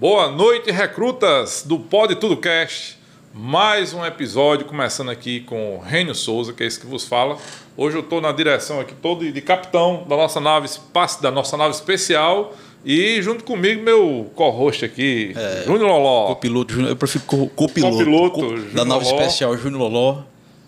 Boa noite, recrutas do Pode Tudo Cast. Mais um episódio começando aqui com o Rênio Souza, que é esse que vos fala. Hoje eu estou na direção aqui todo de capitão da nossa nave da nossa nave especial e junto comigo meu co-host aqui, é, Júnior Loló. Copiloto, eu prefiro copiloto. Copiloto, co da nave Loló. especial Júnior Loló.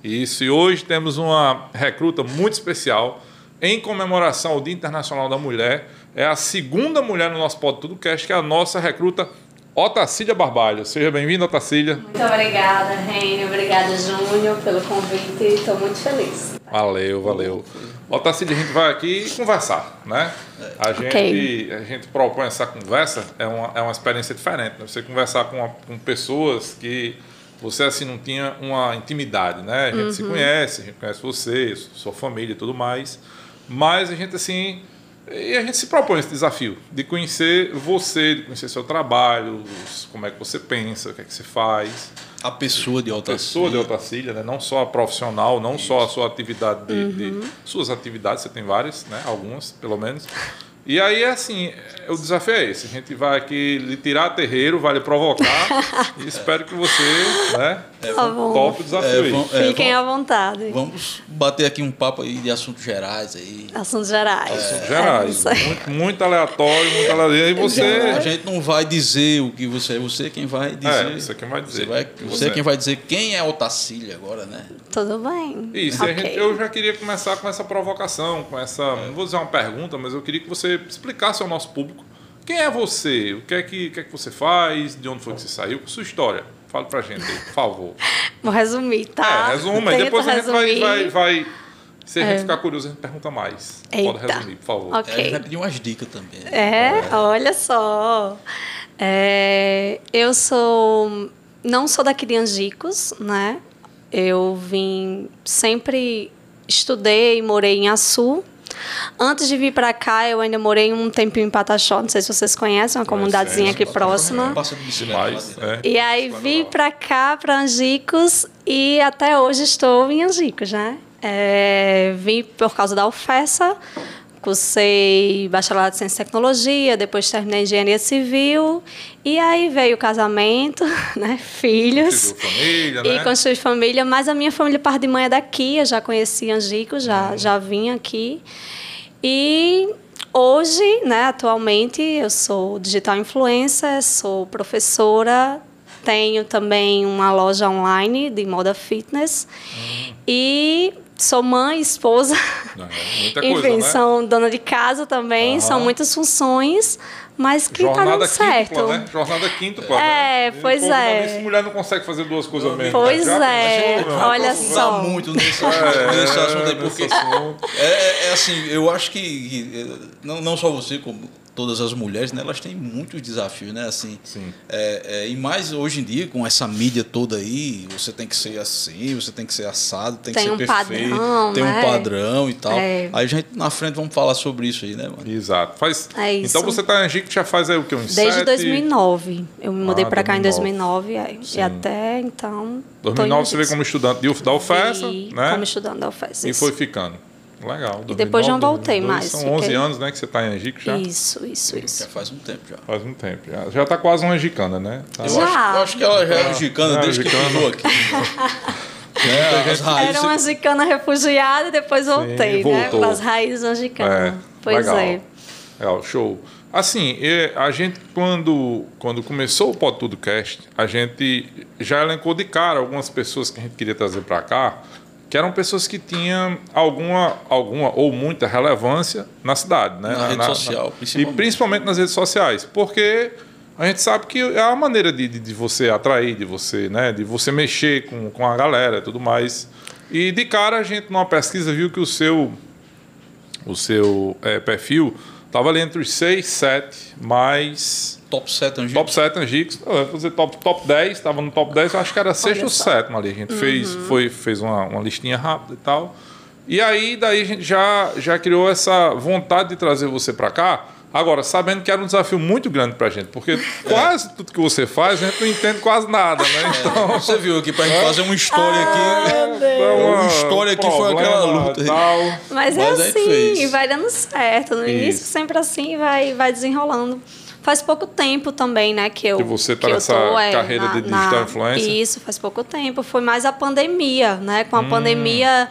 Isso, e hoje temos uma recruta muito especial em comemoração ao Dia Internacional da Mulher. É a segunda mulher no nosso Pode Tudo Cast, que é a nossa recruta Otacília Barbalho. Seja bem-vinda, Otacília. Muito obrigada, Reine. Obrigada, Júnior, pelo convite. Estou muito feliz. Valeu, valeu. Otacília, a gente vai aqui conversar, né? A gente, okay. a gente propõe essa conversa, é uma, é uma experiência diferente. Né? Você conversar com, uma, com pessoas que você assim não tinha uma intimidade, né? A gente uhum. se conhece, a gente conhece você, sua família e tudo mais. Mas a gente assim. E a gente se propõe esse desafio de conhecer você, de conhecer seu trabalho, como é que você pensa, o que é que você faz. A pessoa de Otacília. A pessoa de Otacília, né? não só a profissional, não Isso. só a sua atividade, de, uhum. de, suas atividades, você tem várias, né? algumas pelo menos. E aí, assim, o desafio é esse. A gente vai aqui lhe tirar terreiro, vai lhe provocar. e espero que você, né, é, tá tope o desafio é, é, Fiquem à vontade. Vamos bater aqui um papo aí de assuntos gerais aí. Assuntos gerais. É, assuntos gerais. Muito, muito, aleatório, muito aleatório. E você... A gente não vai dizer o que você é. Você quem vai dizer. É, você quem vai dizer. Você, vai, você, é quem vai dizer quem é Otacília agora, né? Tudo bem. Isso. Okay. Gente, eu já queria começar com essa provocação, com essa... Não vou dizer uma pergunta, mas eu queria que você explicasse ao nosso público quem é você, o que é que, o que, é que você faz, de onde foi que você saiu, sua história. Fale pra gente aí, por favor. Vou resumir, tá? É, resuma, e depois a gente vai, vai, vai, Se a gente é. ficar curioso, a gente pergunta mais. Eita. Pode resumir, por favor. Okay. É, a gente vai pedir umas dicas também. É, é. olha só. É, eu sou. Não sou daqui de Angicos, né? Eu vim. Sempre estudei, morei em Açu, Antes de vir para cá, eu ainda morei um tempinho em Pataxó, não sei se vocês conhecem, uma comunidadezinha aqui próxima. É. E aí vim para cá, para Angicos, e até hoje estou em Angicos, né? É, vim por causa da UFESA, cursei bacharelado de ciência e tecnologia, depois terminei engenharia civil e aí veio o casamento, né, filhos família, e né? construir família. Mas a minha família parte de mãe é daqui, eu já conheci Angico, já uhum. já vim aqui e hoje, né, atualmente eu sou digital influencer, sou professora tenho também uma loja online de moda fitness. Uhum. E sou mãe, esposa. É, muita coisa, Enfim, né? são dona de casa também, uhum. são muitas funções, mas que está dando certo. Né? Jornada quinta, É, né? pois é. Se mulher não consegue fazer duas coisas mesmo. Pois né? é, olha só. muito nesse, é, nesse assunto aí, porque assunto. É, é, assim, eu acho que não, não só você, como todas as mulheres, né, elas têm muitos desafios, né? Assim, Sim. É, é, e mais hoje em dia, com essa mídia toda aí, você tem que ser assim, você tem que ser assado, tem, tem que um ser perfeito, padrão, tem um é? padrão e tal. É. Aí a gente, na frente, vamos falar sobre isso aí, né, mano? Exato. Faz... É isso. Então você está em Angico já faz aí o que? Uns Desde sete... 2009. Eu me mudei ah, para cá em 2009. E até então. 2009 você veio como estudante da UFES, né? Como estudante da UFES. E foi ficando. Legal. 2009, e depois não voltei 2012, mais. São fiquei... 11 anos, né, que você está em Angico já? Isso, isso, isso. Já faz um tempo já. Faz um tempo já. Já está quase uma angicana, né? Tá já. Eu, acho, eu acho que ela já é angicana desde que pisou aqui. É, Era uma angicana refugiada e depois voltei, Sim, né? Para as raízes angicanas. É, pois legal. é. Legal, show. Assim, a gente, quando, quando começou o Pod Tudo Cast, a gente já elencou de cara algumas pessoas que a gente queria trazer para cá que eram pessoas que tinham alguma, alguma ou muita relevância na cidade, né? Na, na rede na, social, na, principalmente. E principalmente nas redes sociais, porque a gente sabe que é a maneira de, de, de, você atrair, de você, né, de você mexer com, com a galera e tudo mais. E de cara a gente numa pesquisa viu que o seu o seu é, perfil estava ali entre os 6, 7 mais top 7 Angicos. Top 7 Angicos. Dizer top, top 10, estava no top 10, eu acho que era sexto ou sétimo ali. A gente uhum. fez, foi, fez uma, uma listinha rápida e tal. E aí, daí a gente já, já criou essa vontade de trazer você para cá. Agora, sabendo que era um desafio muito grande para a gente, porque quase tudo que você faz, a gente não entende quase nada, né? Então, é, você viu aqui para a gente fazer uma história aqui. Ah, uma história aqui foi aquela luta. Tal. Mas, é Mas é assim, e vai dando certo. No Isso. início, sempre assim, vai, vai desenrolando. Faz pouco tempo também, né, que eu Que você tá nessa tô, é, carreira na, de digital na, influencer? Isso, faz pouco tempo. Foi mais a pandemia, né? Com a hum. pandemia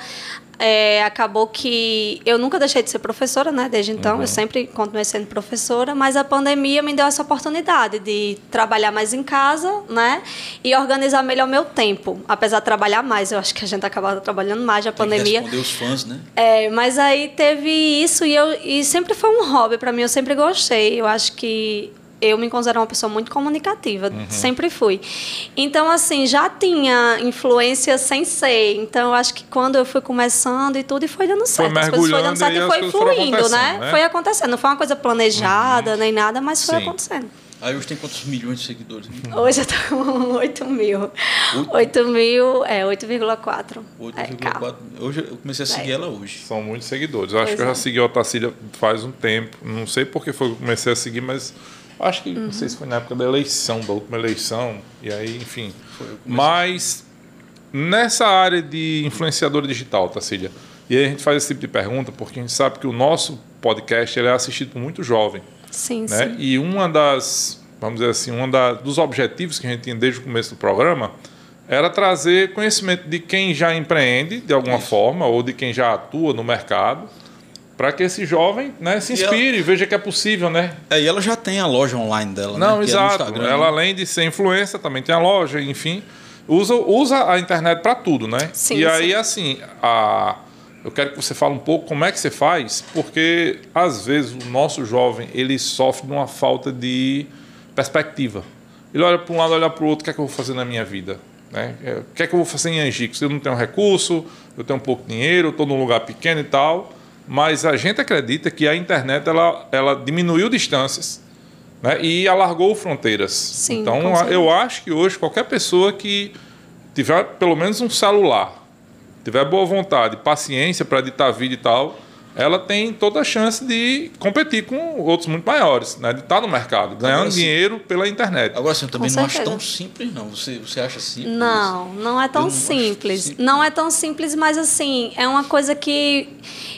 é, acabou que eu nunca deixei de ser professora, né? Desde então, uhum. eu sempre continuei sendo professora, mas a pandemia me deu essa oportunidade de trabalhar mais em casa, né? E organizar melhor meu tempo. Apesar de trabalhar mais, eu acho que a gente acabava trabalhando mais na pandemia. responder os fãs, né? É, mas aí teve isso e eu e sempre foi um hobby para mim. Eu sempre gostei. Eu acho que eu me considero uma pessoa muito comunicativa, uhum. sempre fui. Então, assim, já tinha influência sem ser. Então, eu acho que quando eu fui começando e tudo, e foi dando certo. Foi as coisas foi dando certo e, foi fluindo, né? né? Foi acontecendo. Não foi uma coisa planejada uhum. nem nada, mas foi Sim. acontecendo. Aí hoje tem quantos milhões de seguidores? Hoje eu tô com 8 mil. 8 mil, é, 8,4. 8,4. É, hoje eu comecei a seguir é. ela hoje. São muitos seguidores. Eu acho pois que eu já é. segui a Otacília faz um tempo. Não sei porque foi que eu comecei a seguir, mas Acho que, uhum. não sei se foi na época da eleição, da última eleição, e aí, enfim. Mas, nessa área de influenciador digital, Tacília, e aí a gente faz esse tipo de pergunta porque a gente sabe que o nosso podcast ele é assistido por muito jovem. Sim, né? sim. E uma das, vamos dizer assim, um dos objetivos que a gente tinha desde o começo do programa era trazer conhecimento de quem já empreende de alguma Isso. forma ou de quem já atua no mercado para que esse jovem né, se inspire, e veja que é possível, né? É, e ela já tem a loja online dela, Não, né? exato. É ela, além de ser influência, também tem a loja, enfim. Usa, usa a internet para tudo, né? Sim, e aí, sim. assim, a, eu quero que você fale um pouco como é que você faz, porque às vezes o nosso jovem ele sofre de uma falta de perspectiva. Ele olha para um lado, olha para o outro, o que é que eu vou fazer na minha vida? Né? É, o que é que eu vou fazer em Angico? Se eu não tenho recurso, eu tenho um pouco de dinheiro, estou num lugar pequeno e tal mas a gente acredita que a internet ela, ela diminuiu distâncias né, e alargou fronteiras. Sim, então, eu acho que hoje qualquer pessoa que tiver pelo menos um celular, tiver boa vontade, paciência para editar vídeo e tal, ela tem toda a chance de competir com outros muito maiores, né? de estar no mercado, ganhando agora, dinheiro pela internet. Agora, assim, eu também com não certeza. acho tão simples, não. Você, você acha simples? Não, não é tão não simples. simples. Não é tão simples, mas assim, é uma coisa que.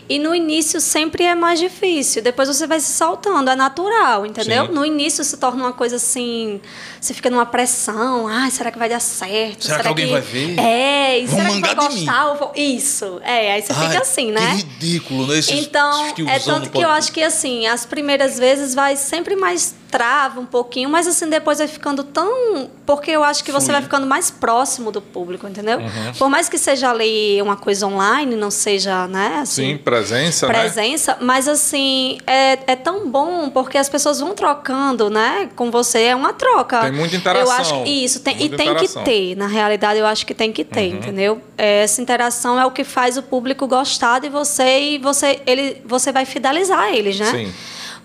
E no início sempre é mais difícil. Depois você vai se saltando, é natural, entendeu? Sim. No início se torna uma coisa assim. Você fica numa pressão. Ah, será que vai dar certo? Será, será que alguém que... vai ver? É, e será que vai gostar? Isso. É, aí você Ai, fica assim, né? Que ridículo, né? então, é tanto que eu acho que assim, as primeiras vezes vai sempre mais trava um pouquinho, mas assim depois vai ficando tão, porque eu acho que você vai ficando mais próximo do público, entendeu? Uhum. Por mais que seja ali uma coisa online, não seja, né? Assim, Sim, presença, né? presença, né? mas assim é, é tão bom porque as pessoas vão trocando, né? Com você é uma troca. Tem muita interação. Eu acho que isso tem e tem que ter, na realidade eu acho que tem que ter, uhum. entendeu? Essa interação é o que faz o público gostar de você e você ele você vai fidelizar eles, né? Sim.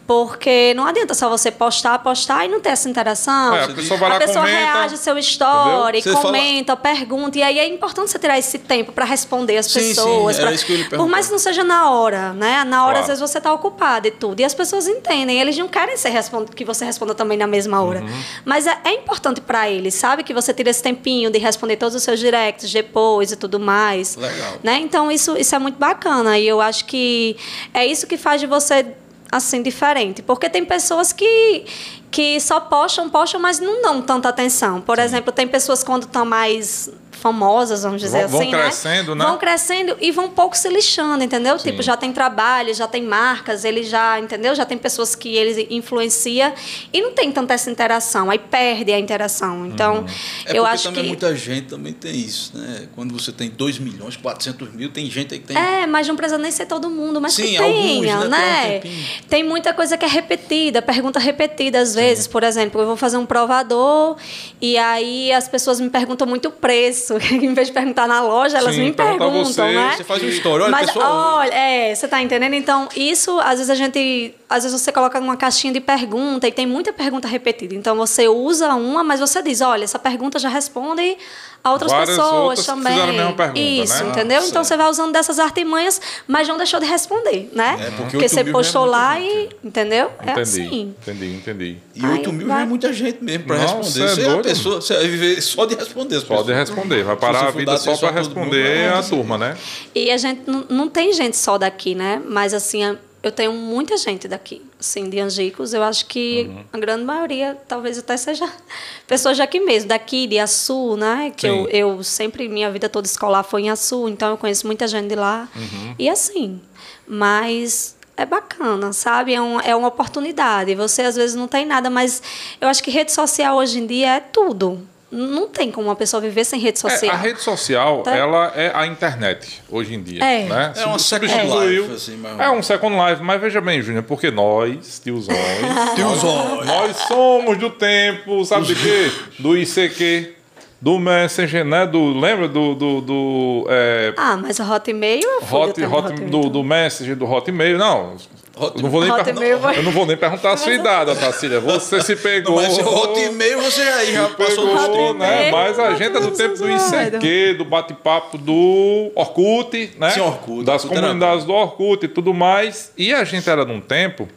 Porque não adianta só você postar, postar e não ter essa interação. É, a pessoa, vai lá, a pessoa comenta, reage ao seu story, comenta, fala... pergunta. E aí é importante você tirar esse tempo para responder as sim, pessoas. Sim, pra... Por mais que não seja na hora, né? Na hora, claro. às vezes, você está ocupado e tudo. E as pessoas entendem. Eles não querem ser respond... que você responda também na mesma hora. Uhum. Mas é, é importante para eles, sabe? Que você tire esse tempinho de responder todos os seus directs depois e tudo mais. Legal. Né? Então, isso, isso é muito bacana. E eu acho que é isso que faz de você assim diferente, porque tem pessoas que que só postam, postam, mas não dão tanta atenção. Por Sim. exemplo, tem pessoas quando estão mais famosas, vamos dizer vão, assim, vão crescendo, né? Vão crescendo e vão um pouco se lixando, entendeu? Sim. Tipo, já tem trabalho, já tem marcas, ele já, entendeu? Já tem pessoas que ele influencia e não tem tanta essa interação, aí perde a interação. Então, é eu acho também que muita gente também tem isso, né? Quando você tem 2 milhões, 400 mil, tem gente aí que tem É, mas não precisa nem ser todo mundo, mas Sim, que tenha, alguns, né? né? Tem muita coisa que é repetida, pergunta repetida às vezes, Sim. por exemplo, eu vou fazer um provador e aí as pessoas me perguntam muito o preço em vez de perguntar na loja, elas Sim, me perguntam, você, né? Você faz uma história, olha, Mas. Olha, é, você tá entendendo? Então, isso, às vezes a gente. Às vezes você coloca numa caixinha de pergunta e tem muita pergunta repetida. Então você usa uma, mas você diz, olha, essa pergunta já responde a outras Várias pessoas outras também. Fizeram a mesma pergunta, Isso, né? entendeu? Ah, então você vai usando dessas artimanhas, mas não deixou de responder, né? É, porque, porque você é postou é lá e. Entendeu? Entendi, é assim. Entendi, entendi. E 8 mil vai... já é muita gente mesmo para responder. Você é, você doido? pessoa, você vai viver só de responder. Só de responder. Vai parar a vida só para responder mundo, a turma, né? E a gente não tem gente só daqui, né? Mas assim, eu tenho muita gente daqui, assim, de Angicos. Eu acho que uhum. a grande maioria, talvez até seja pessoas daqui mesmo, daqui de Açu, né? Que eu, eu sempre, minha vida toda escolar foi em Açu, então eu conheço muita gente de lá. Uhum. E assim, mas é bacana, sabe? É, um, é uma oportunidade. Você às vezes não tem nada, mas eu acho que rede social hoje em dia é tudo não tem como uma pessoa viver sem rede social. É, a rede social, tá? ela é a internet hoje em dia. É, né? é uma second life. Assim, é um second life, mas veja bem, Júnior, porque nós, tiozões, tiozões, nós somos do tempo, sabe de quê? Do ICQ. Do Messenger, né? Do, lembra do. do, do é... Ah, mas o Hotmail é Hot, Hot, do, do Messenger, do Hotmail, não. Não vou nem, perguntar, eu não vou nem perguntar a sua idade, Tacília. Você se pegou. Não, mas Hotmail você aí já passou pegou, né? Mas a gente é do tempo do ICQ, do bate-papo do Orkut, né? Sim, Orkut. Das comunidades do Orkut e tudo mais. E a gente era num tempo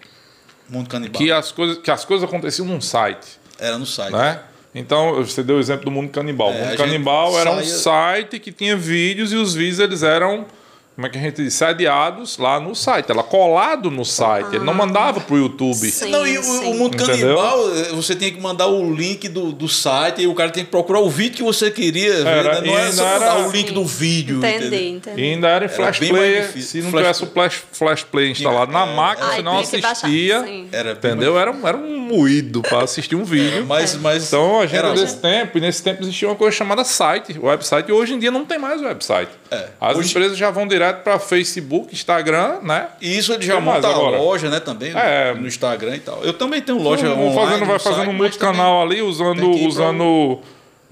Mundo canibal. que as coisas, que as coisas aconteciam num site. Era no site. Né? Então, você deu o exemplo do Mundo Canibal. É, o Mundo Canibal era saia... um site que tinha vídeos e os vídeos eles eram como é que a gente diz, sediados lá no site. Ela colado no site. Ah. Ele não mandava pro YouTube. Sim, não, e o, o, Mundo? Canibal, eh, você tinha que mandar o link do, do site e o cara tem que procurar o vídeo que você queria era, ver. Né? Não é só mandar o link do vídeo. Entendi, entendi. E ainda era em Flash era Player. Se não flash tivesse o Flash, flash Play instalado na é, máquina, você não assistia. Era entendeu? Era, era um moído para assistir um vídeo. mas, mas então a gente era desse tempo, e nesse tempo existia uma coisa chamada site, website, e hoje em dia não tem mais website. É. As hoje... empresas já vão direto para Facebook, Instagram, né? E isso ele já tem monta a loja, né, também, é. no Instagram e tal. Eu também tenho loja online. Fazendo, vai fazendo um multicanal ali, usando, usando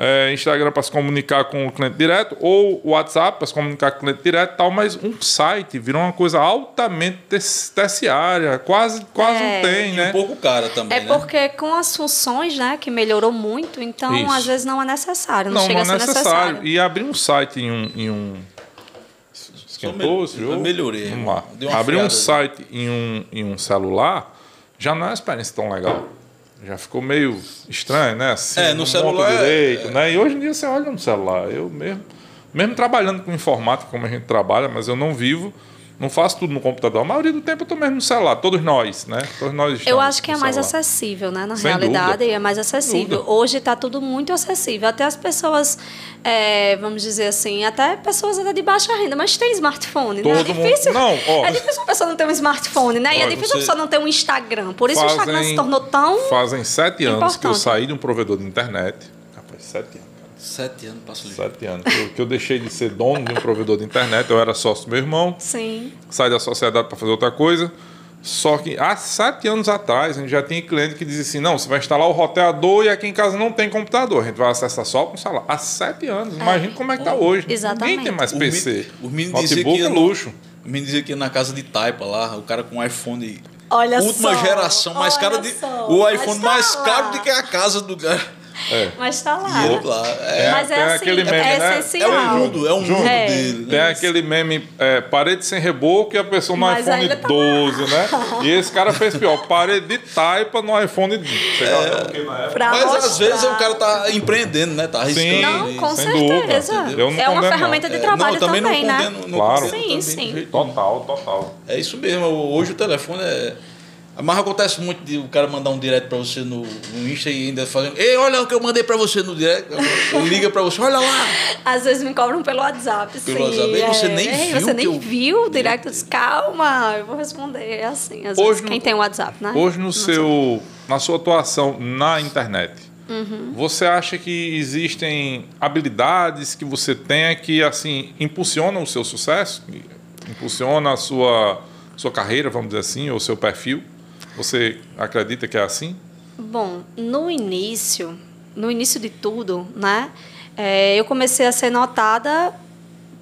é, Instagram para se comunicar com o cliente direto, ou WhatsApp para se comunicar com o cliente direto tal, mas um site virou uma coisa altamente terciária, quase, quase é, não tem, né? um pouco cara também, É né? porque com as funções, né, que melhorou muito, então Isso. às vezes não é necessário, não, não chega não é a ser necessário. necessário. E abrir um site em um... Em um esquentou, me, eu melhorei. Vamos lá. Abrir um site em um, em um celular já não é uma experiência tão legal já ficou meio estranho, né? Assim, é, no celular. Direito, é... né? E hoje em dia você olha no celular. Eu mesmo, mesmo trabalhando com informática, como a gente trabalha, mas eu não vivo não faço tudo no computador. A maioria do tempo eu estou mesmo no celular, todos nós, né? Todos nós eu acho que é mais acessível, né? Na Sem realidade, dúvida. é mais acessível. Hoje está tudo muito acessível. Até as pessoas, é, vamos dizer assim, até pessoas até de baixa renda, mas tem smartphone, Todo né? É difícil. Mundo... Não, ó, é difícil uma pessoa não ter um smartphone, né? E é difícil a pessoa não ter um Instagram. Por isso fazem, o Instagram se tornou tão. Fazem sete anos importante. que eu saí de um provedor de internet. Rapaz, sete anos. Sete anos passou Sete anos. Que, que eu deixei de ser dono de um provedor de internet, eu era sócio do meu irmão. Sim. Saí da sociedade para fazer outra coisa. Só que há sete anos atrás, a gente já tinha cliente que dizia assim: não, você vai instalar o roteador e aqui em casa não tem computador. A gente vai acessar só com o celular. Há sete anos. É. Imagina como é que está hoje. Exatamente. Ninguém tem mais PC. O menino dizia que é luxo. O menino dizia que ia na casa de Taipa lá, o cara com iPhone. Olha última só, geração, mais caro de. O iPhone mais caro do que a casa do cara. É. Mas está lá. E lá. É, Mas é assim, aquele meme, é né? essencial. É um mundo, é um mundo é. dele. Né? Tem aquele meme, é, parede sem reboco e a pessoa no Mas iPhone tá 12, né? E esse cara fez pior, parede de taipa no iPhone 12. É. Mas mostrar. às vezes o cara tá empreendendo, né? Tá arriscando. Sim, não, com certeza. é uma ferramenta de trabalho não, também, também não né? Condeno, não claro. Sim, sim. Total, total. É isso mesmo. Hoje o telefone é mas acontece muito de o cara mandar um direct pra você no, no Insta e ainda fazer. Ei, olha o que eu mandei pra você no direct. Liga pra você, olha lá. Às vezes me cobram pelo WhatsApp. Pelo sim, WhatsApp. E você é. nem Ei, viu. Você nem eu... viu o direct. Eu disse, calma, eu vou responder. É assim. Às hoje vezes, no, quem tem o WhatsApp, né? Hoje no, no seu, na sua atuação na internet, uhum. você acha que existem habilidades que você tenha que assim impulsionam o seu sucesso? Impulsiona a sua, sua carreira, vamos dizer assim, ou o seu perfil? Você acredita que é assim? Bom, no início, no início de tudo, né? É, eu comecei a ser notada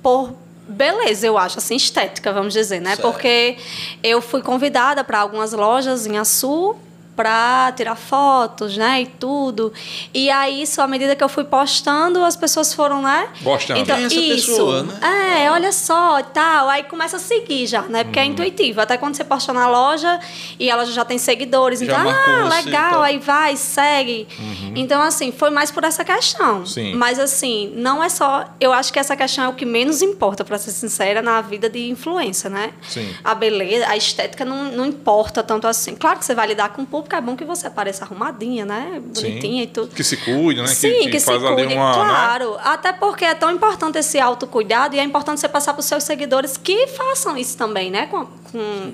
por beleza, eu acho, assim, estética, vamos dizer, né? Certo. Porque eu fui convidada para algumas lojas em Açu para tirar fotos, né, e tudo. E aí, isso, à medida que eu fui postando, as pessoas foram, né? Gostando. Então, essa isso. pessoa, né? É, olha só, e tal. Aí começa a seguir já, né? Porque é Uhum. intuitivo. Até quando você posta na loja e ela já tem seguidores, Já então, ah, legal, aí vai, segue. Então, assim, foi mais por essa questão. Uhum. Sim. Mas, assim, não é só. Eu acho que essa questão é o que menos importa, para ser sincera, na vida de influência, né? Sim. A beleza, a estética não, não importa tanto assim. Claro que você vai lidar com o público, é bom que você apareça arrumadinha, né? Bonitinha e tudo. Que se cuide, né? Sim, que, que se faz cuide, ali uma. né? claro. Até porque é tão importante esse autocuidado e é importante você passar para os seus seguidores que façam isso também, né? Com, com...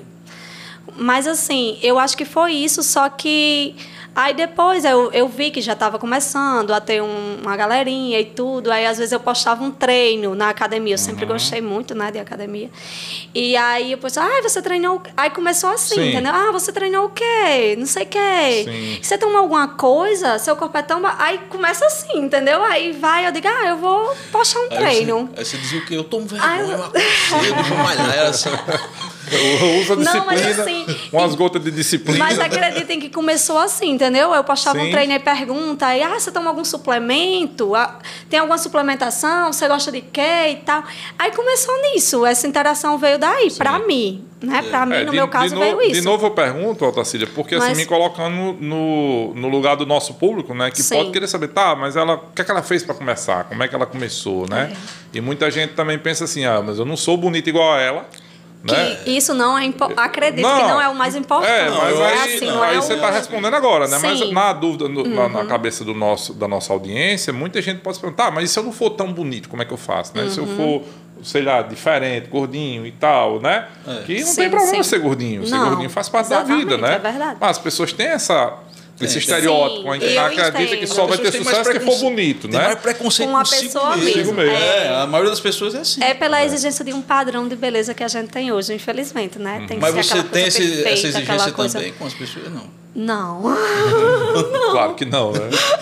Mas assim, eu acho que foi isso, só que aí depois eu, eu vi que já estava começando a ter um- uma galerinha e tudo. Aí às vezes eu postava um treino na academia. Eu sempre Uhum. gostei muito, né, de academia. E aí eu postava, ah, você treinou. o quê?" Aí começou assim, Sim. entendeu? Ah, você treinou o quê? Não sei o quê. Sim. Você tomou alguma coisa? Seu corpo é tão. Aí começa assim, entendeu? Aí vai, eu digo, ah, eu vou postar um Aí treino. Você, aí você dizia o quê? Eu tomo vergonha, eu- eu cedo, vou malhar. Assim. Usa disciplina, Não, mas assim, umas gotas de disciplina. Mas acreditem que começou assim, entendeu? Eu postava Sim. um treino e pergunta, aí, ah, você toma algum suplemento? Ah, Tem alguma suplementação? Você gosta de quê e tal? Aí começou nisso, essa interação veio daí, pra mim, né? Pra mim, É, no de- meu caso, de veio isso. De novo eu pergunto, Otacília, porque assim, Mas- me colocando no, no lugar do nosso público, né? Que Sim. pode querer saber, tá, mas ela, o que, é que ela fez para começar? Como é que ela começou, né? É. E muita gente também pensa assim, ah, mas eu não sou bonita igual a ela. Né? Que isso não é impo- acredito que não é o mais importante. É, mas é aí, assim, não aí é você o... está respondendo agora, né? Mas Sim. Uhum. na dúvida, no- na, na cabeça do nosso, da nossa audiência, muita gente pode se perguntar, "Ah, mas e se eu não for tão bonito, como é que eu faço? Né? Se eu Uhum. for, sei lá, diferente, gordinho e tal, né? É. Que não Sim, tem problema sim. ser gordinho. Ser Não, gordinho faz parte da vida, né? é verdade. Mas as pessoas têm essa, esse Tem. estereótipo, Sim, a gente acredita que só vai ter sucesso se for bonito, Tem né? preconceito Com uma pessoa mesmo. Mesmo. É, a maioria das pessoas é assim. É pela exigência de um padrão de beleza que a gente tem hoje, infelizmente, né? Tem que Mas ser você aquela tem esse- perfeita, essa exigência coisa... também com as pessoas? Não. Não. Claro que não, né?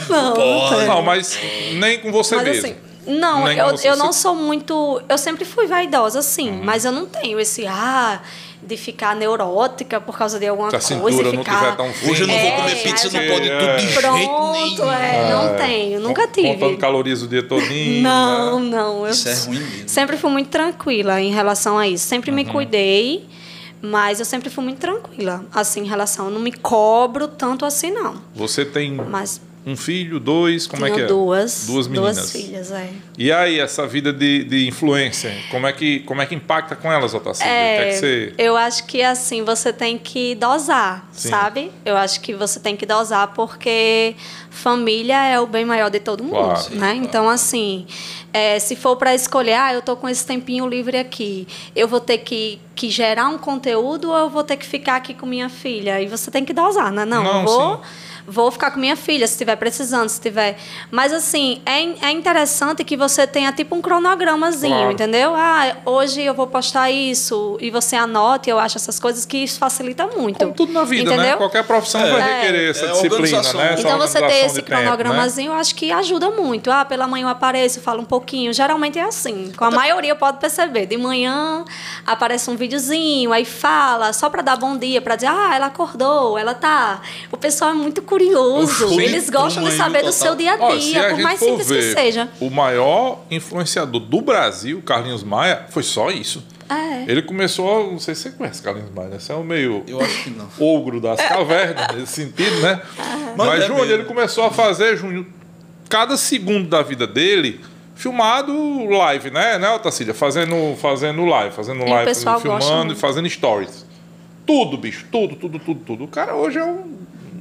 Não, Pode. Não, mas nem com você Mas mesmo. assim, não, Nem eu, você- eu não sou muito. Eu sempre fui vaidosa, sim, Uhum. mas eu não tenho esse ah de ficar neurótica por causa de alguma Se coisa cintura não ficar. tiver tão fina. Hoje eu não vou É, comer pizza, aí não pode tudo de jeito Pronto, nenhum. é, não tenho, nunca tive. Contando calorias o dia todinho. Não, né? não. Eu Isso é ruim mesmo. sempre fui muito tranquila em relação a isso. Sempre Uhum. me cuidei, mas eu sempre fui muito tranquila, assim, em relação. Eu não me cobro tanto assim, não. Você tem Mas um filho, dois, como tenho é que é? duas, Duas meninas. duas filhas, é. E aí, essa vida de, de influência, como é, que, como é que impacta com elas, Otacília? O que é que você... Eu acho que assim, você tem que dosar, Sim. sabe? Eu acho que você tem que dosar porque família é o bem maior de todo mundo, Claro. né? Claro. Então, assim, é, se for para escolher, ah, eu tô com esse tempinho livre aqui, eu vou ter que, que gerar um conteúdo ou eu vou ter que ficar aqui com minha filha? E você tem que dosar, né? Não, Não, eu vou... sim. Vou ficar com minha filha se estiver precisando, se tiver. Mas assim, é, in- é interessante que você tenha tipo um cronogramazinho, Claro. entendeu? Ah, hoje eu vou postar isso e você anote, eu acho essas coisas que isso facilita muito. Como tudo na vida, né? entendeu? Qualquer profissão vai É. requerer essa É disciplina, né? Essa Então você ter esse tempo, né? cronogramazinho, eu acho que ajuda muito. Ah, pela manhã eu apareço, falo um pouquinho. Geralmente é assim. Com a maioria pode perceber. De manhã aparece um videozinho, aí fala, só para dar bom dia, para dizer, ah, ela acordou, ela tá. O pessoal é muito curioso. Sim, Eles gostam de saber do seu dia a Olha, dia, a por gente mais simples que ver seja. O maior influenciador do Brasil, Carlinhos Maia, foi só isso. É. Ele começou, não sei se você conhece Carlinhos Maia, né? Você é o meio Eu acho que não. ogro das cavernas, nesse sentido, né? Mas, Mas é Júnior, mesmo. ele começou a fazer, Júnior, cada segundo da vida dele, filmado live, né, né, Otacília? Fazendo, fazendo live, fazendo live, fazendo, filmando e fazendo stories. Tudo, bicho, tudo, tudo, tudo, tudo. O cara hoje é um-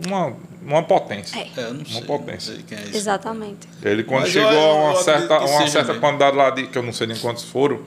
uma, uma potência. É. É, eu não sei. Uma potência. Não sei quem é. Exatamente. Ele, quando Mas chegou eu- a uma certa, uma certa mesmo. quantidade lá, de, que eu não sei nem quantos foram,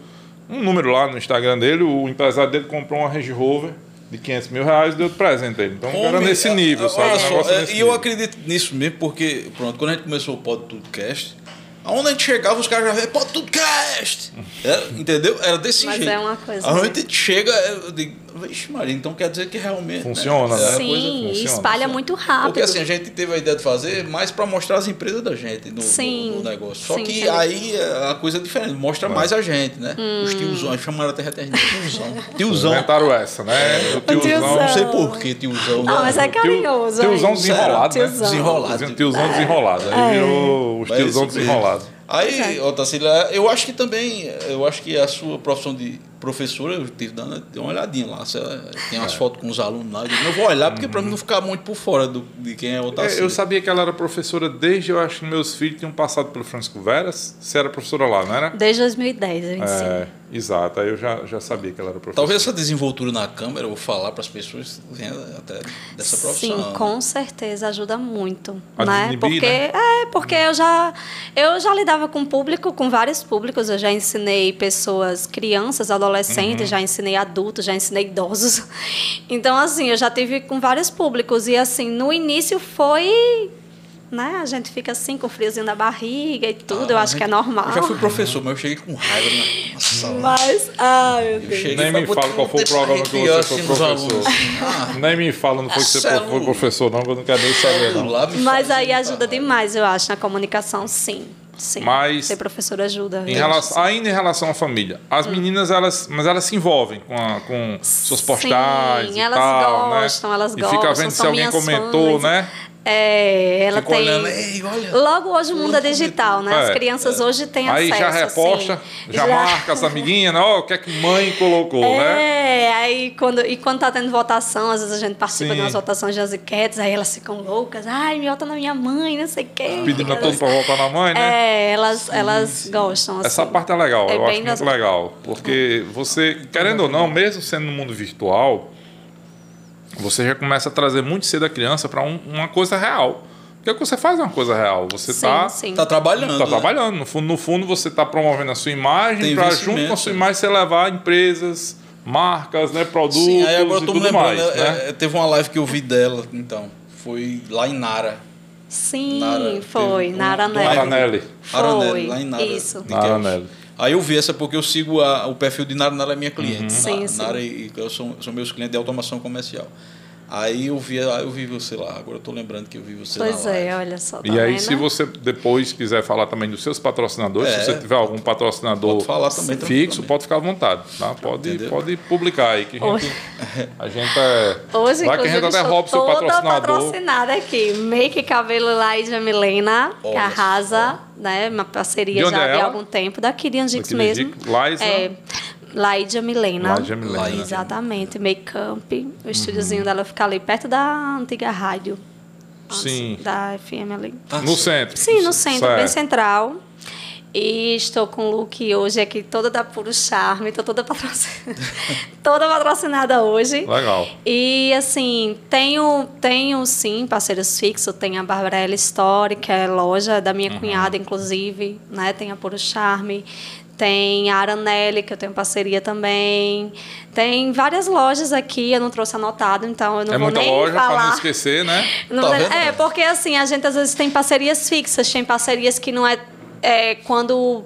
um número lá no Instagram dele, o empresário dele comprou uma Range Rover de 500 mil reais e deu de presente a ele. Então, era Homem, nesse é, nível, é, sabe? olha Um só, é, nesse E eu acredito nisso mesmo, porque, pronto, quando a gente começou o podcast, Aonde a gente chegava, os caras já vêm, pô, tudo cast! Era, entendeu? Era desse Mas jeito. é uma coisa, Aonde né? a gente chega, eu digo, vixe, Maria, então quer dizer que realmente. Funciona, né? né? É, a Sim, coisa e funciona, espalha funciona. muito rápido. Porque assim, a gente teve a ideia de fazer mais para mostrar as empresas da gente no, Sim. no- no negócio. Só Sim, que sim. aí é, a coisa é diferente, mostra mais a gente, né? Hum. Os tiozões, chamaram até até de tiozão. Tiozão. Inventaram essa, né? O tiozão. Não sei por que tiozão. Ah, mas é né? carinhoso. Tiozão hein? desenrolado, né? Tiozão. Desenrolado. Tiozão desenrolado. Aí virou os tiozão desenrolados. Aí, Otacília, eu acho que também, eu acho que a sua profissão de professora, eu tive dando dei uma olhadinha lá. Você tem É. umas fotos com os alunos lá. Eu digo, eu vou olhar, porque para mim não ficar muito por fora do, de quem é É, Otacília. eu sabia que ela era professora desde, eu acho que meus filhos tinham passado pelo Francisco Veras. Você era professora lá, não era? Desde 2010, eu ensino. É, exato. Aí eu já, já sabia que ela era professora. Talvez essa desenvoltura na câmera, eu vou falar para as pessoas, venha até dessa profissão. Sim, né? com certeza ajuda muito, A né? desinibir, Porque né? é, porque eu já eu já lidava com público, com vários públicos, eu já ensinei pessoas, crianças, adolescentes, Uhum. já ensinei adultos, já ensinei idosos. Então assim, eu já tive com vários públicos e assim, no início foi né? A gente fica assim com friozinho na barriga e tudo, eu Ah, acho que é gente, normal. Eu já fui professor, mas eu cheguei com raiva na, na sala. Mas, ai, meu Deus. cheguei Nem me fala qual foi o programa que você foi assim professor. Ah, Nem me fala, não foi que você foi professor, não, que eu não quero nem saber, não. Mas aí ajuda demais, eu acho, na comunicação, sim. Sim. Mas- Ser professor ajuda. Em eu relação, ainda em relação à família, as meninas elas, mas elas se envolvem com, a- com suas Sim, postais e elas tal, gostam, né? elas e gostam. fica vendo se alguém comentou, fãs. né? É, ela Fica tem. olhando, ei, olha. Logo hoje o mundo é digital, né? As É, crianças hoje têm Aí acesso. já reposta, assim. já, marca as amiguinhas, né? Ó, o que é que mãe colocou, né? É, aí quando, e quando tá tendo votação, às vezes a gente participa Sim. de umas votações das enquetes, aí elas ficam loucas, ai, me vota na minha mãe, não sei o quê. Pedindo a todos pra voltar na mãe, né? É, elas, elas gostam. Assim. Essa parte é legal, É eu acho muito das- legal. Porque você, querendo ou não, mesmo sendo no mundo virtual, você já começa a trazer muito cedo a criança para uma coisa real. Porque o que você faz é uma coisa real. Você está. Tá trabalhando. tá né? trabalhando. No fundo, no fundo você está promovendo a sua imagem para junto com a sua imagem você levar empresas, marcas, né, produtos Sim, aí agora eu e tô me tudo lembrando, mais. é, né? é, teve uma live que eu vi dela, então. Foi lá em Nara. Sim, Nara, foi, teve na um- Aranelli. Aranelli. Foi, Aranelli, lá em Nara. isso. Nara. Aranelli. Aí eu vi essa porque eu sigo a- o perfil de Nara, Nara é minha cliente. Uhum. Sim, Na- sim. Nara e eu sou, são meus clientes de automação comercial. Aí eu vi, eu vi você lá, agora eu tô lembrando que eu vi você Pois na live. é, olha só. Tá E aí, vendo? se você depois quiser falar também dos seus patrocinadores, É. se você tiver algum patrocinador Pode falar também, fixo, pode ficar à vontade. Tá? Pode, Entendeu? pode publicar aí, que a gente, Hoje- a gente é. Hoje, Vai que a gente até estou rouba seu patrocinador. patrocinada aqui. Make Cabelo Laídia Milena, que Olha arrasa, né? Uma parceria já é de ela? algum tempo, daqui de Angicos Daquele mesmo. Liza. É, Laídia Milena. Laídia Milena. Uhum. Exatamente, make-up. O estúdiozinho dela fica ali perto da antiga rádio. Sim. Da FM ali. Ah, No sim. centro. Sim, no centro, bem Certo. central. E estou com o look hoje aqui toda da Puro Charme, estou toda patrocinada, toda patrocinada hoje. Legal. E assim, tenho, tenho sim parceiros fixos, tem a Barbarella Store, que é loja da Uhum. minha cunhada, inclusive, né? Tem a Puro Charme, tem a Aranelli, que eu tenho parceria também. Tem várias lojas aqui, eu não trouxe anotado, então eu não é vou muita nem loja falar. para não esquecer, né? Não Tá é, porque assim, a gente às vezes tem parcerias fixas, tem parcerias que não é, é quando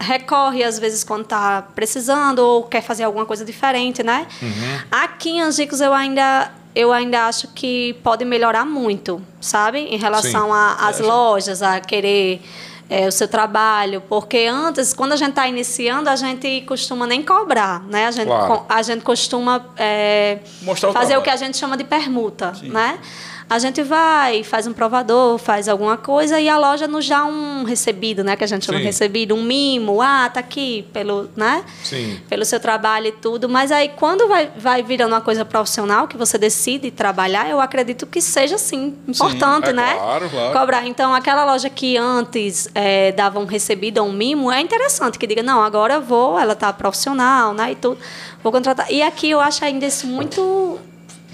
recorre às vezes quando está precisando ou quer fazer alguma coisa diferente, né? Uhum. Aqui em Angicos eu ainda eu ainda acho que pode melhorar muito, sabe? Em relação às lojas, a querer é, o seu trabalho, porque antes, quando a gente está iniciando, a gente costuma nem cobrar, né? A gente, Claro. a gente costuma é, o fazer o trabalho. que a gente chama de permuta, né? A gente vai, faz um provador, faz alguma coisa e a loja nos dá um recebido, né? Que a gente chama Sim. recebido, um mimo. Ah, tá aqui pelo, né? Sim. Pelo seu trabalho e tudo. Mas aí, quando vai, vai virando uma coisa profissional, que você decide trabalhar, eu acredito que seja, sim, importante, é né? claro, claro. Cobrar. Então, aquela loja que antes eh, dava um recebido ou um mimo, é interessante que diga, não, agora eu vou, ela tá profissional, né? E tudo, vou contratar. E aqui eu acho ainda isso muito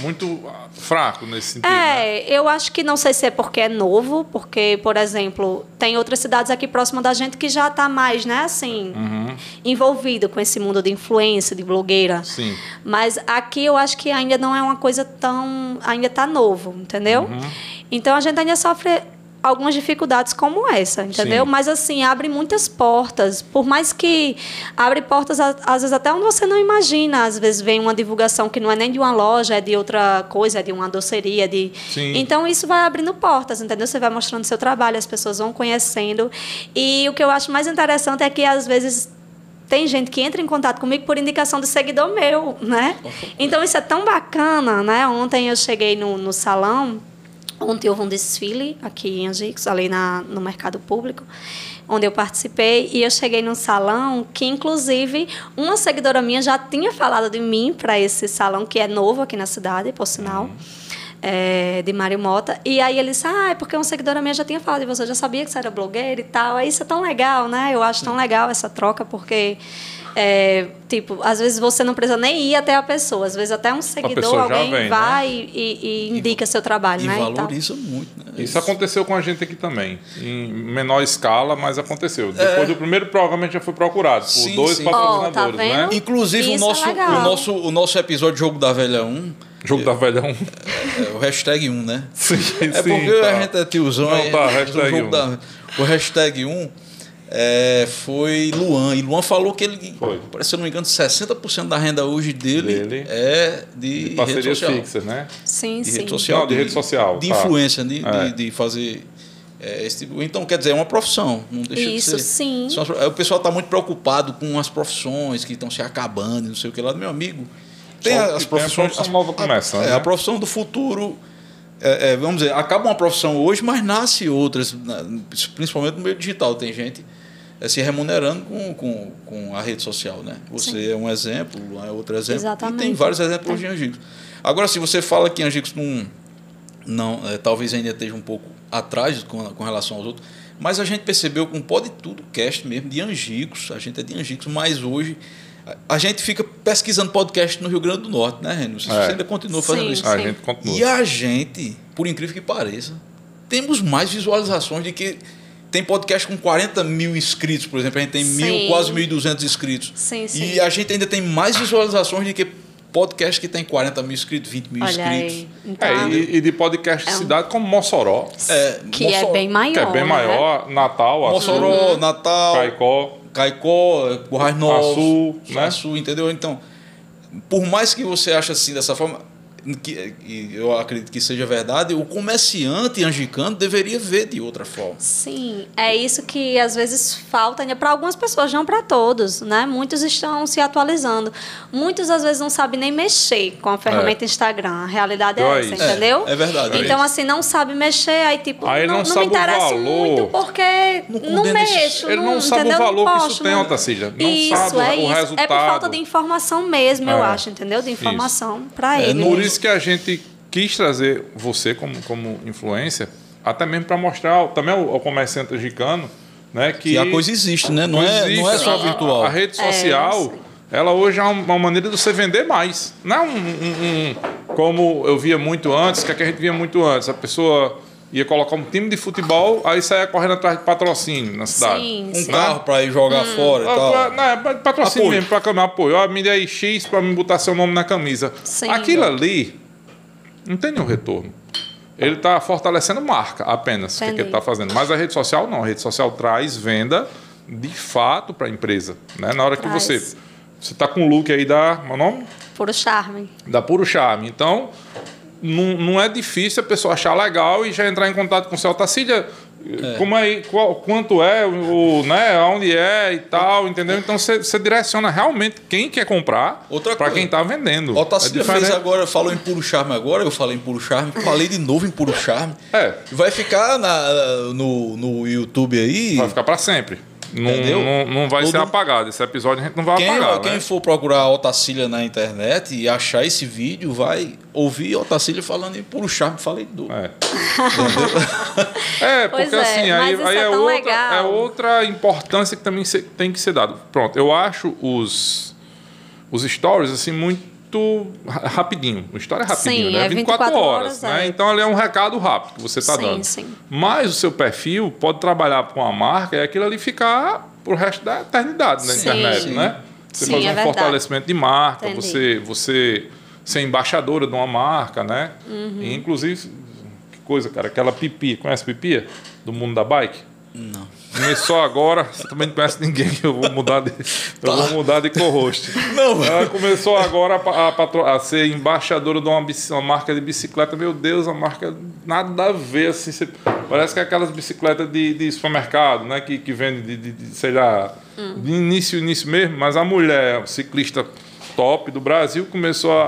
Muito ah, fraco nesse sentido. né? é, eu acho que não sei se é porque é novo, porque, por exemplo, tem outras cidades aqui próximas da gente que já está mais, né, assim, Uhum. envolvido com esse mundo de influência, de blogueira. Sim. Mas aqui eu acho que ainda não é uma coisa tão. ainda está novo, entendeu? Uhum. Então a gente ainda sofre algumas dificuldades como essa, entendeu? Sim. Mas assim, abre muitas portas. Por mais que abre portas, às vezes até onde você não imagina. Às vezes vem uma divulgação que não é nem de uma loja, é de outra coisa, é de uma doceria. De... Sim. Então isso vai abrindo portas, entendeu? Você vai mostrando seu trabalho, as pessoas vão conhecendo. E o que eu acho mais interessante é que às vezes tem gente que entra em contato comigo por indicação de seguidor meu, né? Então isso é tão bacana, né? Ontem eu cheguei no, no salão Ontem houve um desfile aqui em Angicos, ali na, no mercado público, onde eu participei, e eu cheguei num salão que, inclusive, uma seguidora minha já tinha falado de mim para esse salão, que é novo aqui na cidade, por sinal. Uhum. É, de Mário Mota. E aí ele disse, ah, é porque uma seguidora minha já tinha falado de você, eu já sabia que você era blogueira e tal. Aí isso é tão legal, né? Eu acho tão legal essa troca, porque é, tipo, às vezes você não precisa nem ir até a pessoa, às vezes até um seguidor, alguém vem, né? vai né? e, e, indica e, seu trabalho, e né? valoriza muito, né? Isso aconteceu com a gente aqui também, em menor escala, mas aconteceu. É. Depois do primeiro programa a gente já foi procurado por sim, dois sim. patrocinadores, oh, tá né? Inclusive o é nosso, é o nosso, o nosso episódio Jogo da Velha 1 Jogo da Velha 1. É, é, o hashtag 1, né? Sim, é porque tá. a gente é tiozão. Não, tá, hashtag 1. Da, o hashtag 1 é, foi Luan. E Luan falou que ele, foi. se eu não me engano, 60% da renda hoje dele, dele é de, de parcerias fixas, né? Sim, de sim. Rede social, não, de, rede social. De tá. influência, de, é. de, de, fazer é, esse tipo. Então, quer dizer, é uma profissão. Não deixa Isso, de ser. sim. O pessoal está muito preocupado com as profissões que estão se acabando, não sei o que lá. Meu amigo, tem Só as profissões. Tem a nova começando. É, né? a profissão do futuro. É, é, vamos dizer, acaba uma profissão hoje, mas nasce outras, principalmente no meio digital. Tem gente é se remunerando com, com, com a rede social. Né? Você Sim. é um exemplo, é outro exemplo. Exatamente. E tem vários exemplos de Angicos. Agora, se você fala que Angicos não, não é, talvez ainda esteja um pouco atrás com, com relação aos outros, mas a gente percebeu com Pode Tudo Cast mesmo, de Angicos, a gente é de Angicos, mas hoje a gente fica pesquisando podcast no Rio Grande do Norte, né, Renio? Você é. ainda continua fazendo sim, isso. Sim. A gente continua. E a gente, por incrível que pareça, temos mais visualizações de que tem podcast com 40 mil inscritos, por exemplo. A gente tem mil, quase 1.200 inscritos. Sim, sim. E a gente ainda tem mais visualizações do que podcast que tem 40 mil inscritos, 20 mil Olha inscritos. Então, é, e, e, de podcast de é cidade como Mossoró. É, que Mossoró, é bem maior. Que é bem né? maior. Natal, Mossoró, Natal. Caicó. Caicó, Borrais Novos. Açu, né? Açu, entendeu? Então, por mais que você ache assim dessa forma, que, eu acredito que seja verdade, o comerciante angicano deveria ver de outra forma. Sim, é isso que às vezes falta né, para algumas pessoas, não para todos, né? Muitos estão se atualizando. Muitos às vezes não sabem nem mexer com a ferramenta é. Instagram. A realidade é, essa, é, entendeu? É, verdade. Então assim, não sabe mexer, aí tipo, aí não, não, não me interessa muito porque não, não mexo, Ele não, sabe entendeu? o valor posto, que isso tem, Otacília. Não isso, sabe é o isso. resultado. É por falta de informação mesmo, eu acho, entendeu? De informação para é, ele. Por isso que a gente quis trazer você como, como influência, até mesmo para mostrar também ao, ao comerciante gicano né, que, que, a coisa existe, né? Não, é, existe, não é só virtual. A, a rede social, é, ela hoje é uma maneira de você vender mais. Não é um, um, um, como eu via muito antes, que, é que a gente via muito antes. A pessoa ia colocar um time de futebol, aí saia correndo atrás de patrocínio na cidade. Sim, um sim. carro para ir jogar hum. fora e ah, tal. Não, é patrocínio apoio. mesmo, para caminhar apoio. Ó, me dê aí X para me botar seu nome na camisa. Sim. Aquilo ali não tem nenhum retorno. Ele está fortalecendo marca apenas, o que ele está fazendo. Mas a rede social não. A rede social traz venda de fato para a empresa. Né? Na hora traz. que você. Você está com o look aí da. Meu nome? Puro Charme. Da Puro Charme. Então, não, não é difícil a pessoa achar legal e já entrar em contato com o seu Tacília. É. Como é, qual, quanto é, o, né, onde é e tal, entendeu? Então você direciona realmente quem quer comprar para quem está vendendo. O Tacília é fez agora, falou em puro charme agora, eu falei em puro charme, falei de novo em puro charme. É. Vai ficar na, no, no YouTube aí. Vai ficar para sempre. Não, não, não, vai Todo... ser apagado. Esse episódio a gente não vai quem, apagar. Quem né? for procurar Otacília na internet e achar esse vídeo, vai ouvir Otacília falando em puro charme, falei do. É. é, porque é, assim, aí, aí é, é, outra, é outra importância que também tem que ser dado. Pronto, eu acho os, os stories assim muito muito rapidinho. Uma história é rapidinho, sim, né? É 24, 24 horas, horas né? É. Então ali é um recado rápido que você está dando. Sim. Mas o seu perfil pode trabalhar com a marca e aquilo ali ficar pro resto da eternidade na sim. internet, né? Você sim, fazer é um fortalecimento de marca, Entendi. você, você ser embaixadora de uma marca, né? Uhum. E, inclusive coisa, cara. Aquela Pipi. Conhece Pipia? Do mundo da bike? Não. Começou agora, você também não conhece ninguém, eu vou mudar de, eu Tá. vou mudar de co-host. Não, Ela começou agora a, a a ser embaixadora de uma, uma marca de bicicleta. Meu Deus, a marca nada a ver. Assim, você- parece que é aquelas bicicletas de, de supermercado, né? Que, que vende de, de- de, sei lá, de início, início mesmo. Mas a mulher, ciclista top do Brasil, começou a,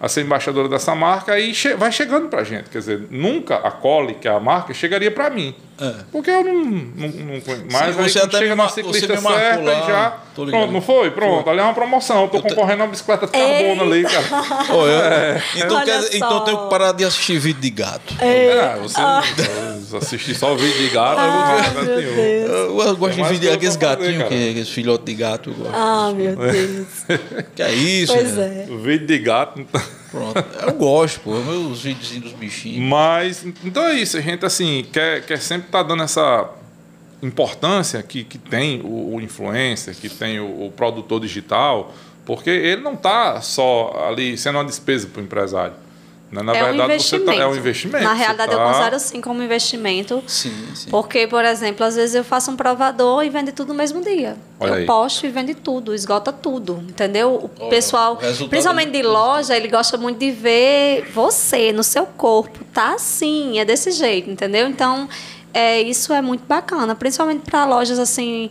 a, a ser embaixadora dessa marca e che- vai chegando pra gente. Quer dizer, nunca a Cole, que é a marca, chegaria pra mim. É. Porque eu não, não, não conheço. Mas aí você quando até chega na ciclista certa lá, e já. Pronto, não foi? Pronto, ali é uma promoção. Eu tô Eu te- concorrendo a uma bicicleta de carbono ali, cara. Ô, eu- então, Olha quer- só. então eu tenho que parar de assistir vídeo de gato. É, você não assistir só o vídeo de gato, eu não Ah, tenho nenhum. Eu, eu gosto de vídeo daqueles fazer, gatinhos, aqueles filhotes de gato. Ah, meu Deus. Que é isso, Pois né? é. O vídeo de gato. Tá- Pronto. Eu gosto, pô. Meus videozinhos dos bichinhos. Mas, então é isso. A gente, assim, quer, quer sempre estar dando essa importância que, que tem o, o influencer, que tem o, o produtor digital, porque ele não está só ali sendo uma despesa para o empresário. Né? Na é um verdade, você investimento. tá, é um investimento. Na Você realidade, eu tá- considero sim como investimento. Sim, sim. Porque, por exemplo, às vezes eu faço um provador e vende tudo no mesmo dia. Olha eu aí. posto e vende tudo, esgota tudo, entendeu? O Olha, pessoal, o principalmente é de muito loja, ele gosta muito de ver você no seu corpo. Tá assim, é desse jeito, entendeu? Então, é, isso é muito bacana, principalmente para lojas assim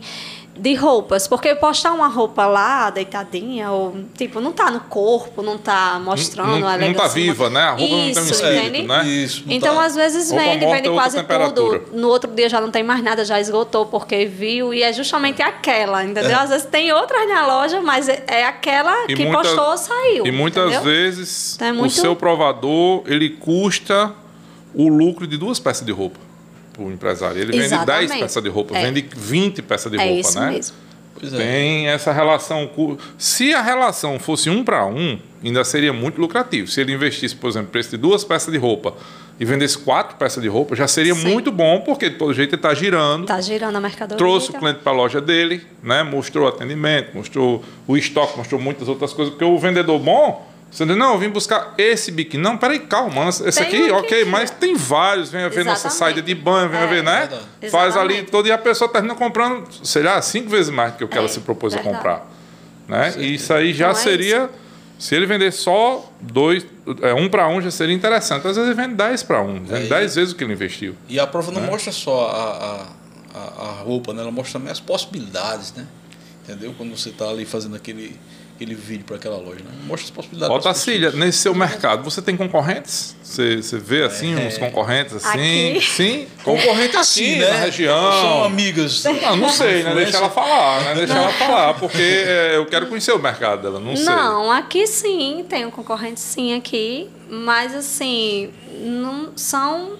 de roupas, porque postar uma roupa lá deitadinha ou tipo não tá no corpo, não tá mostrando Não- a não tá viva, né? A roupa não tem um Isso, espírito, entende? né? Isso. não Então, tá- às vezes Roupa vende, vende é outra quase tudo. No outro dia já não tem mais nada, já esgotou porque viu. E é justamente aquela, entendeu? É. Às vezes tem outras na loja, mas é, é aquela E que muita- postou, saiu. E muitas entendeu? vezes Então é muito- o seu provador ele custa o lucro de duas peças de roupa para o empresário. Ele vende Exatamente. 10 peças de roupa, É. vende 20 peças de É roupa, isso né? mesmo. Pois é. Tem essa relação. Se a relação fosse um para um, ainda seria muito lucrativo. Se ele investisse, por exemplo, preço de duas peças de roupa e vendesse quatro peças de roupa, já seria Sim. muito bom, porque de todo jeito ele está girando. Tá girando a mercadoria. Trouxe o cliente para a loja dele, né? mostrou o atendimento, mostrou o estoque, mostrou muitas outras coisas. Porque o vendedor bom, você diz, não, eu vim buscar esse biquíni. Não, peraí, calma, esse Tem aqui, ok, mas tem vários. Vem a ver nossa Exatamente. saída de banho, vem a É, ver, né? verdade. Faz ali Exatamente. todo e a pessoa termina comprando, sei lá, cinco vezes mais do que o que ela É, se propôs a verdade. comprar. Né? E isso aí já Então é seria. Se ele vender só dois, é, um para um já seria interessante. Às vezes ele vende 10 para um, vende É, 10 vezes o que ele investiu. E a prova não Né? mostra só a, a, a, a roupa, né? Ela mostra também as possibilidades, né? Entendeu? Quando você está ali fazendo aquele, aquele vídeo para aquela loja, né? Mostra as possibilidades. Ó, Tacília, nesse seu mercado, você tem concorrentes? Você, você vê assim, uns concorrentes assim? Aqui? Sim? Concorrente aqui, assim, na né? região. São amigas. Não, não sei, né? Deixa ela falar, né? Deixa ela falar, porque é, eu quero conhecer o mercado dela, não sei. Não, aqui sim, tem um concorrente sim aqui, mas assim, não são.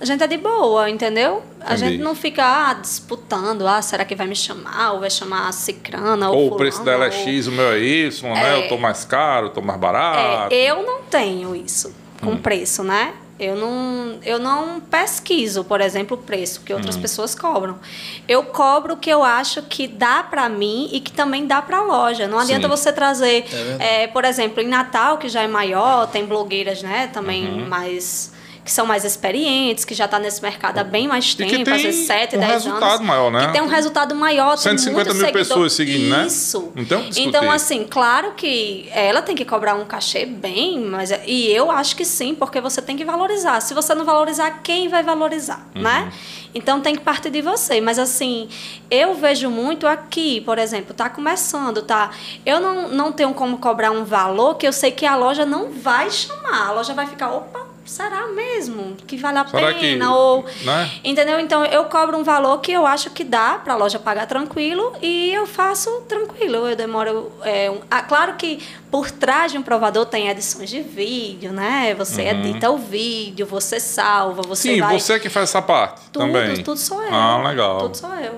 A gente é de boa, entendeu? A gente não fica ah, disputando, ah, será que vai me chamar? Ou vai chamar a Cicrana? Ou, Ou o preço fulano, dela é ou- X, o meu é Y, né? É. Eu tô mais caro, eu tô mais barato. É, eu não tenho isso com Hum. preço, né? Eu não, eu não pesquiso, por exemplo, o preço que outras Hum. pessoas cobram. Eu cobro o que eu acho que dá para mim e que também dá para a loja. Não adianta Sim. você trazer, É é, por exemplo, em Natal, que já é maior, tem blogueiras, né? Também Uhum. mais que são mais experientes, que já está nesse mercado há bem mais E que tempo, tem às vezes 7, um 10 resultado anos. maior, né? Que tem um resultado maior, tem 150 muito mil seguidor. pessoas seguindo, né? Isso. Não tem o que discutir. Então, assim, claro que ela tem que cobrar um cachê bem, mas e eu acho que sim, porque você tem que valorizar. Se você não valorizar, quem vai valorizar, Uhum. né? Então tem que partir de você. Mas assim, eu vejo muito aqui, por exemplo, tá começando, tá? Eu não, não tenho como cobrar um valor que eu sei que a loja não vai chamar. A loja vai ficar, opa, será mesmo que vale a Será pena? que- Ou né? Entendeu? Então eu cobro um valor que eu acho que dá para a loja pagar tranquilo e eu faço tranquilo. Eu demoro. É, um- ah, claro que por trás de um provador tem edições de vídeo, né? Você edita o vídeo, você salva, você Uhum. Sim, vai. você que faz essa parte Tudo, também. tudo sou eu. Ah, legal. Tudo sou eu.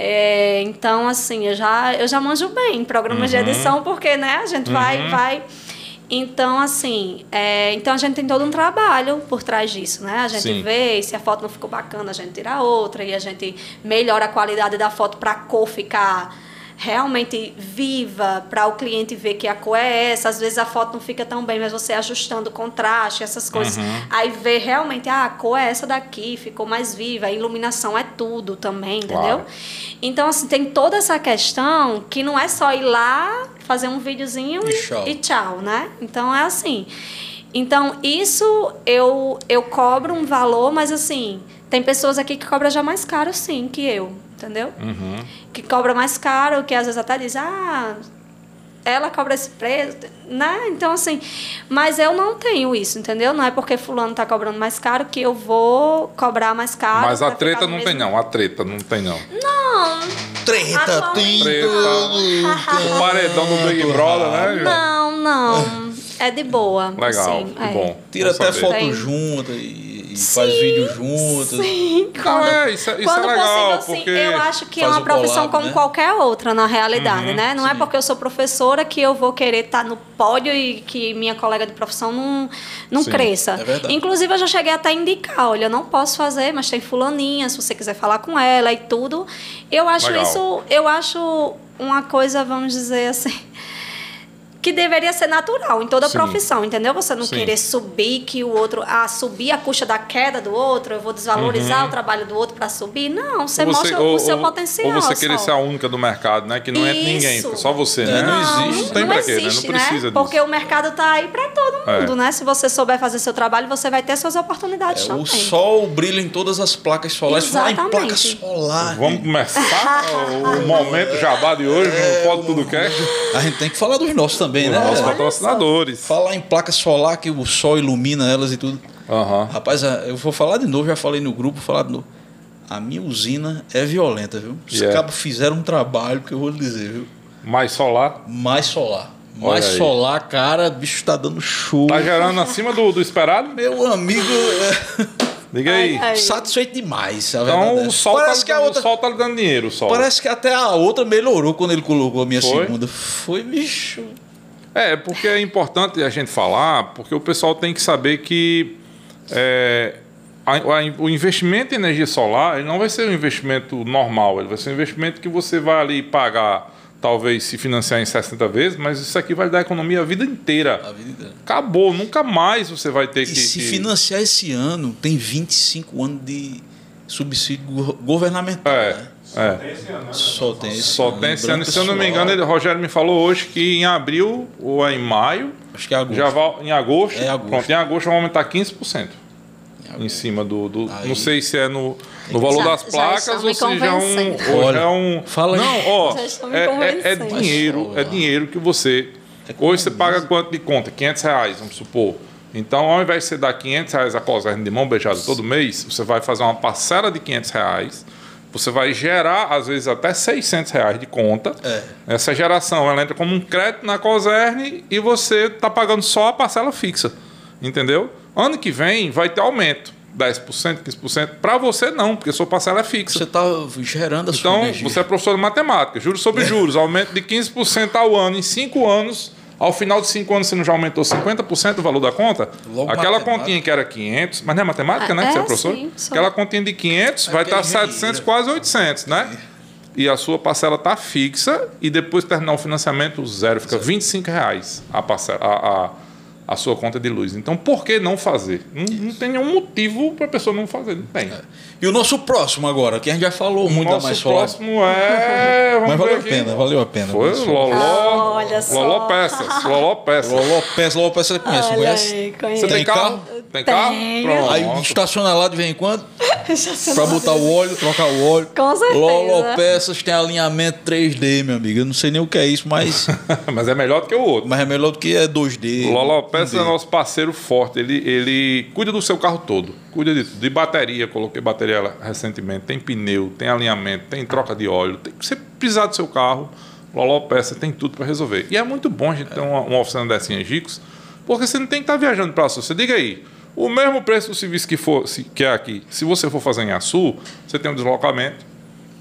É, então, assim, eu já, eu já manjo bem em programas Uhum. de edição, porque, né, a gente vai, vai. Então, assim, é, então a gente tem todo um trabalho por trás disso, né? A gente Sim. vê se a foto não ficou bacana, a gente tira outra e a gente melhora a qualidade da foto para a cor ficar realmente viva para o cliente ver que a cor é essa. Às vezes a foto não fica tão bem, mas você ajustando o contraste, essas coisas. Uhum. Aí ver realmente, ah, a cor é essa daqui, ficou mais viva. A iluminação é tudo também, entendeu? Claro. Então, assim, tem toda essa questão que não é só ir lá, fazer um videozinho e, e, tchau. e tchau, né? Então, é assim. Então, isso eu, eu cobro um valor, mas assim, tem pessoas aqui que cobram já mais caro, sim, que eu entendeu? Uhum. Que cobra mais caro, que às vezes até diz, ah, ela cobra esse preço, né? Então, assim, mas eu não tenho isso, entendeu? Não é porque fulano está cobrando mais caro que eu vou cobrar mais caro. Mas a treta não mesmo... tem não, a treta não tem não. Não. Treta tem. Treta. o paredão do Big Brother, né? Não, não. É de boa. Legal, assim, é. bom. Tira até foto tem. junto e sim, faz vídeo juntos. Sim, quando, é, isso, é, isso quando é legal, possível, sim. Eu acho que é uma profissão collab, como né? qualquer outra, na realidade, uhum, né? Não é sim. é porque eu sou professora que eu vou querer estar no pódio e que minha colega de profissão não, não sim, cresça. É Inclusive, eu já cheguei até a indicar, olha, eu não posso fazer, mas tem fulaninha, se você quiser falar com ela e tudo. Eu acho legal. isso, eu acho uma coisa, vamos dizer assim que deveria ser natural em toda Sim. profissão, entendeu? Você não Sim. querer subir que o outro, ah, subir a custa da queda do outro, eu vou desvalorizar uhum. o trabalho do outro para subir. Não, você, você mostra ou, o seu ou, potencial. Ou você querer ser a única do mercado, né? Que não é ninguém, só você, né? Não, não existe. Não tem não existe, quê, né? Não precisa né? Porque o mercado tá aí para todo mundo, é. né? Se você souber fazer seu trabalho, você vai ter suas oportunidades é, também. O sol brilha em todas as placas solares. Exatamente. Falar em placa solar. Vamos começar o momento jabá de hoje, é, no Pode Tudo Cash. A gente tem que falar dos nossos também, né? Nossos patrocinadores. Falar em placa solar que o sol ilumina elas e tudo. Uhum. Rapaz, eu vou falar de novo, já falei no grupo, falar de novo. A minha usina é violenta, viu? Os yeah. cabos fizeram um trabalho que eu vou dizer, viu? Mais solar? Mais solar. Mais solar, cara, bicho tá dando chuva. Tá gerando acima do, do esperado? Meu amigo. É... Diga aí. Ai, ai. Satisfeito demais. então o sol, Parece tá, que a outra, o sol tá dando dinheiro. O sol. Parece que até a outra melhorou quando ele colocou a minha Foi? segunda. Foi, bicho. É, porque é importante a gente falar, porque o pessoal tem que saber que é, a, a, o investimento em energia solar não vai ser um investimento normal, ele vai ser um investimento que você vai ali pagar, talvez se financiar em 60 vezes, mas isso aqui vai dar economia a vida inteira. A vida inteira. Acabou, nunca mais você vai ter e que. Se que... financiar esse ano, tem 25 anos de subsídio governamental. É. Né? É. Só tem esse ano. Né? Só tem esse Só ano. Tem esse ano. Se eu não me engano, ele, Rogério me falou hoje que em abril ou em maio. Acho que é agosto. Já vai, em agosto. É agosto. Pronto, em agosto vai aumentar 15%. Em, em cima do. do não sei se é no, no valor das placas ou se já é um. Já é um fala Não, ó. É, é, é, dinheiro. É dinheiro que você. É hoje você paga quanto de conta? 500 reais, vamos supor. Então, ao invés de você dar 500 reais a COSERN de mão beijada todo mês, você vai fazer uma parcela de 500 reais você vai gerar, às vezes, até 600 reais de conta. É. Essa geração ela entra como um crédito na COSERN e você está pagando só a parcela fixa. Entendeu? Ano que vem vai ter aumento. 10%, 15%. Para você, não, porque sua parcela é fixa. Você está gerando a então, sua Então, você é professor de matemática. Juros sobre é. juros. Aumento de 15% ao ano em 5 anos ao final de cinco anos, você não já aumentou 50% o valor da conta? Logo Aquela matemática. continha que era 500, mas não é matemática, né? É, que você é professor? Sim, Aquela continha de 500 é vai estar 700, quase 800, né? E a sua parcela está fixa e depois terminar o financiamento, zero. Fica 25 reais a, parcela, a, a a sua conta de luz. Então, por que não fazer? Não, não tem nenhum motivo para a pessoa não fazer. Não tem. É. E o nosso próximo agora, que a gente já falou o muito da Mais Solar. O próximo é. Mas valeu a pena, valeu a pena. Foi Loló. Ah, olha só. Loló Peças. Loló Peças. Loló Peças. Loló Peças você conhece, olha conhece? Aí, conhece? Você tem carro? Tem carro? Pronto. Aí estaciona lá de vez em quando. para botar o óleo, trocar o óleo. Com certeza. Loló Peças tem alinhamento 3D, meu amigo. Eu não sei nem o que é isso, mas. mas é melhor do que o outro. Mas é melhor do que é 2D. Loló Peças é nosso parceiro forte. Ele, ele cuida do seu carro todo. Cuida de, de bateria. Coloquei bateria recentemente. Tem pneu, tem alinhamento, tem troca de óleo. Tem, você precisar do seu carro, Loló Peça tem tudo para resolver. E é muito bom a gente ter uma, uma oficina dessa em Angicos, porque você não tem que estar tá viajando para a Sul. Você diga aí, o mesmo preço do serviço que, for, que é aqui, se você for fazer em Açu, você tem um deslocamento,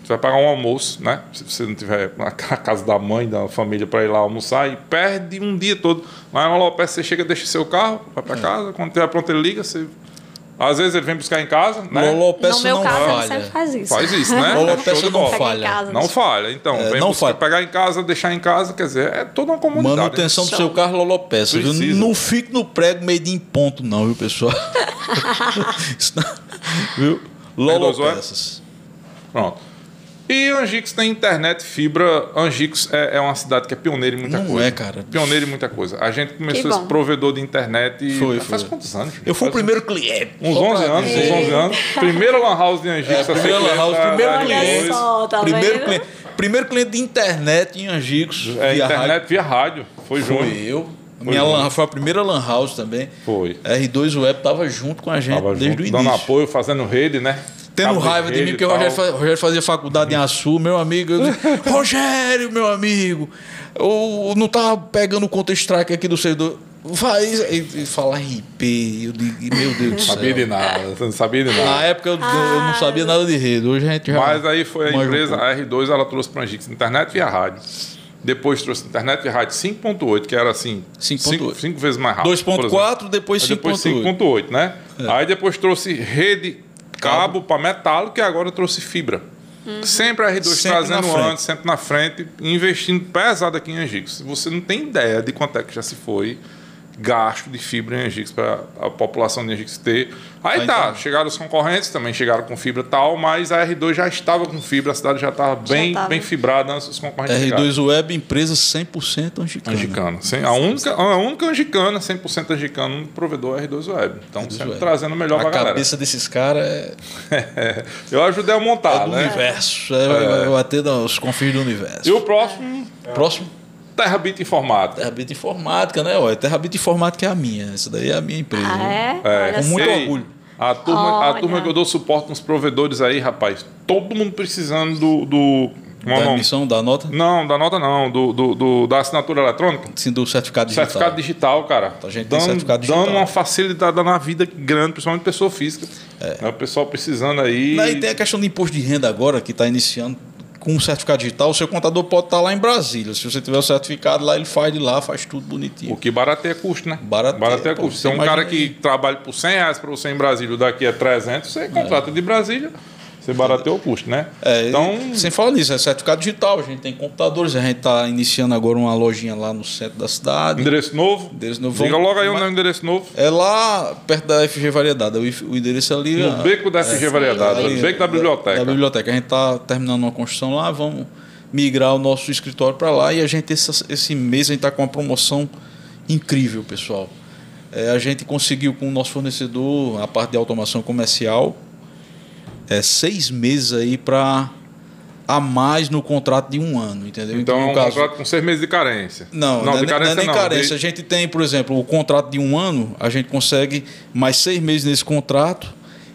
você vai pagar um almoço, né? Se você não tiver na casa da mãe, da família para ir lá almoçar, e perde um dia todo. Lá na Lopes você chega, deixa seu carro, vai para é. casa, quando tiver pronto ele liga, você Às vezes ele vem buscar em casa, né? No Lolopeça meu não caso, ele falha. sempre faz isso. Faz isso, né? Lolopeça Show de não falha. casa. Não falha. Então, É, vem não buscar, falha. pegar em casa, deixar em casa, quer dizer, é toda uma comunidade. Manutenção do seu carro Lolopeça. viu? Precisa. Não fique no prego meio de em ponto, não, viu, pessoal? Não- viu? Lolopeças. Pronto. E Angicos tem internet, fibra. Angicos é, é uma cidade que é pioneira em muita Não coisa. é, cara. Pioneira em muita coisa. A gente começou esse provedor de internet Foi, faz foi. quantos anos? Eu fui o primeiro cliente. Uns Só 11 pra anos, uns dizer. 11 anos. Primeira lan house de Angicos. É, a ser primeira lan house, primeiro cliente. R2. só, tá primeiro, vendo? cliente, primeiro cliente de internet em Angicos. É, via internet rádio. via rádio. Foi Foi junto. eu. Foi Minha lan, foi a primeira lan house também. Foi. R2 Web tava junto com a gente Tava desde junto, o dando início. apoio, fazendo rede, né? Tendo Cabo raiva de mim, e porque o. Rogério, fa- o Rogério fazia faculdade em Açu, meu amigo. Eu disse, Rogério, meu amigo, eu não tava pegando o Counter-Strike aqui do servidor. Vai e, e falar IP. Eu digo, meu Deus do céu. Sabia de nada, não sabia de Na nada. época eu, eu não sabia nada de rede. Hoje a gente já. Mas aí foi a um empresa, pouco. a R2, ela trouxe para a Angix internet via rádio. Depois trouxe internet via rádio 5.8, que era assim, 5.8. 5 vezes mais rápido. por exemplo. 2.4, depois Aí depois 5.8. 5.8, né? Aí depois trouxe rede cabo para metálico e agora trouxe fibra. Sempre a R2 Sempre trazendo antes, sempre na frente, investindo pesado aqui em Angix. Você não tem ideia de quanto é que já se foi gasto de fibra em Angix para a população de Angix ter. Aí Ah, tá, então. chegaram os concorrentes, também chegaram com fibra e tal, mas a R2 já estava com fibra, a cidade já estava bem, tava. bem fibrada antes dos concorrentes chegarem. R2 Web, empresa 100% angicana. Angicana. Sim, a, única, a única angicana, 100% angicana, no provedor é R2 Web. Então, R2 sempre Web. trazendo o melhor A pra galera. cabeça desses caras é, Eu ajudei a é montar, do né? universo. É, Vai bater nos confins do universo. E o próximo, Próximo, Terrabit Informática. Terrabit Informática, né? Olha, Terrabit Informática é a minha. Essa daí é a minha empresa. Ah, é? É, com muito. Ei, orgulho. A turma, a turma que eu dou suporte nos provedores aí, rapaz, todo mundo precisando do. do é Da nome? emissão, da nota, Não, da nota não, do, do, do- da assinatura eletrônica. sim, do certificado digital. Certificado digital, cara. A gente tem dando, certificado digital. dando uma facilidade na vida grande, principalmente pessoa física. É. O pessoal precisando aí. Não, E tem a questão do imposto de renda agora, que está iniciando com o certificado digital. O seu contador pode estar lá em Brasília. Se você tiver o certificado lá, ele faz de lá, faz tudo bonitinho. O que barateia custo, né? Barateia, pô, custo. Se é um cara que trabalha por 100 reais para você em Brasília, daqui é 300, você contrata de Brasília, você barateia o custo, né? É, então, e sem falar nisso, é certificado digital. A gente tem computadores, a gente está iniciando agora uma lojinha lá no centro da cidade. endereço novo. Endereço novo. Diga logo aí onde é o endereço novo. É lá perto da FG Variedade. O O endereço ali. No ah, beco da FG Variedade, ali, no beco da biblioteca. Da biblioteca. A gente está terminando uma construção lá, vamos migrar o nosso escritório para lá e a gente, esse, esse mês, a gente está com uma promoção incrível, pessoal. É, a gente conseguiu com o nosso fornecedor, a parte de automação comercial, é, seis meses aí para a mais no contrato de um ano, entendeu? Então, é no um contrato com seis meses de carência. não, não não, de é- carência não é nem não. carência. A De- gente tem, por exemplo, o contrato de um ano, a gente consegue mais seis meses nesse contrato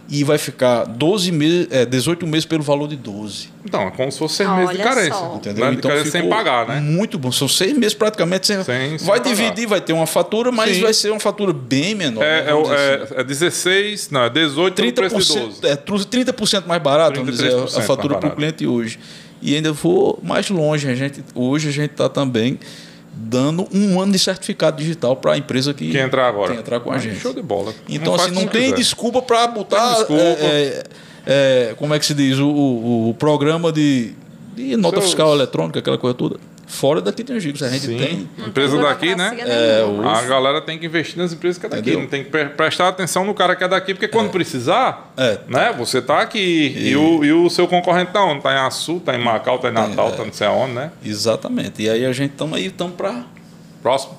e vai ficar 12 meses, é, 18 meses pelo valor de 12. Então, é como se fosse seis meses de carência. só. Entendeu? Né? De carência sem pagar, né? Muito bom. São seis meses praticamente sem. Sem- sem vai pagar. dividir, vai ter uma fatura, mas Sim. vai ser uma fatura bem menor. né? É, é, assim. é, é 16, não, é 18 pelo preço de 12. 30%, é, tru- 30% mais barato, vamos dizer, 33% a fatura mais para o barato. cliente hoje. E ainda vou mais longe. A gente, hoje a gente está também dando um ano de certificado digital para a empresa que, Que entrar agora. que entrar com a Mas gente. Show de bola. Então, faz assim, não tem quiser. desculpa para botar. Desculpa. é, é, é, como é que se diz? O, o- o programa de, de nota fiscal eletrônica, aquela coisa toda. Fora daqui tem Angicos. A gente Sim. tem. Empresa daqui, tem né? É. A galera tem que investir nas empresas que é daqui. Entendeu? Não tem que pre- prestar atenção no cara que é daqui, porque quando precisar, É. né? Você tá aqui. E, o, e o seu concorrente tá onde? Tá em Açu, tá em Macau, tá em Natal, é. tá não sei aonde, né? Exatamente. E aí a gente estamos aí, estamos para. Próximo.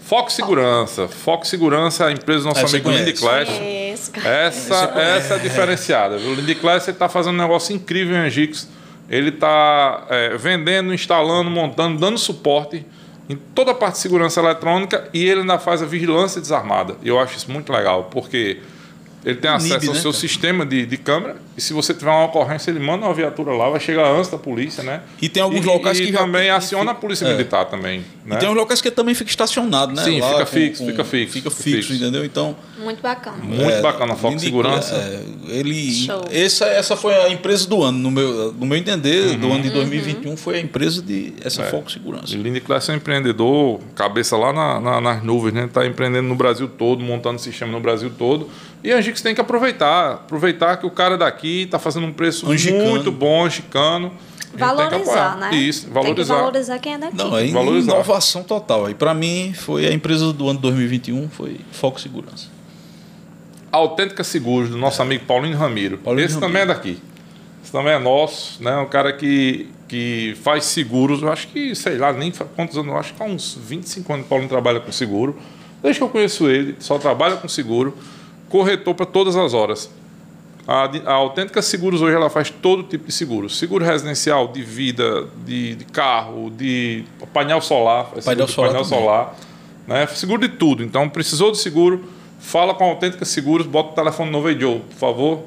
Foco Segurança. Foco Segurança, a empresa do nosso você amigo Lindy. Clash. Isso. Essa, essa é diferenciada. O Lindy Class ele está fazendo um negócio incrível em Angix. Ele está vendendo, instalando, montando, dando suporte em toda a parte de segurança eletrônica e ele ainda faz a vigilância desarmada. Eu acho isso muito legal, porque ele tem acesso ao né, seu cara? sistema de, de câmera e se você tiver uma ocorrência, ele manda uma viatura lá, vai chegar antes da polícia, né? E tem alguns e, locais e que também já... aciona a polícia é. militar também. Né? E tem uns locais que também fica estacionado, né? Sim, lá fica, com, fixo, com, fica fixo, fica fixo. Fica entendeu? Então muito bacana. Muito é, bacana, foco de segurança. É, ele, Show. essa, essa foi a empresa do ano, no meu, no meu entender, uhum. do ano de 2021 uhum. foi a empresa de essa é. foco segurança. E Lindy Class é um empreendedor, cabeça lá na, na, nas nuvens, né? Está empreendendo no Brasil todo, montando sistema no Brasil todo. E a gente tem que aproveitar, aproveitar que o cara daqui está fazendo um preço Angicano. muito bom, chicano. Valorizar, né? Isso, valorizar. Tem que valorizar quem é daqui. Não, é valorizar. inovação total. E para mim, foi a empresa do ano 2021, foi Foco Segurança. Autêntica Seguros, do nosso é. amigo Paulinho Ramiro. Paulinho Esse Ramiro. também é daqui. Esse também é nosso, né? Um cara que, que faz seguros, eu acho que, sei lá, nem quantos anos, eu acho que há uns 25 anos o Paulinho trabalha com seguro. Desde que eu conheço ele, só trabalha com seguro corretor para todas as horas. A, a Autêntica Seguros hoje ela faz todo tipo de seguro. Seguro residencial, de vida, de, de carro, de painel solar. Painel solar. Painel solar né? Seguro de tudo. Então, precisou de seguro, fala com a Autêntica Seguros, bota o telefone no Joe, por favor.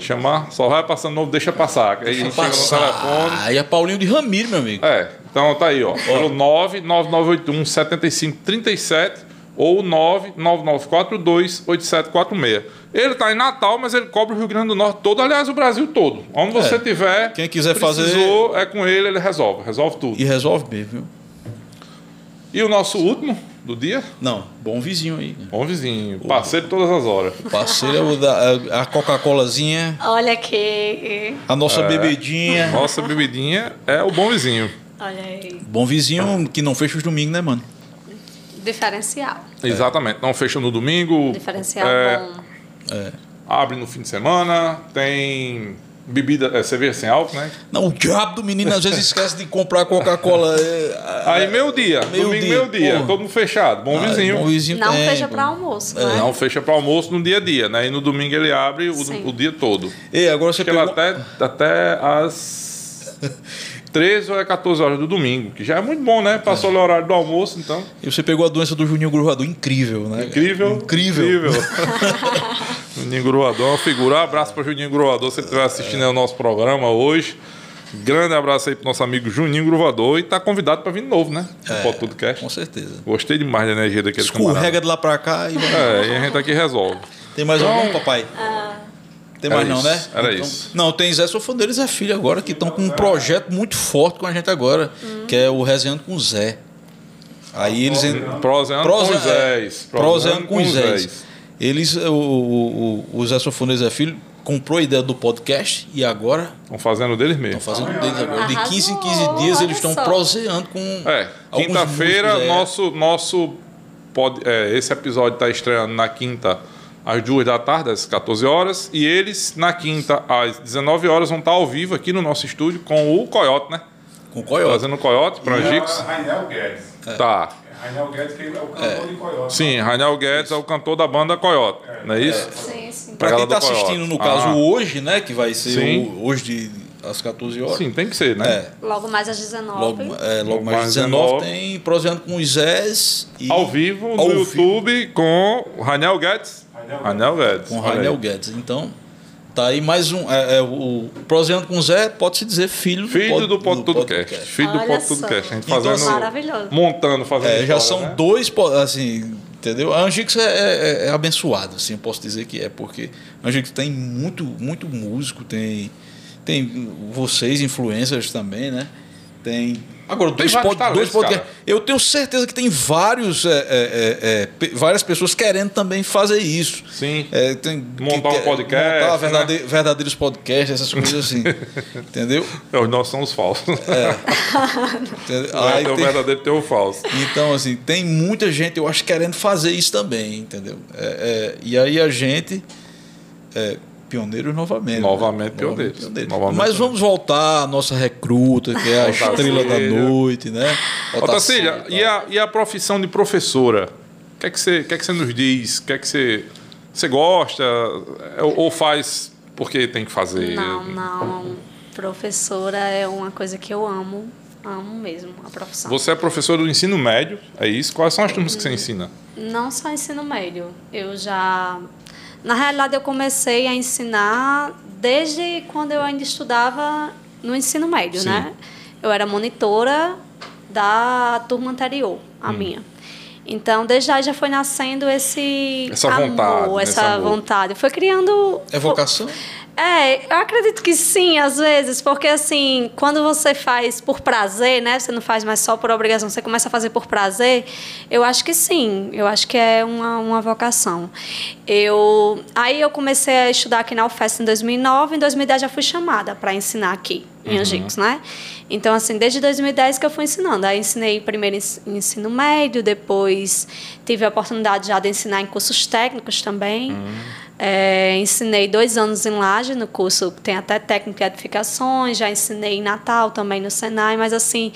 Chamar, só vai passando novo, deixa passar. Aí deixa a gente passar. chega no telefone. Aí é Paulinho de Ramiro, meu amigo. É, então tá aí, ó. Pelo 99981 7537 ou 999428746. Ele está em Natal, mas ele cobre o Rio Grande do Norte todo, aliás, o Brasil todo. Onde você é. tiver, quem quiser precisou, fazer, é com ele, ele resolve, resolve tudo. E resolve bem, viu? E o nosso último do dia? Não, bom vizinho aí. Bom vizinho, parceiro todas as horas. Parceiro é o da a Coca-Colazinha. Olha aqui. A nossa é, bebedinha. Nossa bebedinha é o bom vizinho. Olha aí. Bom vizinho que não fecha os domingos, né, mano? Diferencial. Exatamente. Não fecha no domingo. Diferencial é, bom. É. Abre no fim de semana. Tem bebida, é, cerveja sem álcool, né? Não, o diabo do menino às vezes esquece de comprar Coca-Cola. É, Aí meio dia, meio domingo dia, meio dia, porra. todo mundo fechado, bom vizinho. Bom vizinho não tem, fecha para almoço, é. né? Não fecha para almoço no dia a dia, né? E no domingo ele abre o, o dia todo. E agora você pegou... até até as 13 ou é 14 horas do domingo, que já é muito bom, né? Passou é. o horário do almoço, então. E você pegou a doença do Juninho Gruvador, incrível, né? Incrível. Incrível. incrível. Juninho Gruvador, uma figura. Um abraço para Juninho Gruvador, se ele estiver assistindo é. ao nosso programa hoje. Grande abraço aí pro nosso amigo Juninho Gruvador e tá convidado para vir de novo, né? No é, Podcast. Com certeza. Gostei demais da energia daquele Escorrega camarada. de lá para cá e É, e a gente aqui resolve. Tem mais então, algum, papai? Ah. Tem mais não, né? Era então, isso. Não, tem Zé Sofoneiro e Zé Filho agora, que estão com um projeto muito forte com a gente agora, hum. que é o Resenhando com Zé. Aí eles. Proseando com Zé. Proseando com Zé. Eles, o, o, o Zé Sofoneiro e Zé Filho comprou a ideia do podcast e agora. Estão fazendo deles mesmo. Estão fazendo deles agora. De 15 em 15 dias eles estão proseando com. É, quinta-feira, nosso. nosso pod, é, esse episódio está estreando na quinta às duas da tarde, às 14 horas, e eles, na quinta, às 19 horas, vão estar ao vivo aqui no nosso estúdio com o Coyote, né? Com o Coyote. Fazendo o Coyote para Angicos. Rainel Guedes. É. Tá. Rainel Guedes, que é o cantor é. de Coyote. Sim, Rainel Guedes é o cantor da banda Coyote, é. não é isso? Sim, sim. Para quem está assistindo, no caso, ah. hoje, né, que vai ser o, hoje de às 14 horas. Sim, tem que ser, né? É. Logo mais às 19. Logo, é, logo, logo mais às 19, 19 tem Proseando com os Zés. Ao vivo no YouTube vivo. com Rainel Guedes. Rainel Guedes. Com Rainel Guedes. Então, tá aí mais um. É, é, o Proseando com Zé, pode-se dizer filho, filho do Pod Tudo Cast. Filho do Pod Tudo Cast. A gente então, fazendo. Maravilhoso. Montando, fazendo. É, já são né? dois, assim. Entendeu? A Angix é, é, é, abençoado, assim, eu posso dizer que é, porque a Angix tem muito, muito músico, tem, tem vocês, influencers também, né? Tem Agora, dois, pod, dois podcasts. Eu tenho certeza que tem vários, é, é, é, é várias pessoas querendo também fazer isso. Sim. É, tem, montar que, um podcast. Montar verdade, né? verdadeiros podcasts, essas coisas assim. entendeu? É, nós somos falsos. É. Aí tem o verdadeiro tem o falso. Então, assim, tem muita gente, eu acho, querendo fazer isso também, entendeu? e aí a gente pioneiros novamente. Novamente né? pioneiros. pioneiros. Novamente Mas vamos voltar à nossa recruta, que é a estrela da noite, né? Otacília, e a, e a profissão de professora? O que é que você, que é que você nos diz? O que é que você, você gosta? Ou faz porque tem que fazer? Não, não. Professora é uma coisa que eu amo. Amo mesmo a profissão. Você é professora do ensino médio, é isso? Quais são as turmas que você ensina? Não só ensino médio. Eu já Na realidade, eu comecei a ensinar desde quando eu ainda estudava no ensino médio, Sim. né? Eu era monitora da turma anterior, a hum. minha. Então, desde aí já foi nascendo esse essa amor, vontade, essa vontade. Foi criando. É vocação? É, eu acredito que sim, às vezes, porque assim, quando você faz por prazer, né? Você não faz mais só por obrigação, você começa a fazer por prazer, eu acho que sim, eu acho que é uma, uma vocação. Eu, aí eu comecei a estudar aqui na UFES em 2009, em 2010 já fui chamada para ensinar aqui em uhum. Angicos, né? Então, assim, desde 2010 que eu fui ensinando. Aí ensinei primeiro ensino médio, depois tive a oportunidade já de ensinar em cursos técnicos também. Uhum. É, ensinei dois anos em Laje, no curso tem até técnica de edificações, já ensinei em Natal também no Senai, mas assim,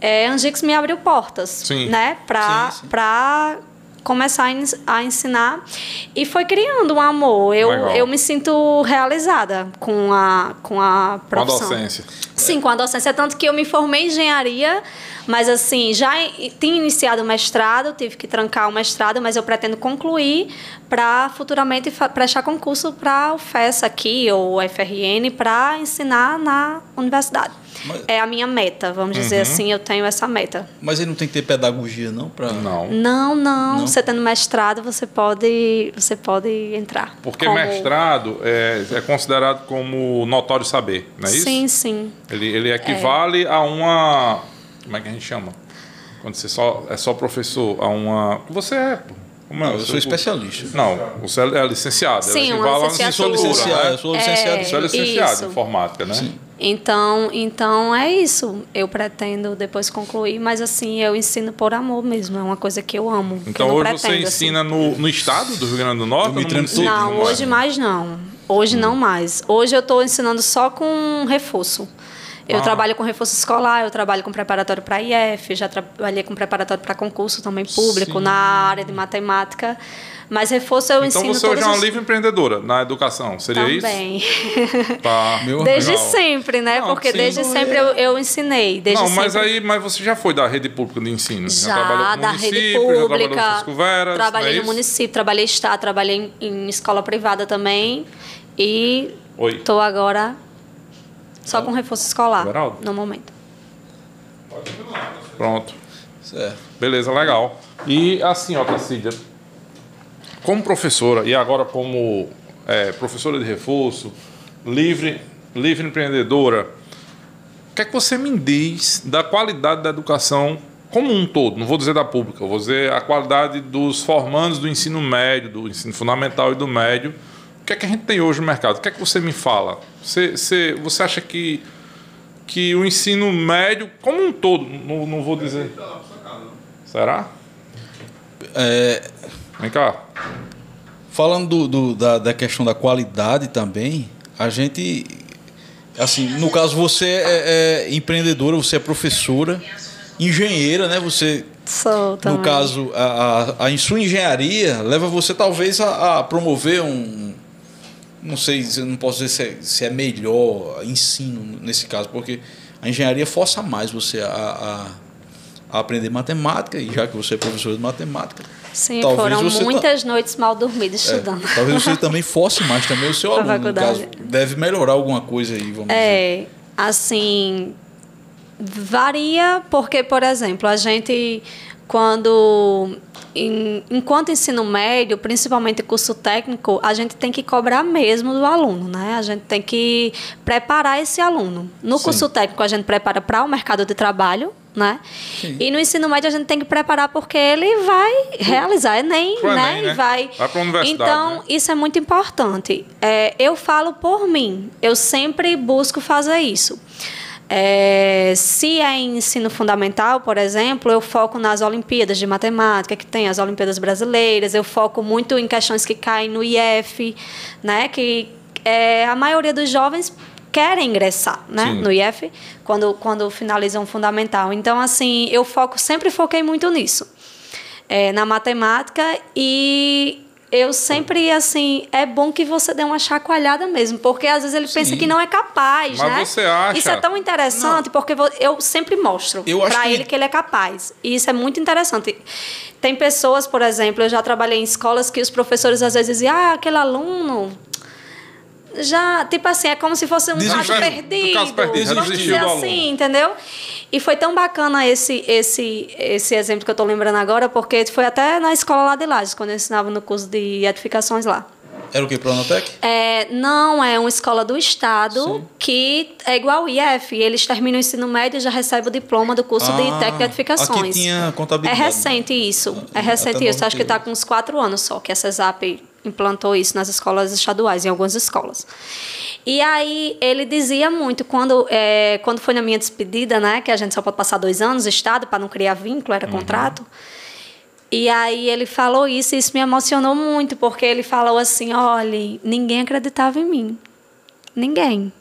é, Angix me abriu portas, sim. né, para começar a ensinar e foi criando um amor. Eu, eu me sinto realizada com a, com a profissão. Com a docência. Sim, com a docência. Tanto que eu me formei em engenharia mas, assim, já tinha iniciado o mestrado, tive que trancar o mestrado, mas eu pretendo concluir para futuramente prestar concurso para o FES aqui, ou o FRN, para ensinar na universidade. Mas... É a minha meta, vamos uhum. dizer assim, eu tenho essa meta. Mas ele não tem que ter pedagogia, não? Pra... Não. não. Não, não. Você tendo mestrado, você pode, você pode entrar. Porque como... mestrado é, é considerado como notório saber, não é isso? Sim, sim. Ele, ele equivale é. a uma como é que a gente chama? Quando você só, é só professor, a uma. Você é, é? Não, eu sou especialista. Não, você é licenciado. Sim, uma licenciatura. Sou licenciado, né? eu sou licenciado. É, você é licenciado em informática, né? Sim. Então, então é isso. Eu pretendo depois concluir, mas assim, eu ensino por amor mesmo. É uma coisa que eu amo. Então eu hoje pretendo, você ensina assim. no, no estado do Rio Grande do Norte? Não, não hoje mais não. Hoje hum. não mais. Hoje eu estou ensinando só com reforço. Eu ah. trabalho com reforço escolar, eu trabalho com preparatório para IF, já trabalhei com preparatório para concurso também público, Sim. na área de matemática. Mas reforço eu então ensino Então você hoje é uma os... livre empreendedora na educação, seria Também. isso? Também. Tá. desde legal. sempre, né? Não, Porque sim, desde sempre eu, eu ensinei. Desde não, mas sempre. aí mas você já foi da rede pública de ensino? Já, já da rede pública. Já trabalhei é no município, trabalhei Estado, trabalhei em, em escola privada também. E estou agora só com reforço escolar, Geraldo? no momento. Pronto. Certo. Beleza, legal. E assim, ó, Cacília, como professora e agora como é, professora de reforço, livre, livre empreendedora, o que é que você me diz da qualidade da educação como um todo? Não vou dizer da pública, vou dizer a qualidade dos formandos do ensino médio, do ensino fundamental e do médio o que é que a gente tem hoje no mercado? O que é que você me fala? Você, você, você acha que, que o ensino médio, como um todo, não, não vou dizer. Será? É, Vem cá. Falando do, do, da, da questão da qualidade também, a gente. Assim, no caso, você é, é empreendedora, você é professora, engenheira, né? Você Sou, no caso, a, a, a, sua engenharia leva você talvez a, a promover um, não sei, eu não posso dizer se é, se é, melhor ensino nesse caso, porque a engenharia força mais você a, a, a aprender matemática, e já que você é professor de matemática. Sim, foram muitas ta... noites mal dormidas é, estudando. É, talvez você também force mais também o seu aluno, faculdade. no caso. Deve melhorar alguma coisa aí, vamos é, dizer. assim, varia porque, por exemplo, a gente quando em, enquanto ensino médio, principalmente curso técnico, a gente tem que cobrar mesmo do aluno, né? A gente tem que preparar esse aluno. No Sim. curso técnico, a gente prepara para o mercado de trabalho, né? Sim. E no ensino médio a gente tem que preparar porque ele vai realizar Enem, Pro né? Enem, né? Vai. vai para a universidade. Então, né? isso é muito importante. É, eu falo por mim, eu sempre busco fazer isso. É, se é em ensino fundamental, por exemplo, eu foco nas Olimpíadas de Matemática, que tem as Olimpíadas Brasileiras, eu foco muito em questões que caem no IF, né, que é, a maioria dos jovens querem ingressar né, no IF quando, quando finalizam o fundamental. Então, assim, eu foco, sempre foquei muito nisso, é, na matemática e eu sempre, assim, é bom que você dê uma chacoalhada mesmo, porque às vezes ele pensa Sim. que não é capaz, Mas né? você acha- Isso é tão interessante, porque vo- eu sempre mostro para que- ele que ele é capaz. E isso é muito interessante. Tem pessoas, por exemplo, eu já trabalhei em escolas que os professores às vezes diziam, ah, aquele aluno já, tipo assim, é como se fosse um Desistiu. caso Um perdido. caso perdido, vamos dizer assim, entendeu? E foi tão bacana esse, esse, esse exemplo que eu estou lembrando agora, porque foi até na escola lá de Lages, quando eu ensinava no curso de edificações lá. Era o que, Pronatec? É, não, é uma escola do Estado que é igual ao IF. Eles terminam o ensino médio e já recebem o diploma do curso Ah, de técnico de edificações. aqui tinha contabilidade. É recente isso. É recente isso. Acho que 98. está com uns quatro anos só que a CESAP implantou isso nas escolas estaduais, em algumas escolas. E aí ele dizia muito, quando, é, quando foi na minha despedida, né, que a gente só pode passar dois anos, Estado, para não criar vínculo, era contrato. E aí ele falou isso e isso me emocionou muito, porque ele falou assim, olha, ninguém acreditava em mim. Ninguém.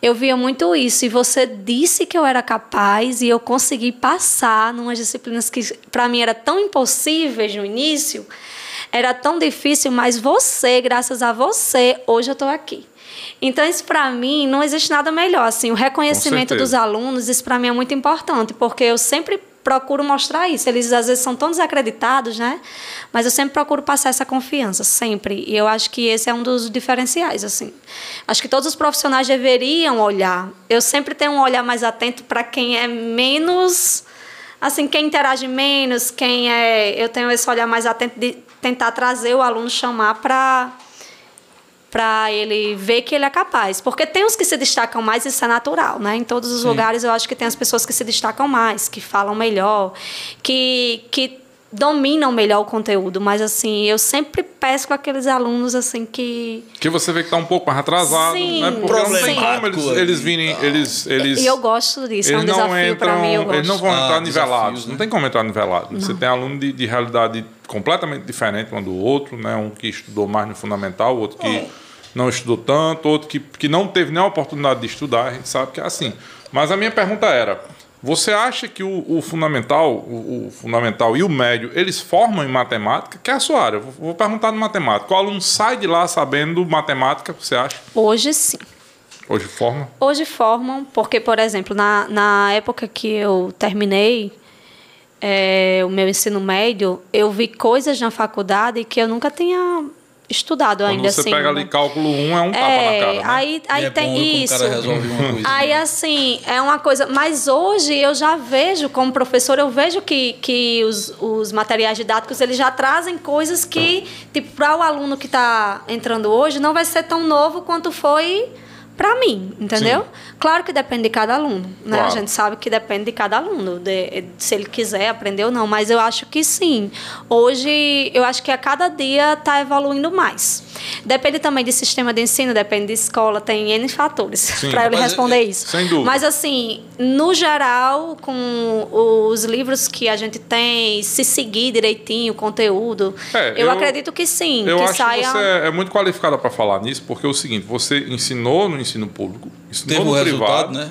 Eu via muito isso e você disse que eu era capaz e eu consegui passar numas disciplinas que para mim era tão impossíveis no início, era tão difícil, mas você, graças a você, hoje eu estou aqui. Então isso para mim não existe nada melhor assim, o reconhecimento dos alunos, isso para mim é muito importante, porque eu sempre procuro mostrar isso. Eles às vezes são tão desacreditados, né? Mas eu sempre procuro passar essa confiança, sempre. E eu acho que esse é um dos diferenciais, assim. Acho que todos os profissionais deveriam olhar. Eu sempre tenho um olhar mais atento para quem é menos assim, quem interage menos, quem é, eu tenho esse olhar mais atento de tentar trazer o aluno chamar para para ele ver que ele é capaz. Porque tem os que se destacam mais, isso é natural, né? Em todos os lugares eu acho que tem as pessoas que se destacam mais, que falam melhor, que, que dominam melhor o conteúdo. Mas, assim, eu sempre peço com aqueles alunos, assim, que... Que você vê que tá um pouco mais atrasado, Sim, né? Porque não tem sim. como eles, eles virem, eles, eles E eu gosto disso, é um eles não desafio para mim, eu gosto. eles não vão Ah, entrar desafios, nivelados. né? Não tem como entrar nivelado. Você tem aluno de, de realidade completamente diferente um do outro, né? Um que estudou mais no fundamental, outro que não estudou tanto, outro que, que não teve nem a oportunidade de estudar. A gente sabe que é assim. Mas a minha pergunta era: você acha que o, o fundamental, o, o fundamental e o médio, eles formam em matemática? Que é a sua área. Eu Vou, vou perguntar no matemática. O aluno sai de lá sabendo matemática? Você acha? Hoje, sim. Hoje forma? Hoje formam, porque, por exemplo, na, na época que eu terminei é, o meu ensino médio, eu vi coisas na faculdade que eu nunca tinha estudado Quando ainda você assim. pega né? ali cálculo 1, é um tapa É, na cara. Né? aí, aí é tem isso. coisa. Aí, né? assim, é uma coisa. Mas hoje eu já vejo, como professor, eu vejo que, que os, os materiais didáticos eles já trazem coisas que, tipo, para o aluno que está entrando hoje, não vai ser tão novo quanto foi para mim, entendeu? Claro que depende de cada aluno, né? Claro. A gente sabe que depende de cada aluno, de- se ele quiser aprender ou não, mas eu acho que sim. Hoje, eu acho que a cada dia está evoluindo mais. Depende também de sistema de ensino, depende de escola, tem N fatores para Mas, responder é, isso. sem dúvida. Mas assim, no geral, com os livros que a gente tem, se seguir direitinho o conteúdo, É, eu, eu- acredito que sim, Eu que acho saia. que você é muito qualificada para falar nisso, porque é o seguinte: você ensinou no ensino público, ensinou Teve no o privado, resultado, né?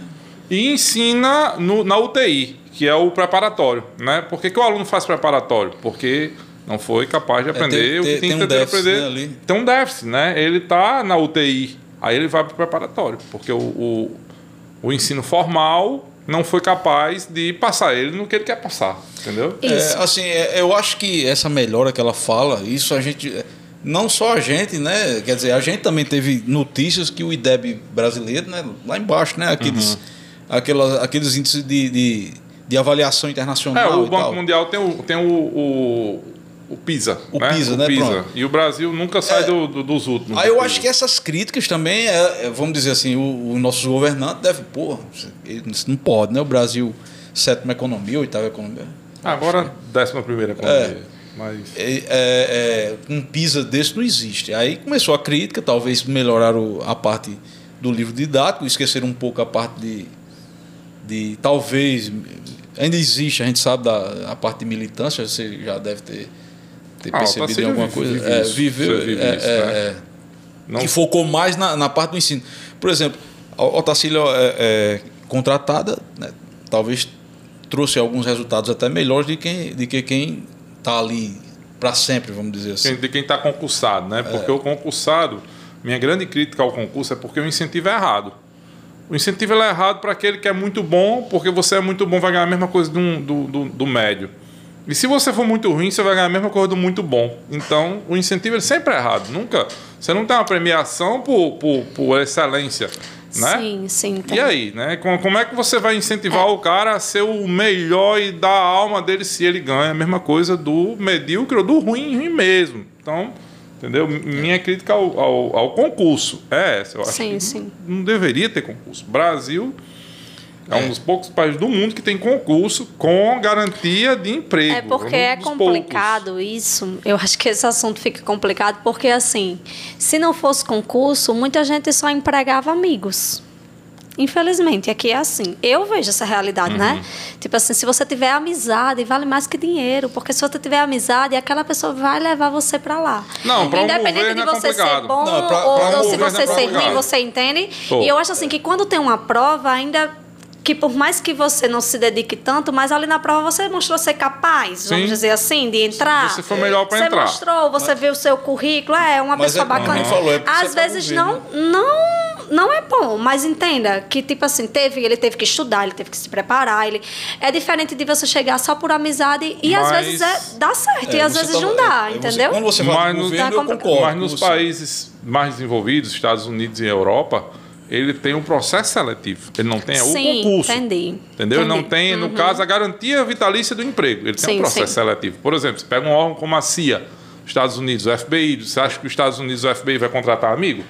e ensina no- na UTI, que é o preparatório. Né? Por que, que o aluno faz preparatório? Porque não foi capaz de aprender tem- o que tem- tem, que um déficit, aprender. né, ali. Tem um déficit, né? Ele está na UTI, aí ele vai para o preparatório, porque o, o, o ensino formal não foi capaz de passar ele no que ele quer passar, entendeu? Isso. É, assim, é, eu acho que essa melhora que ela fala, isso a gente. Não só a gente, né? Quer dizer, a gente também teve notícias que o IDEB brasileiro, né? Lá embaixo, né? Aqueles, Uhum. aquelas, aqueles índices de, de, de avaliação É, internacional. o e Banco tal. Mundial tem o, tem o, o, o PISA. O PISA, né? Pronto. E o Brasil nunca sai É. do, do- dos últimos. Aí eu PISA. acho que essas críticas também, é, é, vamos dizer assim, o, o nossos governantes devem, pô, isso não pode, né? O Brasil, sétima economia, oitava economia. Agora, décima primeira economia. Mas. É, é, é, um PISA desse não existe. Aí começou a crítica, talvez melhoraram a parte do livro didático, esqueceram um pouco a parte de, de talvez ainda existe, a gente sabe da a parte de militância, você já deve ter, ter Ah, percebido em alguma coisa. vive é, isso, viveu, vive é, isso, é, né? é. Que focou mais na, na parte do ensino. Por exemplo, a Otacília é, é contratada, né, talvez trouxe alguns resultados até melhores de, quem, de que quem está ali para sempre, vamos dizer assim. De quem está concursado, né? Porque é. o concursado, minha grande crítica ao concurso é porque o incentivo é errado. O incentivo é errado para aquele que é muito bom, porque você é muito bom, vai ganhar a mesma coisa do, do, do, do médio. E se você for muito ruim, você vai ganhar a mesma coisa do muito bom. Então, o incentivo ele sempre é errado. Nunca. Você não tem uma premiação por, por, por excelência. Né? Sim, sim. E aí, né? Como é que você vai incentivar é. o cara a ser o melhor e dar a alma dele se ele ganha a mesma coisa do medíocre ou do ruim, ruim mesmo? Então, entendeu? Minha crítica ao, ao, ao concurso é essa. Eu acho sim, sim. não deveria ter concurso. Brasil é, um dos poucos países do mundo que tem concurso com garantia de emprego. É porque é complicado poucos. isso. Eu acho que esse assunto fica complicado porque, assim, se não fosse concurso, muita gente só empregava amigos. Infelizmente, aqui é assim. Eu vejo essa realidade, né? uhum. né? Tipo assim, se você tiver amizade, vale mais que dinheiro. Porque se você tiver amizade, aquela pessoa vai levar você para lá. Não, pra Independente um de você é ser bom não, pra, ou, pra ou se você é ser ruim, você entende? E eu acho assim que quando tem uma prova, ainda que por mais que você não se dedique tanto, mas ali na prova você mostrou ser capaz, Sim. vamos dizer assim, de entrar. Você foi melhor para entrar. Você mostrou, você mas, viu o seu currículo, é uma pessoa é, bacana. Falou, é Às tá vezes não, né? não não é bom, mas entenda que tipo assim, teve, ele teve que estudar, ele teve que se preparar, ele é diferente de você chegar só por amizade e mas, às vezes é, dá certo é, e às vezes tá, não dá, é, entendeu? Você, quando você fala mas, governo, tá eu concordo, mas nos países mais desenvolvidos, Estados Unidos e Europa, ele tem um processo seletivo. Ele não tem sim, o concurso. Entendi. Entendeu? Entendi. Ele não tem, no uhum. caso, a garantia vitalícia do emprego. Ele tem sim, um processo sim. seletivo. Por exemplo, você pega um órgão como a CIA, Estados Unidos, o FBI, você acha que os Estados Unidos, o FBI vai contratar amigo?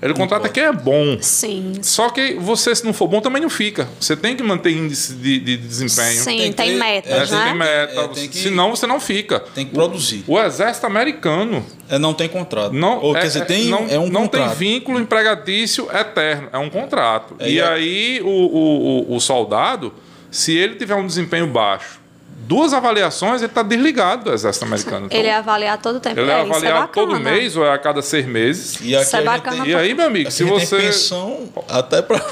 Ele contrata quem é bom. Sim. Só que você, se não for bom, também não fica. Você tem que manter índice de, de desempenho. Sim, tem, tem metas, é, né? Tem meta. É, tem que, Senão você não fica. Tem que produzir. O, o exército americano. É, não tem contrato. Não, Ou, é, quer dizer, tem, não, é um não contrato. tem vínculo empregatício eterno. É um contrato. É, e é. aí o, o, o, o soldado, se ele tiver um desempenho baixo duas avaliações, ele está desligado do Exército Americano. Então, ele é avaliado todo o tempo. Ele é, é avaliado é todo mês ou é a cada seis meses. E, aqui isso é bacana tem, e aí, meu amigo, se você. Tem pensão até para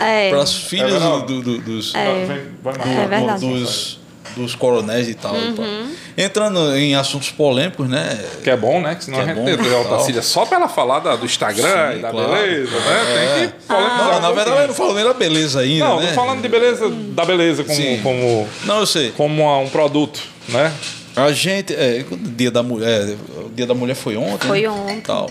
é. as filhas é do, do, dos. É, é verdade. Dos, dos coronéis e tal. Uhum. Entrando em assuntos polêmicos, né? Que é bom, né? Que senão que a é gente tem a Otacília só para ela falar da, do Instagram Sim, e da claro. beleza, né? É. Tem que ah. Não, na verdade, eu não falo nem da beleza ainda. Não, né? não falando de beleza, da beleza como, como. Não, eu sei. Como um produto, né? A gente. É, o dia da mulher. O dia da mulher foi ontem. Foi ontem. Tal.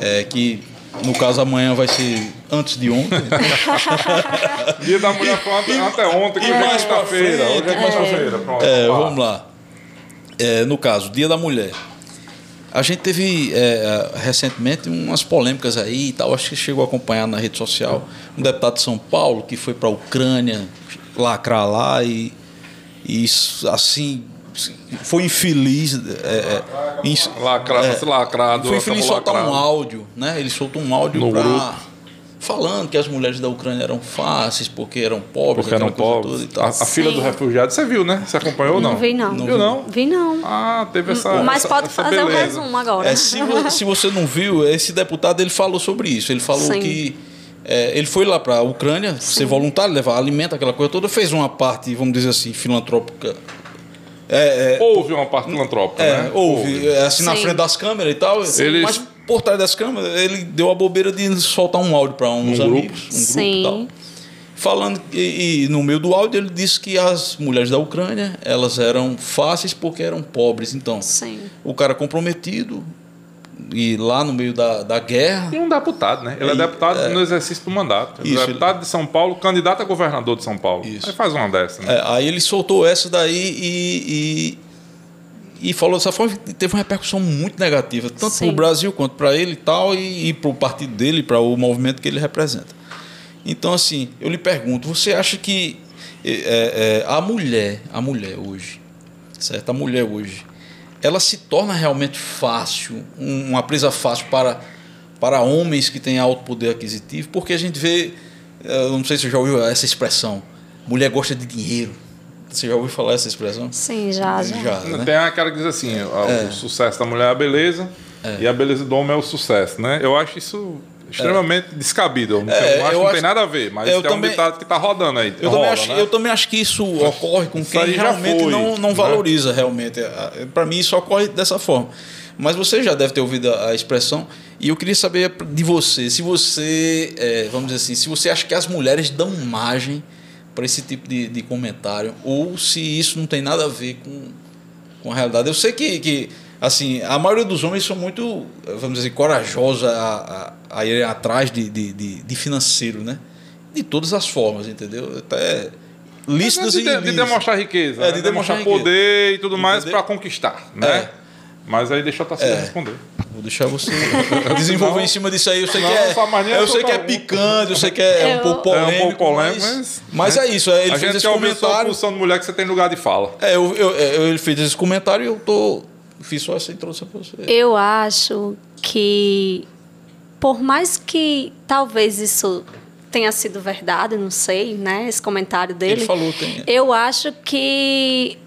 É que no caso, amanhã vai ser antes de ontem. Dia da mulher foi até, até ontem, que é mais para feira. Hoje é mais para feira. Pronto. É, vamos lá. É, no caso, Dia da Mulher. A gente teve é, recentemente umas polêmicas aí e tal, acho que chegou a acompanhar na rede social. Um deputado de São Paulo que foi para a Ucrânia lacrar lá e, e assim foi infeliz. É, é, in, é, lacrado. Foi infeliz soltar lacrado. um áudio, né? Ele soltou um áudio no pra, grupo. falando que as mulheres da Ucrânia eram fáceis porque eram pobres. Porque eram pobres. A, a fila do refugiado, você viu, né? Você acompanhou ou não? Não vi, não. não viu, não? Vi, não. Ah, teve essa. Mas essa, pode essa fazer beleza. um resumo agora. É, se, se você não viu, esse deputado ele falou sobre isso. Ele falou Sim. que. É, ele foi lá para a Ucrânia Sim. ser voluntário, levar alimento, aquela coisa toda, fez uma parte, vamos dizer assim, filantrópica é, é, houve uma parte filantrópica, é, né? Houve, houve. É, assim Sim. na frente das câmeras e tal. Eles... Mas por trás das câmeras, ele deu a bobeira de soltar um áudio para uns um amigos, grupo. um Sim. grupo e tal. Falando, e, e, no meio do áudio ele disse que as mulheres da Ucrânia elas eram fáceis porque eram pobres. Então, Sim. o cara comprometido, e lá no meio da, da guerra. E um deputado, né? Ele é, é deputado é, no exercício do mandato. Isso, deputado ele... de São Paulo, candidato a governador de São Paulo. Isso. Aí faz uma dessa, né? É, aí ele soltou essa daí e, e, e falou dessa forma teve uma repercussão muito negativa, tanto para o Brasil quanto para ele e tal, e, e para o partido dele, para o movimento que ele representa. Então, assim, eu lhe pergunto, você acha que é, é, a mulher, a mulher hoje, certo? A mulher hoje, ela se torna realmente fácil, uma presa fácil para, para homens que têm alto poder aquisitivo, porque a gente vê, eh, eu não sei se você já ouviu essa expressão, mulher gosta de dinheiro. Você já ouviu falar essa expressão? Sim, já. já. já né? Tem aquela que diz assim: é. o sucesso da mulher é a beleza é. e a beleza do homem é o sucesso, né? Eu acho isso extremamente é. descabido. Eu é, acho que não acho, tem nada a ver, mas é também, um ditado que está rodando aí. Eu, rola, também acho, né? eu também acho que isso ocorre com quem realmente não, não né? valoriza realmente. Para mim, isso ocorre dessa forma. Mas você já deve ter ouvido a expressão e eu queria saber de você, se você, é, vamos dizer assim, se você acha que as mulheres dão margem para esse tipo de, de comentário ou se isso não tem nada a ver com, com a realidade. Eu sei que, que assim, a maioria dos homens são muito, vamos dizer, corajosos a, a, a ir atrás de, de, de, de, financeiro, né? De todas as formas, entendeu? Até lícitas de, e de, demonstrar riqueza, é, de né? demonstrar, demonstrar poder e tudo mais para conquistar, né? É. Mas aí deixa o Tarcísio é. responder. Vou deixar você desenvolver não, em cima disso aí. Eu sei não, que é, eu sei que é picante, eu sei que é, um pouco polêmico. É um pouco polêmico, mas, mas, mas é isso. Ele a fez esse comentário. A de mulher que você tem lugar de fala. É, eu, eu, eu, ele fez esse comentário e eu tô fiz só essa introdução para você. Eu acho que por mais que talvez isso tenha sido verdade, não sei, né? Esse comentário dele. Ele falou, tem. Eu acho que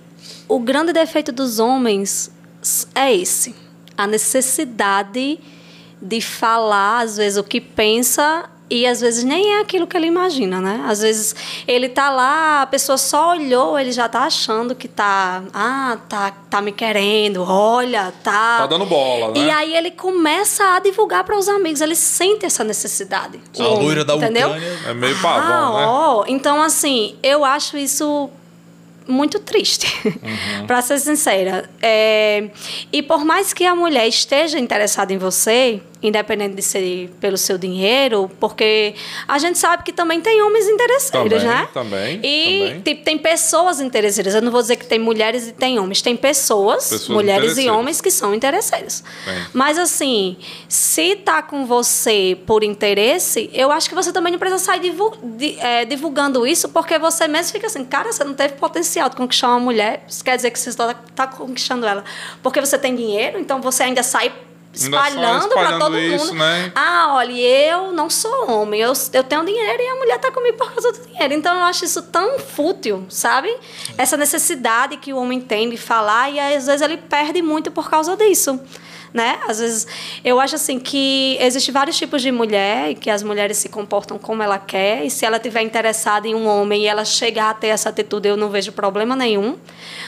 o grande defeito dos homens é esse: a necessidade de falar, às vezes, o que pensa e às vezes nem é aquilo que ele imagina, né? Às vezes ele tá lá, a pessoa só olhou, ele já tá achando que tá, ah, tá, tá me querendo, olha, tá. Tá dando bola, né? E aí ele começa a divulgar para os amigos, ele sente essa necessidade. A loira da entendeu? Ucrânia é meio pavão, ah, né? Ó, então assim, eu acho isso muito triste, uhum. para ser sincera. É, e por mais que a mulher esteja interessada em você, independente de ser pelo seu dinheiro, porque a gente sabe que também tem homens interesseiros, também, né? Também. E também. Tipo, tem pessoas interesseiras. Eu não vou dizer que tem mulheres e tem homens. Tem pessoas, pessoas mulheres e homens que são interesseiros. Mas assim, se tá com você por interesse, eu acho que você também não precisa sair é, divulgando isso, porque você mesmo fica assim, cara, você não teve potencial de conquistar uma mulher, isso quer dizer que você está tá conquistando ela. Porque você tem dinheiro, então você ainda sai espalhando para todo isso, mundo. Né? Ah, olha, eu não sou homem, eu, eu tenho dinheiro e a mulher está comigo por causa do dinheiro. Então eu acho isso tão fútil, sabe? Essa necessidade que o homem tem de falar e às vezes ele perde muito por causa disso né? Às vezes eu acho assim que existe vários tipos de mulher e que as mulheres se comportam como ela quer e se ela tiver interessada em um homem e ela chegar a ter essa atitude, eu não vejo problema nenhum.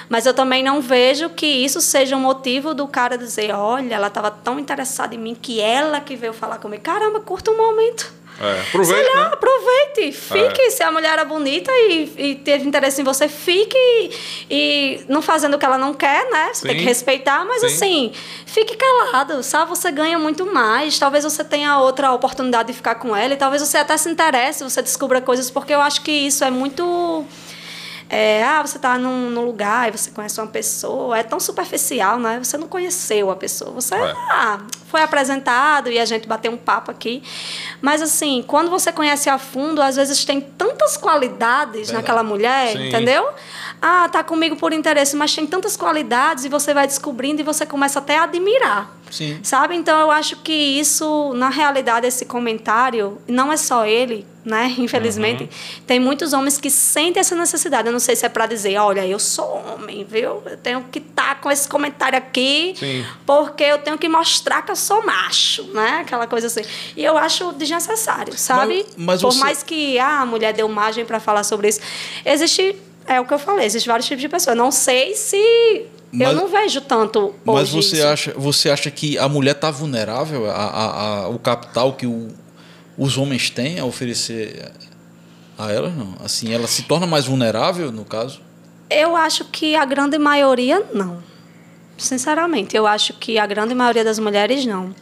Mas eu também não vejo que isso seja um motivo do cara dizer, olha, ela estava tão interessada em mim que ela que veio falar comigo. Caramba, curta um momento. É, aproveite, lá, né? aproveite, fique. É. Se a mulher era bonita e, e, teve interesse em você, fique e, e, não fazendo o que ela não quer, né? Você Sim. tem que respeitar, mas Sim. assim, fique calado, sabe? Você ganha muito mais. Talvez você tenha outra oportunidade de ficar com ela e talvez você até se interesse, você descubra coisas, porque eu acho que isso é muito é, ah, você está num, num, lugar e você conhece uma pessoa, é tão superficial, né? Você não conheceu a pessoa. Você é. ah, foi apresentado e a gente bateu um papo aqui. Mas, assim, quando você conhece a fundo, às vezes tem tantas qualidades Verdade. naquela mulher, Sim. entendeu? Ah, tá comigo por interesse, mas tem tantas qualidades e você vai descobrindo e você começa até a admirar. Sim. Sabe? Então eu acho que isso, na realidade, esse comentário, não é só ele, né? Infelizmente, uhum. tem muitos homens que sentem essa necessidade. Eu não sei se é para dizer, olha, eu sou homem, viu? Eu tenho que estar tá com esse comentário aqui, Sim. porque eu tenho que mostrar que eu sou macho, né? Aquela coisa assim. E eu acho desnecessário, sabe? Mas, mas Por você... mais que ah, a mulher deu margem para falar sobre isso, existe é o que eu falei, existem vários tipos de pessoas. Não sei se mas, eu não vejo tanto Mas você isso. acha, você acha que a mulher está vulnerável a, a, a, o capital que o, os homens têm a oferecer a ela? Não. Assim, ela se torna mais vulnerável no caso? Eu acho que a grande maioria não. Sinceramente, eu acho que a grande maioria das mulheres não.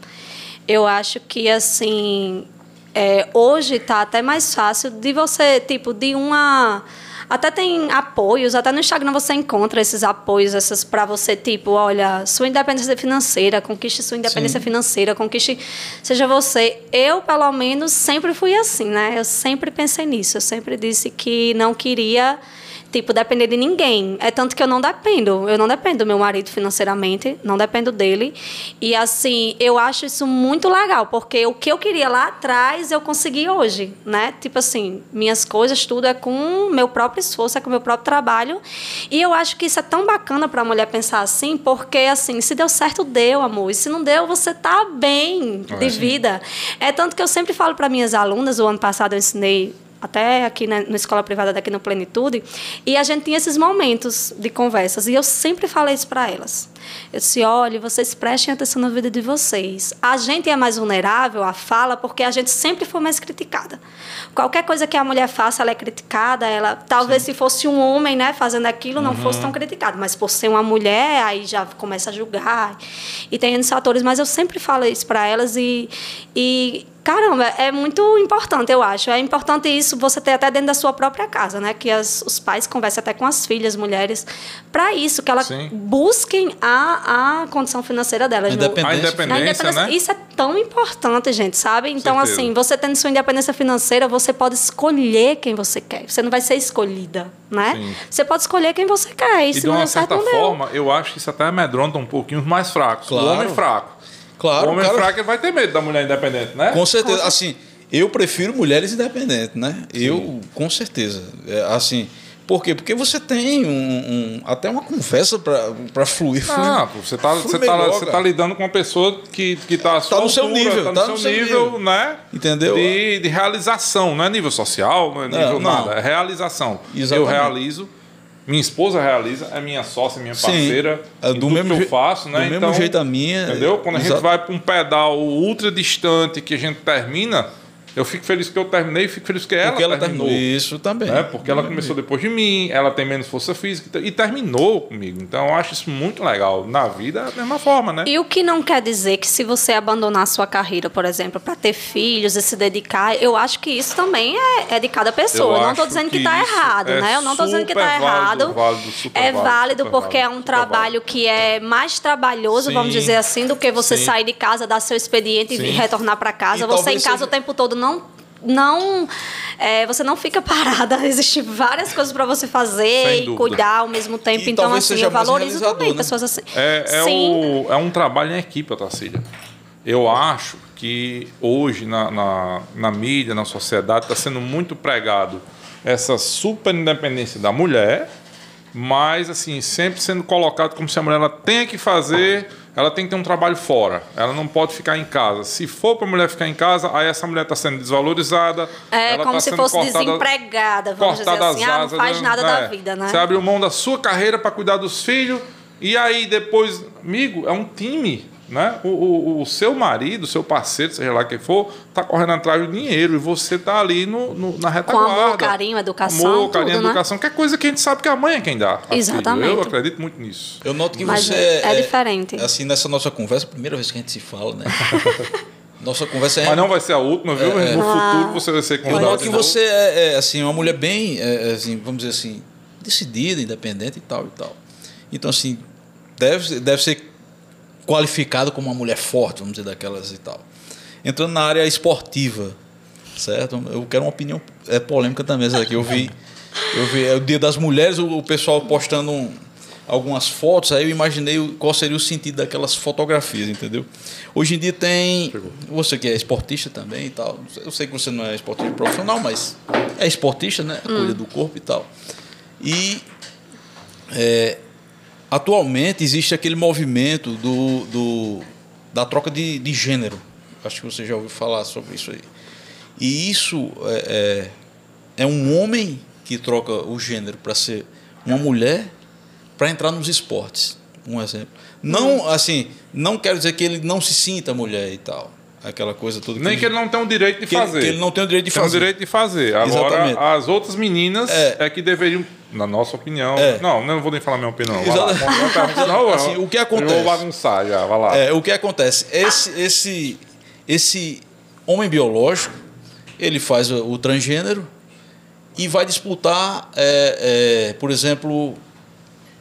Eu acho que assim é, hoje está até mais fácil de você tipo de uma até tem apoios, até no Instagram você encontra esses apoios, essas para você, tipo, olha, sua independência financeira, conquiste sua independência Sim. financeira, conquiste. Seja você. Eu, pelo menos, sempre fui assim, né? Eu sempre pensei nisso. Eu sempre disse que não queria tipo, depender de ninguém. É tanto que eu não dependo. Eu não dependo do meu marido financeiramente, não dependo dele. E assim, eu acho isso muito legal, porque o que eu queria lá atrás eu consegui hoje, né? Tipo assim, minhas coisas, tudo é com meu próprio esforço, é com meu próprio trabalho. E eu acho que isso é tão bacana para a mulher pensar assim, porque assim, se deu certo, deu, amor. E se não deu, você tá bem de vida. É tanto que eu sempre falo para minhas alunas, o ano passado eu ensinei até aqui na, na, escola privada daqui no Plenitude, e a gente tinha esses momentos de conversas, e eu sempre falei isso para elas. Eu disse, olha, vocês prestem atenção na vida de vocês. A gente é mais vulnerável à fala porque a gente sempre foi mais criticada. Qualquer coisa que a mulher faça, ela é criticada, ela talvez Sim. se fosse um homem, né, fazendo aquilo, não uhum. fosse tão criticado, mas por ser uma mulher, aí já começa a julgar. E tem esses fatores, mas eu sempre falo isso para elas e, e Caramba, é muito importante, eu acho. É importante isso você ter até dentro da sua própria casa, né? Que as, os pais conversem até com as filhas, mulheres, para isso, que elas Sim. busquem a, a condição financeira delas. A independência, a independência, a independência né? Isso é tão importante, gente, sabe? Então, Certeza. assim, você tendo sua independência financeira, você pode escolher quem você quer. Você não vai ser escolhida, né? Sim. Você pode escolher quem você quer. E, e se de uma certa forma, eu acho que isso até amedronta um pouquinho os mais fracos. Claro. O homem fraco Claro. O homem cara... fraco vai ter medo da mulher independente, né? Com certeza. Com assim, eu prefiro mulheres independentes, né? Sim. Eu, com certeza. É, assim. Por quê? Porque você tem um, um até uma conversa para fluir. Ah, você está você tá, você tá lidando com uma pessoa que está tá no seu nível. Está tá no, seu nível, nível, né? Entendeu? De, de realização. Não é nível social, não é nível não, nada. Não. É realização. Exatamente. Eu realizo minha esposa realiza, é minha sócia, minha parceira. Sim, é do mesmo que eu faço, né? Do então, mesmo jeito a minha. Entendeu? Quando a gente vai para um pedal ultra distante que a gente termina, eu fico feliz que eu terminei e fico feliz que ela, Porque ela terminou. Isso também. Né? Porque ela começou depois de mim, ela tem menos força física e terminou comigo. Então eu acho isso muito legal. Na vida é da mesma forma, né? E o que não quer dizer que se você abandonar a sua carreira, por exemplo, para ter filhos e se dedicar, eu acho que isso também é, é de cada pessoa. Eu, não estou dizendo que está errado, é né? Eu não estou dizendo que está errado. Válido, é válido porque válido, é um trabalho que é mais trabalhoso, sim, vamos dizer assim, do que você sim. sair de casa, dar seu expediente sim. e retornar para casa. E você em casa seja... o tempo todo não não é, você não fica parada. Existem várias coisas para você fazer e cuidar ao mesmo tempo. E então, assim, eu valorizo também né? pessoas assim. É, é, o, é um trabalho em equipe, Tacília. Eu acho que hoje na, na, na mídia, na sociedade, está sendo muito pregado essa super independência da mulher, mas assim, sempre sendo colocado como se a mulher ela tenha que fazer ela tem que ter um trabalho fora. Ela não pode ficar em casa. Se for para a mulher ficar em casa, aí essa mulher está sendo desvalorizada. É como tá se fosse cortada, desempregada, vamos dizer assim. Ah, não faz nada né? da vida, né? Você abre mão da sua carreira para cuidar dos filhos. E aí depois, amigo, é um time. Né? O, o, o, seu marido, o seu parceiro, seja lá quem for, está correndo atrás do dinheiro e você está ali no, no, na retaguarda. Com amor, carinho, educação. Amor, carinho, tudo, educação, né? que é coisa que a gente sabe que a mãe é quem dá. Exatamente. Filho. Eu acredito muito nisso. Eu noto que Mas você. É, é, é, diferente. Assim, nessa nossa conversa, primeira vez que a gente se fala, né? Nossa conversa é. Mas não vai ser a última, viu? É, no ah, futuro você vai ser convidado. Eu noto que você é, é, assim, uma mulher bem, é, assim, vamos dizer assim, decidida, independente e tal e tal. Então, assim, deve, deve ser qualificado como uma mulher forte, vamos dizer, daquelas e tal. Entrando na área esportiva, certo? Eu quero uma opinião é polêmica também essa daqui. Eu vi, eu vi é o Dia das Mulheres, o, o pessoal postando um, algumas fotos, aí eu imaginei qual seria o sentido daquelas fotografias, entendeu? Hoje em dia tem você que é esportista também e tal. Eu sei que você não é esportista profissional, mas é esportista, né? Hum. Cuida do corpo e tal. E é, Atualmente existe aquele movimento do, do da troca de, de gênero. Acho que você já ouviu falar sobre isso aí. E isso é, é, é um homem que troca o gênero para ser uma mulher para entrar nos esportes. Um exemplo. Não, uhum. assim, não quero dizer que ele não se sinta mulher e tal aquela coisa toda. Nem que ele não tem o direito de que fazer. Ele, que ele não tem o direito de tem fazer. Tem o direito de fazer. Agora, Exatamente. as outras meninas é. é. que deveriam, na nossa opinião. É. Não, não vou nem falar minha opinião. Lá, não, assim, o que acontece? Eu vou bagunçar já, vai lá. É, o que acontece? Esse, esse, esse homem biológico, ele faz o, o transgênero e vai disputar, é, é, por exemplo,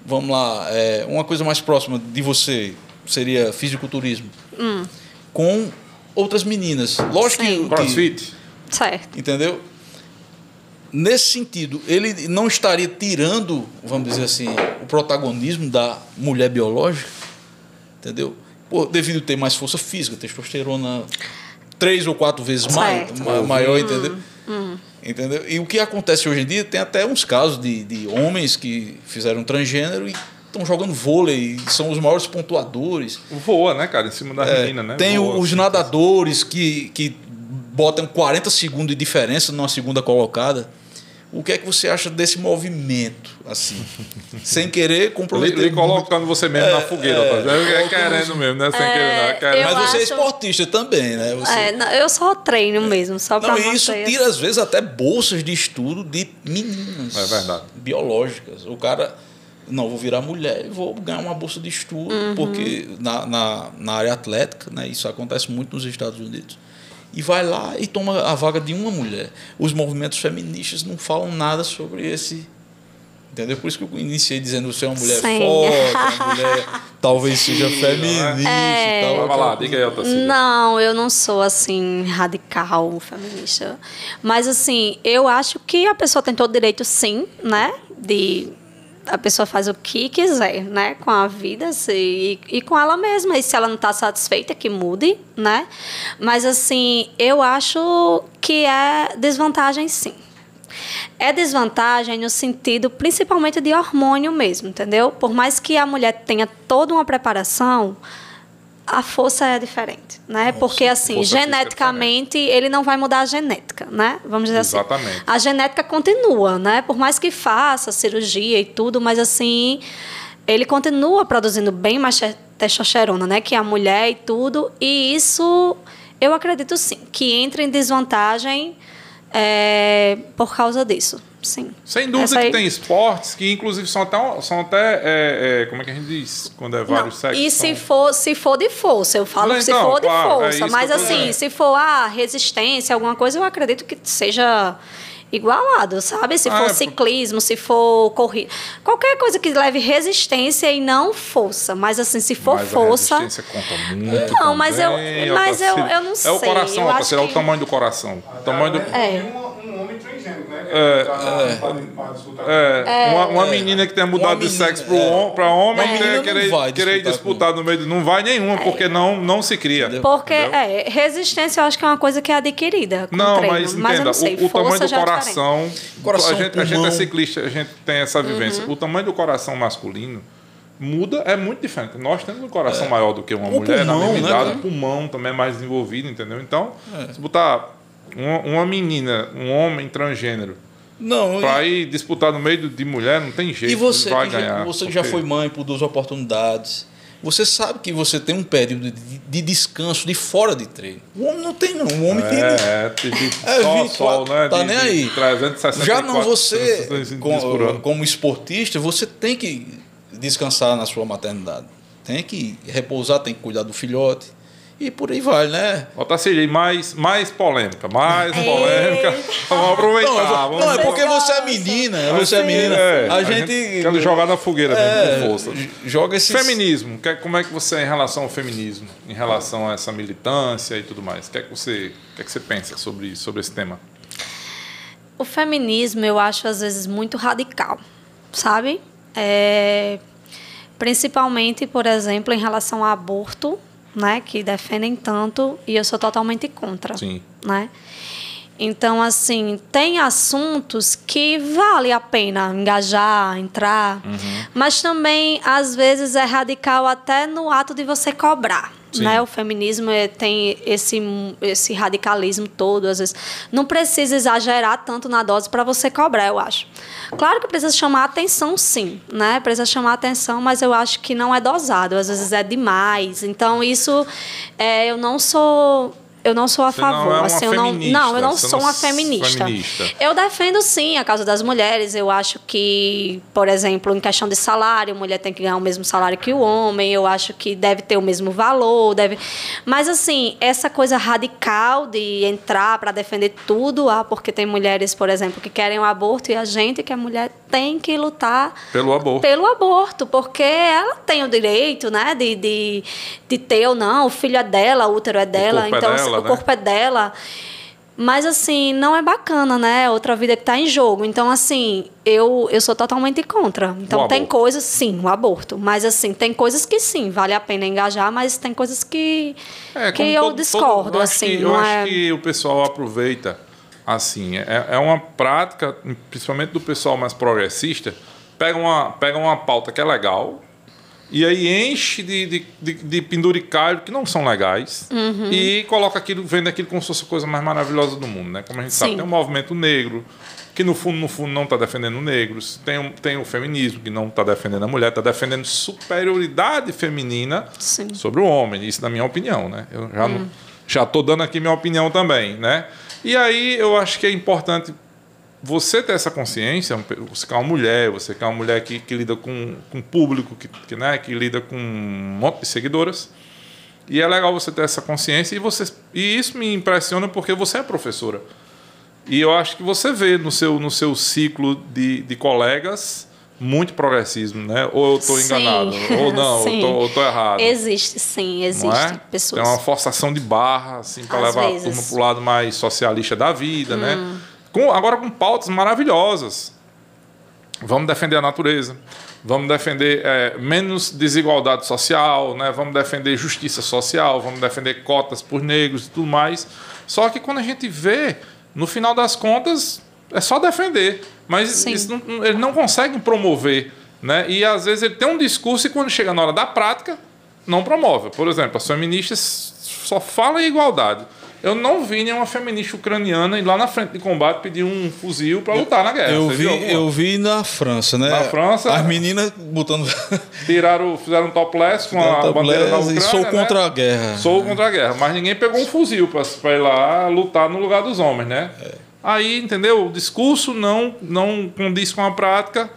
vamos lá, é, uma coisa mais próxima de você seria fisiculturismo. Hum. Com outras meninas. Lógico Sim. que. Crossfit. Certo. Entendeu? nesse sentido, ele não estaria tirando, vamos dizer assim, o protagonismo da mulher biológica, entendeu? Por, devido ter mais força física, testosterona três ou quatro vezes mai, ma, maior, entendeu? Hum. Entendeu? E o que acontece hoje em dia, tem até uns casos de, de homens que fizeram transgênero e estão jogando vôlei, são os maiores pontuadores. Voa, né, cara, em cima da é, menina, né? Tem Voa, os nadadores que, que botam 40 segundos de diferença numa segunda colocada. O que é que você acha desse movimento, assim? Sem querer comprometer. Ele colocando você mesmo é, na fogueira, é, tá? é, querendo mesmo, né? Sem é, querer, querendo. Mas você é acho... é esportista também, né? Você... É, não, eu só treino mesmo, só para Não, isso tira, às vezes, até bolsas de estudo de meninas. É verdade. Biológicas. O cara. Não, vou virar mulher e vou ganhar uma bolsa de estudo, uhum. porque na, na, na área atlética, né, isso acontece muito nos Estados Unidos e vai lá e toma a vaga de uma mulher. Os movimentos feministas não falam nada sobre esse. Entendeu? Por isso que eu iniciei dizendo que você é uma mulher Sim. forte, uma mulher talvez seja feminista é, e tal. Vai lá, diga aí, Otacília. Não, eu não sou assim radical feminista. Mas assim, eu acho que a pessoa tem todo o direito, sim, né? De a pessoa faz o que quiser, né, com a vida se, e, e, com ela mesma. E se ela não está satisfeita, que mude, né? Mas assim, eu acho que é desvantagem, sim. É desvantagem no sentido principalmente de hormônio mesmo, entendeu? Por mais que a mulher tenha toda uma preparação, a força é diferente, né? Nossa, Porque assim, é geneticamente é ele não vai mudar a genética, né? Vamos dizer assim. Exatamente. assim. A genética continua, né? Por mais que faça cirurgia e tudo, mas assim, ele continua produzindo bem mais testosterona, né, que a mulher e tudo, e isso eu acredito sim, que entra em desvantagem é, por causa disso. Sim. Sem dúvida aí... que tem esportes que, inclusive, são até. São até é, é, como é que a gente diz? Quando é vários sexos. E se, for, se for de força, eu falo Não, se então, for de claro, é força. É mas assim, se for a ah, resistência, alguma coisa, eu acredito que seja igualado, sabe? Se ah, for é, ciclismo, se for corrida. Qualquer coisa que leve resistência e não força. Mas assim, se for mas força. A resistência conta muito. Não, também, mas eu, mas eu, eu não sei. É o coração, eu que... é o tamanho do coração. O tamanho do. É. É, é, é, uma, uma, menina que tenha mudado menina, de sexo para homem, é. querer, querer disputar com... no meio. Não vai nenhuma, porque não, não se cria. Porque é, resistência eu acho que é uma coisa que é adquirida. não, treino, mas entenda, mas sei, o, o tamanho do coração. coração a, gente, a gente é ciclista, a gente tem essa vivência. Uhum. O tamanho do coração masculino muda, é muito diferente. Nós temos um coração é. maior do que uma o mulher, pulmão, na mesma idade, né, o pulmão também é mais desenvolvido, entendeu? Então, é. se botar uma, uma menina, um homem transgênero, não, para ir disputar no meio de mulher não tem jeito. E você, vai que ganhar, já, você porque... já foi mãe por duas oportunidades. Você sabe que você tem um período de, de descanso de fora de treino. O homem não tem, não. O homem é, tem. De é, só 24, sol, né? Tá de, nem aí. 364, já não você, como, como esportista, você tem que descansar na sua maternidade. Tem que repousar, tem que cuidar do filhote e por aí vai, né? Otacília, mais, mais polêmica, mais polêmica. Vamos aproveitar. Não, vamos não é porque você é menina, você é menina. É, a, a, gente, gente quer jogar na fogueira é, mesmo, com força. Joga esse Feminismo, como é que você é em relação ao feminismo, em relação a essa militância e tudo mais? O que é que você, o que é que você pensa sobre, sobre esse tema? O feminismo eu acho às vezes muito radical, sabe? É, principalmente, por exemplo, em relação ao aborto né, que defendem tanto e eu sou totalmente contra, Sim. né? Então, assim, tem assuntos que vale a pena engajar, entrar, uhum. mas também, às vezes, é radical até no ato de você cobrar. Né? O feminismo é, tem esse, esse radicalismo todo, às vezes. Não precisa exagerar tanto na dose para você cobrar, eu acho. Claro que precisa chamar atenção, sim, né? Precisa chamar atenção, mas eu acho que não é dosado, às vezes é demais. Então, isso é, eu não sou eu não sou a Você favor. Não é assim, eu não, não, eu não sou uma feminista. feminista. Eu defendo sim a causa das mulheres. Eu acho que, por exemplo, em questão de salário, a mulher tem que ganhar o mesmo salário que o homem. Eu acho que deve ter o mesmo valor, deve. Mas assim, essa coisa radical de entrar para defender tudo, ah, porque tem mulheres, por exemplo, que querem o aborto e a gente que é mulher tem que lutar pelo aborto. Pelo aborto, porque ela tem o direito, né, de, de, de ter ou não, o filho é dela, o útero é dela, o então é dela, o né? corpo é dela. Mas, assim, não é bacana, né? Outra vida que está em jogo. Então, assim, eu, eu sou totalmente contra. Então, O tem aborto. coisas, sim, o aborto. Mas, assim, tem coisas que sim, vale a pena engajar, mas tem coisas que, É, que eu todo- discordo, todo- eu acho assim. que- eu acho é... que o pessoal aproveita, assim, é, é uma prática, principalmente do pessoal mais progressista, pega uma, pega uma pauta que é legal e aí enche de, de, de, de penduricalho que não são legais Uhum. e coloca aquilo, vende aquilo como se fosse a coisa mais maravilhosa do mundo, né? Como a gente sabe, Sim. tem um movimento negro, que no fundo, no fundo não está defendendo negros, tem, um- tem o feminismo que não está defendendo a mulher, está defendendo superioridade feminina Sim. sobre o homem, isso na minha opinião, né? Eu já não, já tô dando aqui minha opinião também, né? E aí eu acho que é importante você ter essa consciência, você que é uma mulher, você que é uma mulher que, que lida com, com público, que, que, né, que lida com um monte de seguidoras. E é legal você ter essa consciência e você e isso me impressiona porque você é professora. E eu acho que você vê no seu no seu ciclo de, de colegas muito progressismo, né? Ou eu estou Sim. enganado, ou não, eu estou errado. Existe, sim, existe. é? Pessoas. Tem uma forçação de barra, assim, para levar vezes. Hum. a turma para o lado mais socialista da vida, né? Com, agora com pautas maravilhosas. Vamos defender a natureza, vamos defender é, menos desigualdade social, né? vamos defender justiça social, vamos defender cotas por negros e tudo mais. Só que quando a gente vê, no final das contas, é só defender. Mas não, eles não conseguem promover. Né? E às vezes ele tem um discurso e quando chega na hora da prática, não promove. Por exemplo, as feministas só falam em igualdade. Eu não vi nenhuma feminista ucraniana ir lá na frente de combate pedir um fuzil para lutar na guerra. Eu Você vi, eu vi na França, né? Na França- As meninas botando. Tiraram, fizeram um topless com a bandeira da Ucrânia. e sou né? contra a guerra. Sou contra a guerra. Mas ninguém pegou um fuzil para ir lá lutar no lugar dos homens, né? É. Aí, entendeu? O discurso não, não condiz com a prática.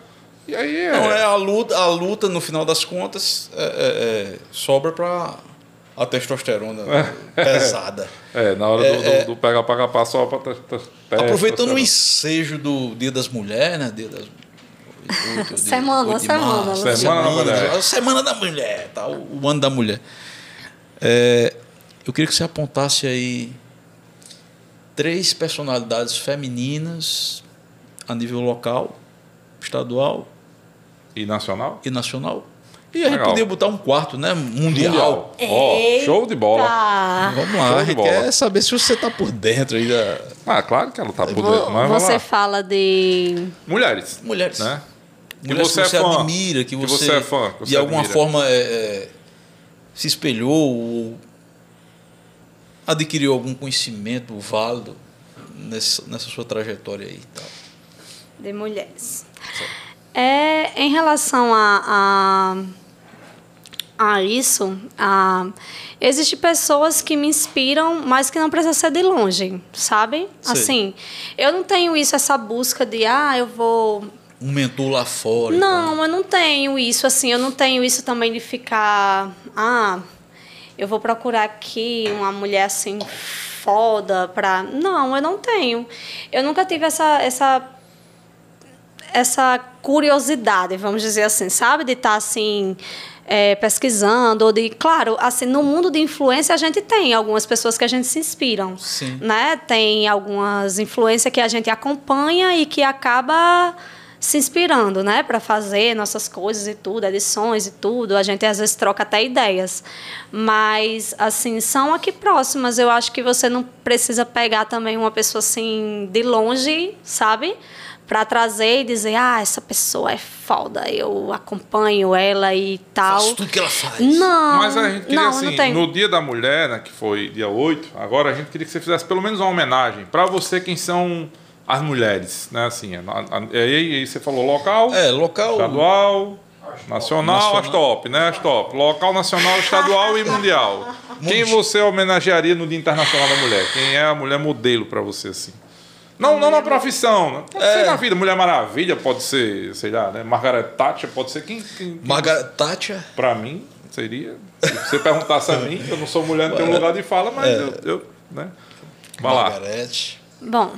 E aí é. Não, é a luta, a luta, no final das contas, é- é- é, sobra para a testosterona pesada. É, na hora do, É, do, do pegar para capar só para. Aproveitando o ensejo do Dia das Mulheres, né? Dia das. Semana, semana, março, Luciano. Semana da Mulher. Semana da Mulher, tá? o, o ano da mulher. É, eu queria que você apontasse aí três personalidades femininas a nível local, estadual E nacional? e nacional. E a gente Legal. podia botar um quarto, né? Mundial. Ó, show de bola. Vamos lá, Show a gente quer saber se você está por dentro aí da. Ah, claro que ela tá por dentro. Mas Você fala de. Mulheres. Mulheres. Né? Que Mulheres você que é você fã. admira, que Que você, você é fã, que você de alguma admira. forma é, é, se espelhou ou adquiriu algum conhecimento válido nessa, nessa sua trajetória aí. e Tal. De mulheres. É, em relação a, a, a isso, a, existem pessoas que me inspiram, mas que não precisa ser de longe, sabe? Sei. Assim, eu não tenho isso, essa busca de, ah, eu vou Um mentor lá fora. não, eu não tenho isso, assim, eu não tenho isso também de ficar, ah, eu vou procurar aqui uma mulher assim foda pra. Não, eu não tenho. Eu nunca tive essa essa essa curiosidade, vamos dizer assim, sabe, de estar assim é, pesquisando ou de, claro, assim, no mundo de influência a gente tem algumas pessoas que a gente se inspiram, Sim. né? Tem algumas influências que a gente acompanha e que acaba se inspirando, né, para fazer nossas coisas e tudo, edições e tudo. A gente às vezes troca até ideias, mas assim são aqui próximas. Eu acho que você não precisa pegar também uma pessoa assim de longe, sabe? Para trazer e dizer, ah, essa pessoa é foda, eu acompanho ela e tal. Faz tudo que ela faz. Não, Mas a gente queria, não, assim, não tem. no Dia da Mulher, né, que foi dia 8, agora a gente queria que você fizesse pelo menos uma homenagem para você, quem são as mulheres, né, assim. a- a- aí, aí você falou local, É, local. estadual, nacional, Nacional. as top, né, as top. Local, nacional, estadual e mundial. Quem você homenagearia no Dia Internacional da Mulher? Quem é a mulher modelo para você, assim? Não, não na profissão. Pode É. ser na vida. Mulher Maravilha pode ser, sei lá, né? Margaret Thatcher pode ser quem... quem, quem Margaret Thatcher. Pra mim, seria. Se você perguntasse a mim, eu não sou mulher, não tenho lugar de fala, mas É. eu, eu. né? Vai lá. Margaret. Bom,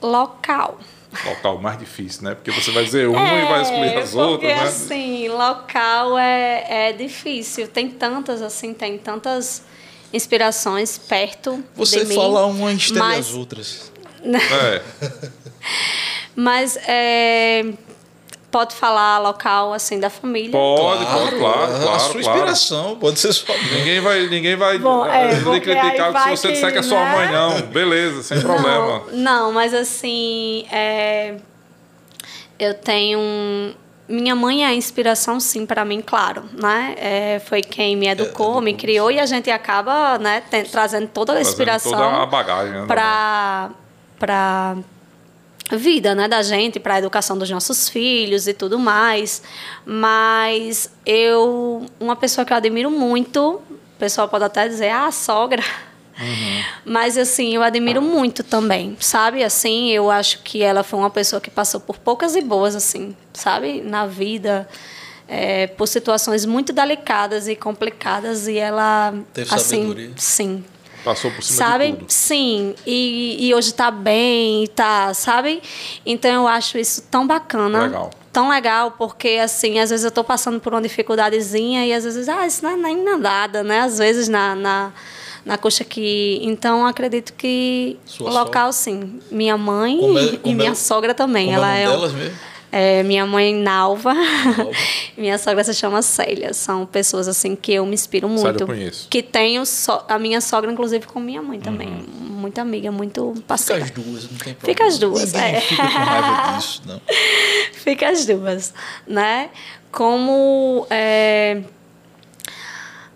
local. Local mais difícil, né? Porque você vai dizer um e vai excluir as porque, outras, né? assim, local é, é difícil. Tem tantas, assim, tem tantas inspirações perto Você de mim. fala uma mas- as outras. É. Mas é, pode falar local assim da família. Pode, pode, claro, a claro. sua claro. inspiração pode ser sua mãe. Ninguém vai, ninguém vai Bom, é, lhe criticar se você que, disser que é sua né? mãe, não. Beleza, sem problema. Não, não, mas assim, é, eu tenho um, minha mãe é a inspiração, sim, para mim, claro, né? É, foi quem me educou, me criou e a gente acaba, né, tem- trazendo toda a inspiração toda a bagagem, né, para para vida, né, da gente, para a educação dos nossos filhos e tudo mais. Mas eu, uma pessoa que eu admiro muito, o pessoal pode até dizer, ah, sogra. Mas assim, eu admiro muito também, sabe? Assim, eu acho que ela foi uma pessoa que passou por poucas e boas, assim, sabe? Na vida, é, por situações muito delicadas e complicadas e ela, Teve assim, sabedoria. sim, Passou por cima sabe? de tudo. Sim, e, e hoje tá bem, tá, sabe? Então eu acho isso tão bacana. Legal. Tão legal, porque assim, às vezes eu tô passando por uma dificuldadezinha e às vezes, ah, isso não é nem nada, né? Às vezes na, na, na coxa que. Então acredito que Sua o local, sim. Minha mãe Como é- e como minha é- sogra também. Como Ela é é, delas mesmo? É, minha mãe Nalva, minha sogra se chama Célia. São pessoas assim que eu me inspiro Célia muito. eu conheço. Que tenho so- a minha sogra, inclusive, com minha mãe também. Uhum. Muita amiga, muito Fica parceira. as duas, não tem problema. Fica as duas, Ninguém é. fica com raiva disso, não. Fica as duas, né? Como, é,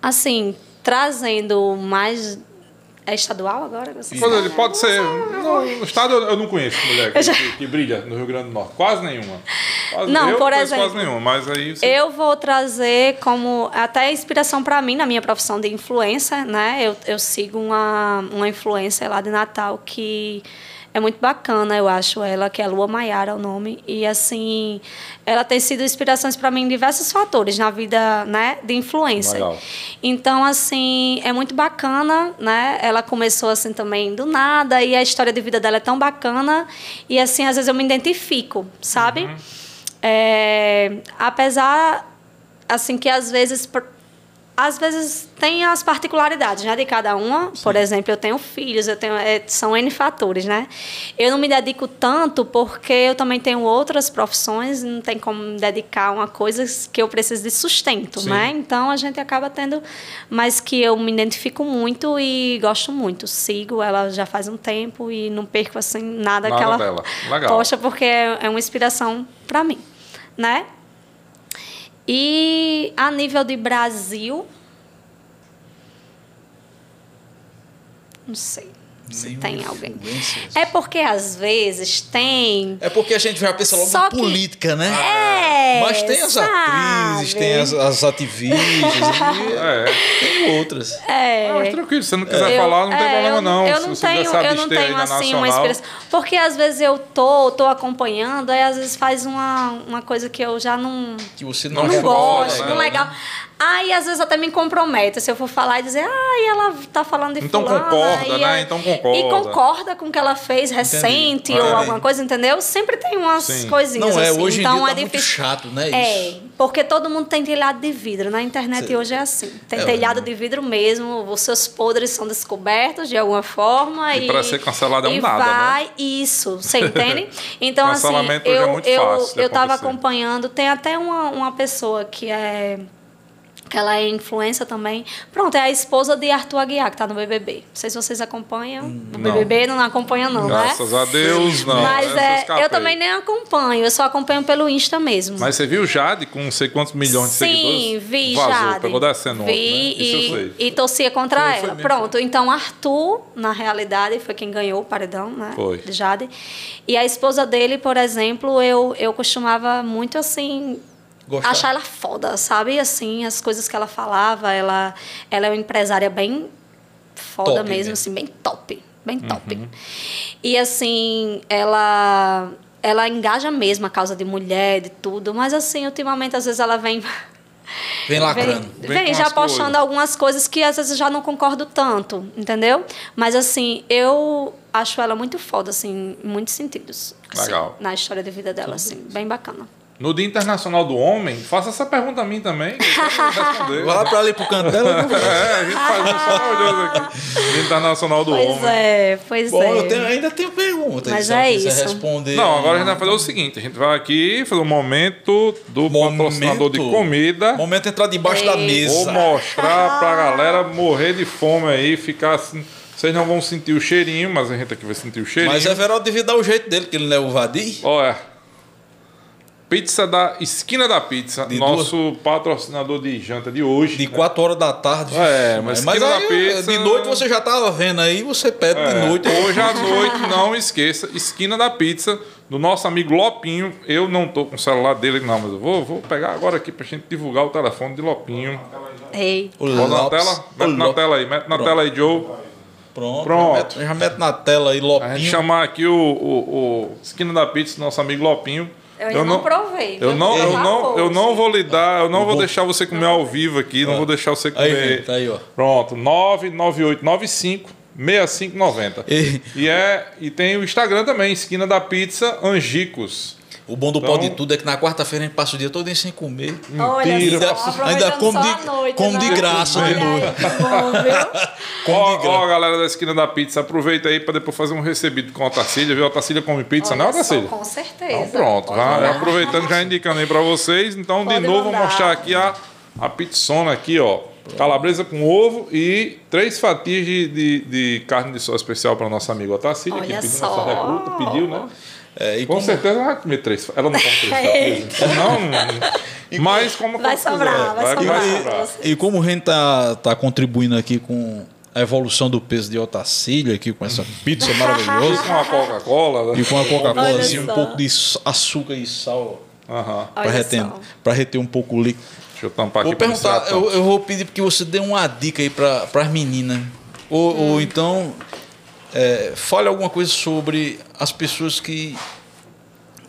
assim, trazendo mais... É estadual agora? Sabe? ele pode ser. No, no estado eu não conheço mulher que, já- que- que brilha no Rio Grande do Norte. Quase nenhuma. Quase, Não, por exemplo, quase nenhuma, mas aí você. Eu vou trazer como até inspiração para mim na minha profissão de influencer, né? Eu, eu sigo uma, uma influencer lá de Natal que é muito bacana, eu acho ela, que é Lua Maiara o nome. E assim, ela tem sido inspirações para mim em diversos fatores na vida, né, de influencer. Legal. Então, assim, é muito bacana, né? Ela começou assim também do nada e a história de vida dela é tão bacana e assim, às vezes eu me identifico, sabe? Uhum. É, apesar assim que às vezes às vezes tem as particularidades né, de cada uma. Por exemplo, eu tenho filhos, eu tenho é, são N fatores, né? Eu não me dedico tanto porque eu também tenho outras profissões, não tem como me dedicar a uma coisa que eu preciso de sustento, Sim. né? Então a gente acaba tendo, mas que eu me identifico muito e gosto muito. Sigo ela já faz um tempo e não perco assim nada, Nada que ela dela. Legal. posta porque é, é uma inspiração para mim, né? E a nível de Brasil, não sei se Nenhuma tem alguém. É porque às vezes tem. É porque a gente já pensa logo Só em que- política, né? É, Mas tem as atrizes, sabe? tem as, as ativistas, e É. tem outras. É. Ah, mas tranquilo, se você não quiser Eu- falar, não tem é, problema eu, não. Eu não tenho, eu não tenho assim uma inspiração. Porque às vezes eu tô, tô acompanhando, aí às vezes faz uma, uma coisa que eu já não, Que você Não não, não é gosto, foda, não né? legal. Aí às vezes até me compromete se eu for falar e dizer, ah, ela tá falando de Então fulana, concorda, e né? Então concorda. E concorda com o que ela fez recente Entendi. ou Entendi. alguma coisa, entendeu? Sempre tem umas Sim. coisinhas Não é, assim. hoje em então dia é tá muito difícil. chato, né? É, Isso. porque todo mundo tem telhado de vidro. Na internet hoje é assim. Tem É, telhado de vidro mesmo, os seus podres são descobertos de alguma forma. E E, pra ser cancelado é um e nada, né? vai, Isso, você entende? Então, assim, hoje é eu, muito eu, fácil de eu tava acompanhando, tem até uma, uma pessoa que é que ela é influência também. Pronto, é a esposa de Arthur Aguiar, que tá no BBB. Não sei se vocês acompanham. no não. BBB não acompanha não, né? Graças a Deus, não. Mas é, eu também nem acompanho, eu só acompanho pelo Insta mesmo. Mas você viu o Jade com não sei quantos milhões de Sim, seguidores? vi Vazou, Jade. pegou vi ontem, né? Isso eu sei. e, e torcia contra ela. Pronto, então Arthur, na realidade, foi quem ganhou o paredão, né? Foi. De Jade. E a esposa dele, por exemplo, eu, eu costumava muito assim Gostar. achar ela foda, sabe? Assim, as coisas que ela falava, ela, ela é uma empresária bem foda Top mesmo, mesmo. assim, bem top, bem top. Uhum. E assim, ela ela engaja mesmo a causa de mulher, de tudo, mas assim, ultimamente às vezes ela vem Vem lacrando. Vem, Vem vem já postando coisas. algumas coisas que às vezes já não concordo tanto, entendeu? Mas assim, eu acho ela muito foda, assim, em muitos sentidos. assim, Legal. na história de vida dela, assim, bem bacana. No Dia Internacional do Homem, faça essa pergunta a mim também. responder. Vai lá pra ali pro canto dela. é, a gente faz isso maravilhoso aqui. Dia Internacional do pois Homem. Pois é, pois Bom, é. Eu tenho, ainda tenho perguntas. Mas é isso. Responder. Não, agora a gente vai fazer o seguinte: a gente vai aqui fazer o um momento do momento, patrocinador de comida. Momento entrar debaixo Ei. da mesa. Vou mostrar pra galera morrer de fome aí, ficar assim. Vocês não vão sentir o cheirinho, mas a gente aqui vai sentir o cheirinho. Mas Everaldo devia dar o jeito dele, que ele não é o Vadir. Olha. Pizza da Esquina da Pizza, de nosso duas... patrocinador de janta de hoje. De 4 horas da tarde. É, mas, mas aí, da Pizza. De noite você já estava vendo aí, você pede é, de noite. Hoje à noite, não esqueça, Esquina da Pizza, do nosso amigo Lopinho. Eu não tô com o celular dele, não, mas eu vou, vou pegar agora aqui pra gente divulgar o telefone de Lopinho. Ei. Bota na tela? Mete na tela aí, mete na Pronto. tela aí, Joe. Pronto. Pronto. Já mete, já mete na tela aí, Lopinho. A gente chamar aqui o, o, o Esquina da Pizza, nosso amigo Lopinho. Eu, eu não, provei. Eu não, eu não, eu não vou lhe dar, eu não vou deixar você comer ao vivo aqui, não vou deixar você comer. Aí, tá aí, ó. Pronto, 99895 6590. E... e é e tem o Instagram também, esquina da pizza Angicos. O bom do então, pau de tudo é que na quarta-feira a gente passa o dia todo sem comer. Mentira. Só, ainda come de, noite, come de graça de noite. Ó, ó, galera da esquina da pizza, aproveita aí para depois fazer um recebido com a Otacília, viu? A Otacília come pizza, Olha não, Otacília? Com certeza. Então, pronto, já, aproveitando, já indicando aí para vocês. Então, Pode de novo, mandar. vou mostrar aqui a, a pizzona aqui, ó. Calabresa com ovo e três fatias de, de, de carne de sol especial para nossa amiga Otacília, que pediu só. nossa recruta, pediu, né? É, Com como... certeza ela vai comer três. Ela não come três não, mas como vai sobrar, vai, vai, sobrar. vai sobrar. E, como o Ren tá, tá contribuindo aqui com a evolução do peso de Otacílio aqui com essa pizza maravilhosa. E com a Coca-Cola. Né? E com a Coca-Cola, assim, um pouco de açúcar e sal. Uhum. Para reter, reter um pouco o líquido. Deixa eu tampar vou aqui. Perguntar, eu, eu, vou pedir que você dê uma dica aí para as meninas. Ou, hum. ou então é, fale alguma coisa sobre as pessoas que,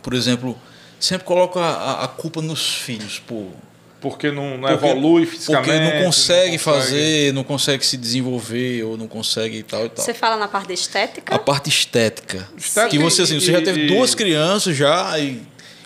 por exemplo, sempre colocam a, a culpa nos filhos, por porque não, não porque, evolui fisicamente. Porque não consegue, não consegue, fazer, não consegue se desenvolver ou não consegue e tal e tal. Você fala na parte estética? A parte estética. estética que você assim, você já teve duas crianças já e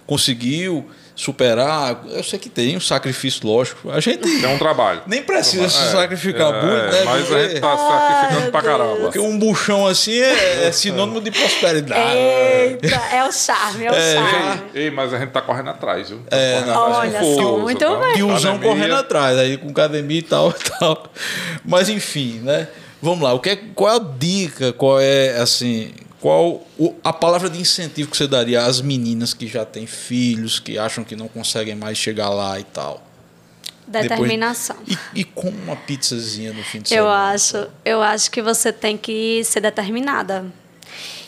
conseguiu superar. Eu sei que tem um sacrifício, lógico. A gente. É um trabalho. Nem precisa se é, sacrificar é, muito, né? Mas a gente tá sacrificando pra caramba. Porque um buchão assim é, é sinônimo de prosperidade. Eita, é o charme, é o é, charme. Ei, mas a gente tá correndo atrás, viu? Tá é, não, olha só, muito tá? bem. E usão correndo atrás, aí com academia e tal e tal. Mas enfim, né? Vamos lá, o que é, qual é a dica? Qual é assim? Qual a palavra de incentivo que você daria às meninas que já têm filhos, que acham que não conseguem mais chegar lá e tal? Determinação. Depois, e, e com uma pizzazinha no fim de eu semana? Acho, eu acho que você tem que ser determinada.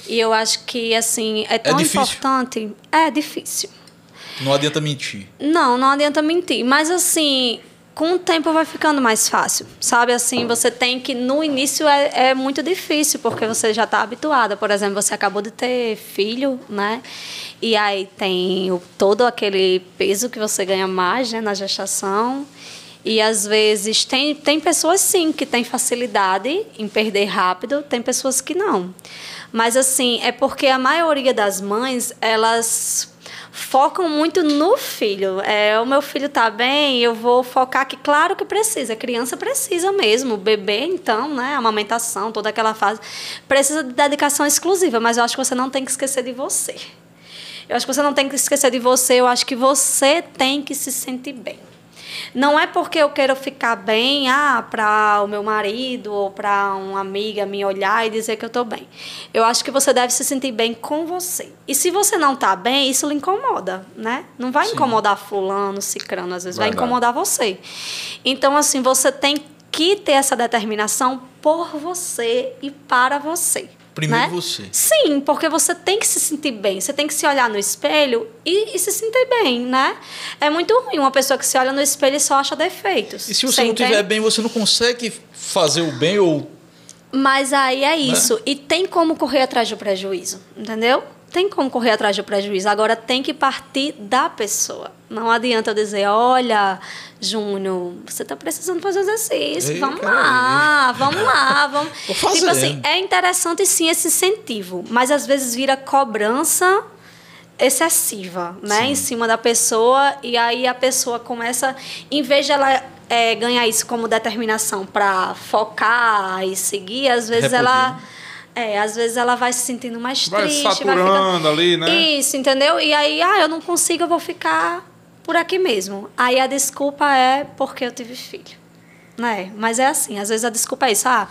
E eu acho que, assim, é tão é importante. É difícil. Não adianta mentir. Não, não adianta mentir. Mas, assim, com o tempo vai ficando mais fácil, sabe? Assim, você tem que no início é, é muito difícil porque você já está habituada. Por exemplo, você acabou de ter filho, né? E aí tem o, todo aquele peso que você ganha mais, né, na gestação. E às vezes tem, tem pessoas sim que têm facilidade em perder rápido, tem pessoas que não. Mas assim, é porque a maioria das mães, elas focam muito no filho. É, o meu filho está bem, eu vou focar que, claro que precisa, a criança precisa mesmo, o bebê, então, né, a amamentação, toda aquela fase, precisa de dedicação exclusiva, mas eu acho que você não tem que esquecer de você. Eu acho que você não tem que esquecer de você, eu acho que você tem que se sentir bem. Não é porque eu quero ficar bem, ah, para o meu marido ou para uma amiga me olhar e dizer que eu estou bem. Eu acho que você deve se sentir bem com você. E se você não está bem, isso lhe incomoda, né? Não vai Sim. incomodar fulano, cicrano, às vezes Verdade. vai incomodar você. Então, assim, você tem que ter essa determinação por você e para você. Primeiro né? você. Sim, porque você tem que se sentir bem. Você tem que se olhar no espelho e, e, se sentir bem, né? É muito ruim uma pessoa que se olha no espelho e só acha defeitos. E se você, você não estiver bem, você não consegue fazer o bem ou. Mas aí é né? isso. Né? E tem como correr atrás do prejuízo, entendeu? tem como correr atrás do prejuízo. Agora tem que partir da pessoa. Não adianta eu dizer, olha, Júnior, você está precisando fazer exercício. Ei, vamos lá, vamos lá, vamos. Tipo assim, é interessante sim esse incentivo, mas às vezes vira cobrança excessiva, né, Sim. em cima da pessoa e aí a pessoa começa, em vez de ela é, ganhar isso como determinação para focar e seguir, às vezes ela é, às vezes ela vai se sentindo mais vai triste, vai ficando... ali, né? Isso, entendeu? E aí, ah, eu não consigo, eu vou ficar por aqui mesmo. Aí a desculpa é porque eu tive filho. Né? Mas é assim, às vezes a desculpa é isso. Ah,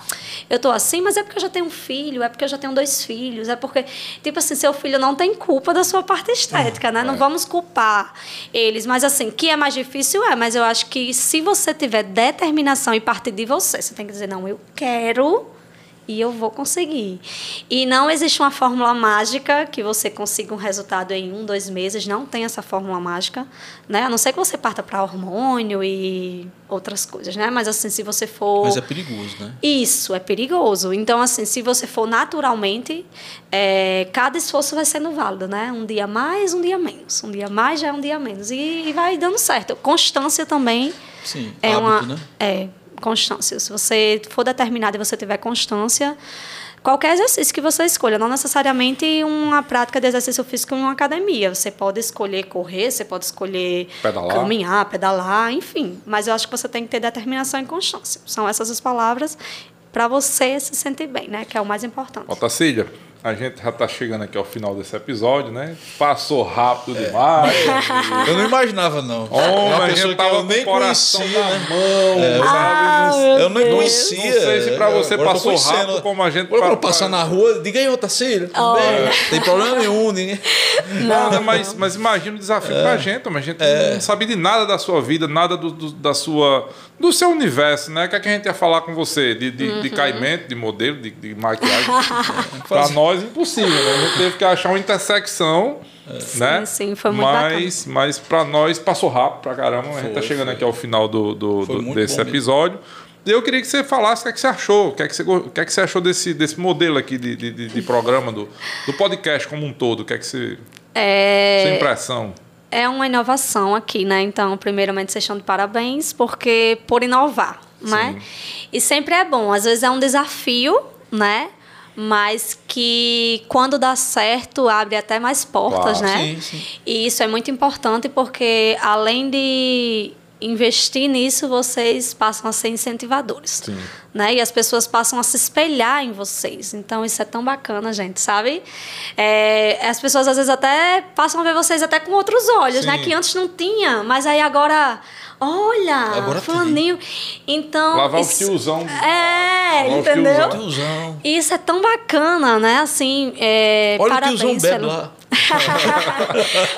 eu tô assim, mas é porque eu já tenho um filho, é porque eu já tenho dois filhos, é porque, tipo assim, seu filho não tem culpa da sua parte estética, né? Não é. vamos culpar eles. Mas assim, que é mais difícil é, mas eu acho que se você tiver determinação e partir de você, você tem que dizer, não, eu quero e eu vou conseguir. E não existe uma fórmula mágica que você consiga um resultado em um, dois meses. Não tem essa fórmula mágica, né? A não ser que você parta para hormônio e outras coisas, né? Mas assim, se você for... Mas é perigoso, né? Isso, é perigoso. Então, assim, se você for naturalmente, é, cada esforço vai sendo válido, né? Um dia mais, um dia menos. Um dia mais já é um dia menos. E, e vai dando certo. Constância também... Sim, é hábito, uma, né? É, constância. Se você for determinado e você tiver constância, qualquer exercício que você escolha, não necessariamente uma prática de exercício físico em uma academia. Você pode escolher correr, você pode escolher pedalar. caminhar, pedalar, enfim. Mas eu acho que você tem que ter determinação e constância. São essas as palavras para você se sentir bem, né? Que é o mais importante. Otacília, a gente já está chegando aqui ao final desse episódio, né? Passou rápido é. demais. eu não imaginava, não. Homem, a gente tava nem o coração conhecia, na né? mão, é, ah, Eu não conhecia. Não sei se para você passou rápido como a gente... Agora, pra, passar na rua, diga aí, Otacílio, tudo bem? Tem problema nenhum, ninguém... Não, não, mas, mas imagina o desafio é. para a gente, mas a gente é. não sabe de nada da sua vida, nada do, do, da sua, do seu universo, né? O que, é que a gente ia falar com você? De, de, uhum. de caimento, de modelo, de, de maquiagem. para nós nós impossível, né? A gente teve que achar uma intersecção, é. né? Sim, foi muito mas, bacana. Mas para nós passou rápido pra caramba. Foi, a gente tá chegando foi. aqui ao final do, do, do desse episódio. E eu queria que você falasse o que, é que você achou, o que, é que, você, o que, é que você achou desse, desse modelo aqui de, de, de programa, do, do podcast como um todo. O que é que você. É... Sua impressão? É uma inovação aqui, né? Então, primeiramente, vocês estão de parabéns porque por inovar, né? E sempre é bom. Às vezes é um desafio, né? Mas que quando dá certo abre até mais portas, né? Sim, sim. E isso é muito importante porque além de investir nisso, vocês passam a ser incentivadores. Sim. Né? E as pessoas passam a se espelhar em vocês. Então, isso é tão bacana, gente, sabe? É, as pessoas, às vezes, até passam a ver vocês até com outros olhos, né? Sim. né? Que antes não tinha, mas aí agora Olha, Agora fulaninho. Então. Lavar isso, o tiozão. É, Lavar entendeu? Tiozão. Isso é tão bacana, né? Assim, é, Olha parabéns o tiozão bebe lá.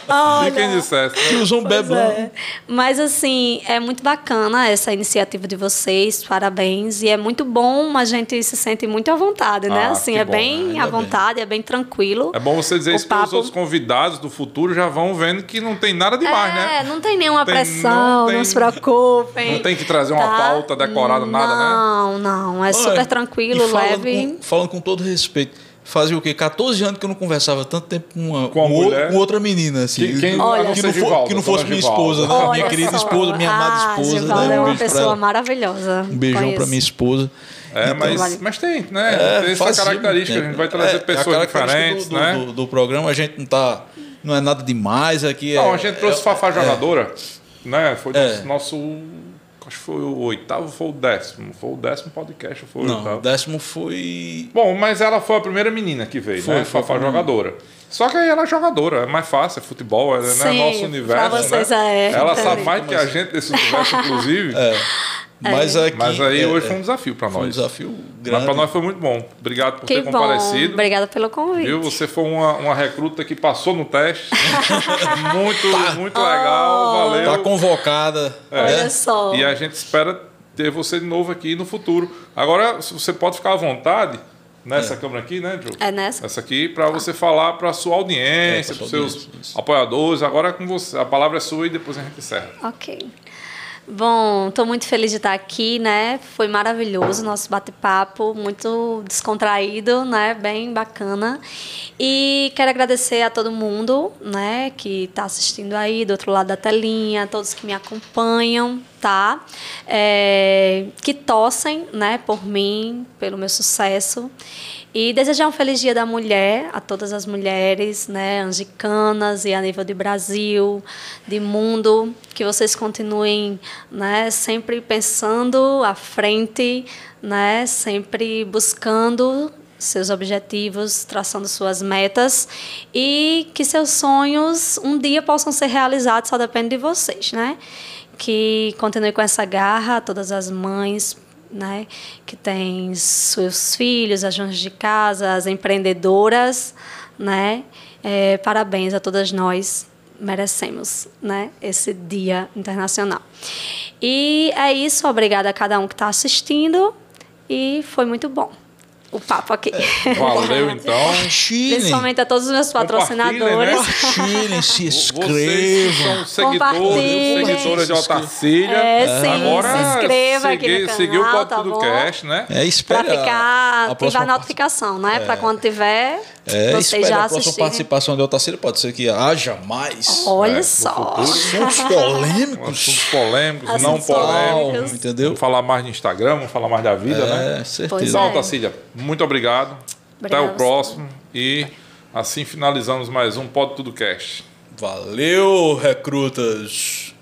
Olha, quem dissesse. Tiozão bebe lá. É. Mas assim, é muito bacana essa iniciativa de vocês, parabéns. E é muito bom, a gente se sente muito à vontade, né? Ah, assim, é bom, bem né? à vontade, bem. é bem tranquilo. É bom você dizer o isso papo... para os outros convidados do futuro já vão vendo que não tem nada demais, é, né? É, não tem nenhuma tem, pressão, não, tem, não, se preocupem. Não tem que trazer uma tá? pauta decorada, nada, né? Não, não, é super tranquilo, leve. Com, falando com todo respeito fazia o quê? 14 anos que eu não conversava tanto tempo com, uma, com, com, outra menina, assim. Que, quem, Olha, que, não, for, que não fosse minha esposa, né? Olha minha querida só. esposa, minha amada ah, esposa. Givaldo né? é Um uma pessoa maravilhosa. Um beijão para minha esposa. É, então, mas, mas tem, né? É, tem essa característica, a gente vai trazer é, pessoas diferentes, do, né? Do, do, programa, a gente não tá. Não é nada demais aqui. Não, é, a gente trouxe é, Fafá jogadora, né? Foi É. nosso acho que foi o oitavo ou foi o décimo? Foi o décimo podcast foi o Não, oitavo? o décimo foi. Bom, mas ela foi a primeira menina que veio, Foi, né? foi Fafá a jogadora. Só que aí ela é jogadora, é mais fácil, é futebol, é né? Nosso universo. pra vocês né? é, ela entendi. sabe mais que a gente desse universo, inclusive. É. Mas, aqui, Mas aí é, hoje é, foi um desafio para foi um nós. desafio Mas grande. para nós foi muito bom. Obrigado por Que ter bom. comparecido. Obrigada pelo convite. Viu? Você foi uma, uma recruta que passou no teste. muito, Tá. muito legal. Oh. Valeu. Tá convocada. É. Olha só. E a gente espera ter você de novo aqui no futuro. Agora, se você pode ficar à vontade nessa câmera aqui, né, Joe? É nessa? Essa aqui, para você falar para a sua audiência, É, para os seus isso. apoiadores. Agora é com você. A palavra é sua e depois a gente encerra. Ok. Bom, estou muito feliz de estar aqui, né? Foi maravilhoso o nosso bate-papo, muito descontraído, né? Bem bacana. E quero agradecer a todo mundo, né? Que está assistindo aí do outro lado da telinha, todos que me acompanham, tá? É, que torcem, né, por mim, pelo meu sucesso. E desejar um feliz Dia da Mulher a todas as mulheres, né, angicanas e a nível de Brasil, de mundo, que vocês continuem, né, sempre pensando à frente, né, sempre buscando seus objetivos, traçando suas metas e que seus sonhos um dia possam ser realizados, só depende de vocês, né? Que continue com essa garra, todas as mães, né, que têm seus filhos, as donas de casa, as empreendedoras, né? É, parabéns a todas nós, merecemos, né, esse Dia Internacional. E é isso, obrigada a cada um que está assistindo e foi muito bom o papo aqui. É, valeu, então. Principalmente a todos os meus patrocinadores. Né? Compartilhem, se inscrevam. Vocês são seguidores, seguidoras de Otacília. É, sim, Agora, se inscreva aqui no canal, seguir o Pop tá Tudo Cast, né? É, espera. Pra ficar, ativar a notificação, né? É. Pra quando tiver, é, vocês já assistirem. a próxima participação de Otacília pode ser que haja mais. Olha é, só. Assuntos polêmicos. Assuntos polêmicos, Assuntos não polêmicos. Entendeu? Vamos falar mais de Instagram, vamos falar mais da vida, né? É, certeza. Então, Otacília, muito obrigado. Obrigado Até o próximo. E assim finalizamos mais um Pode Tudo Cast. Valeu, recrutas!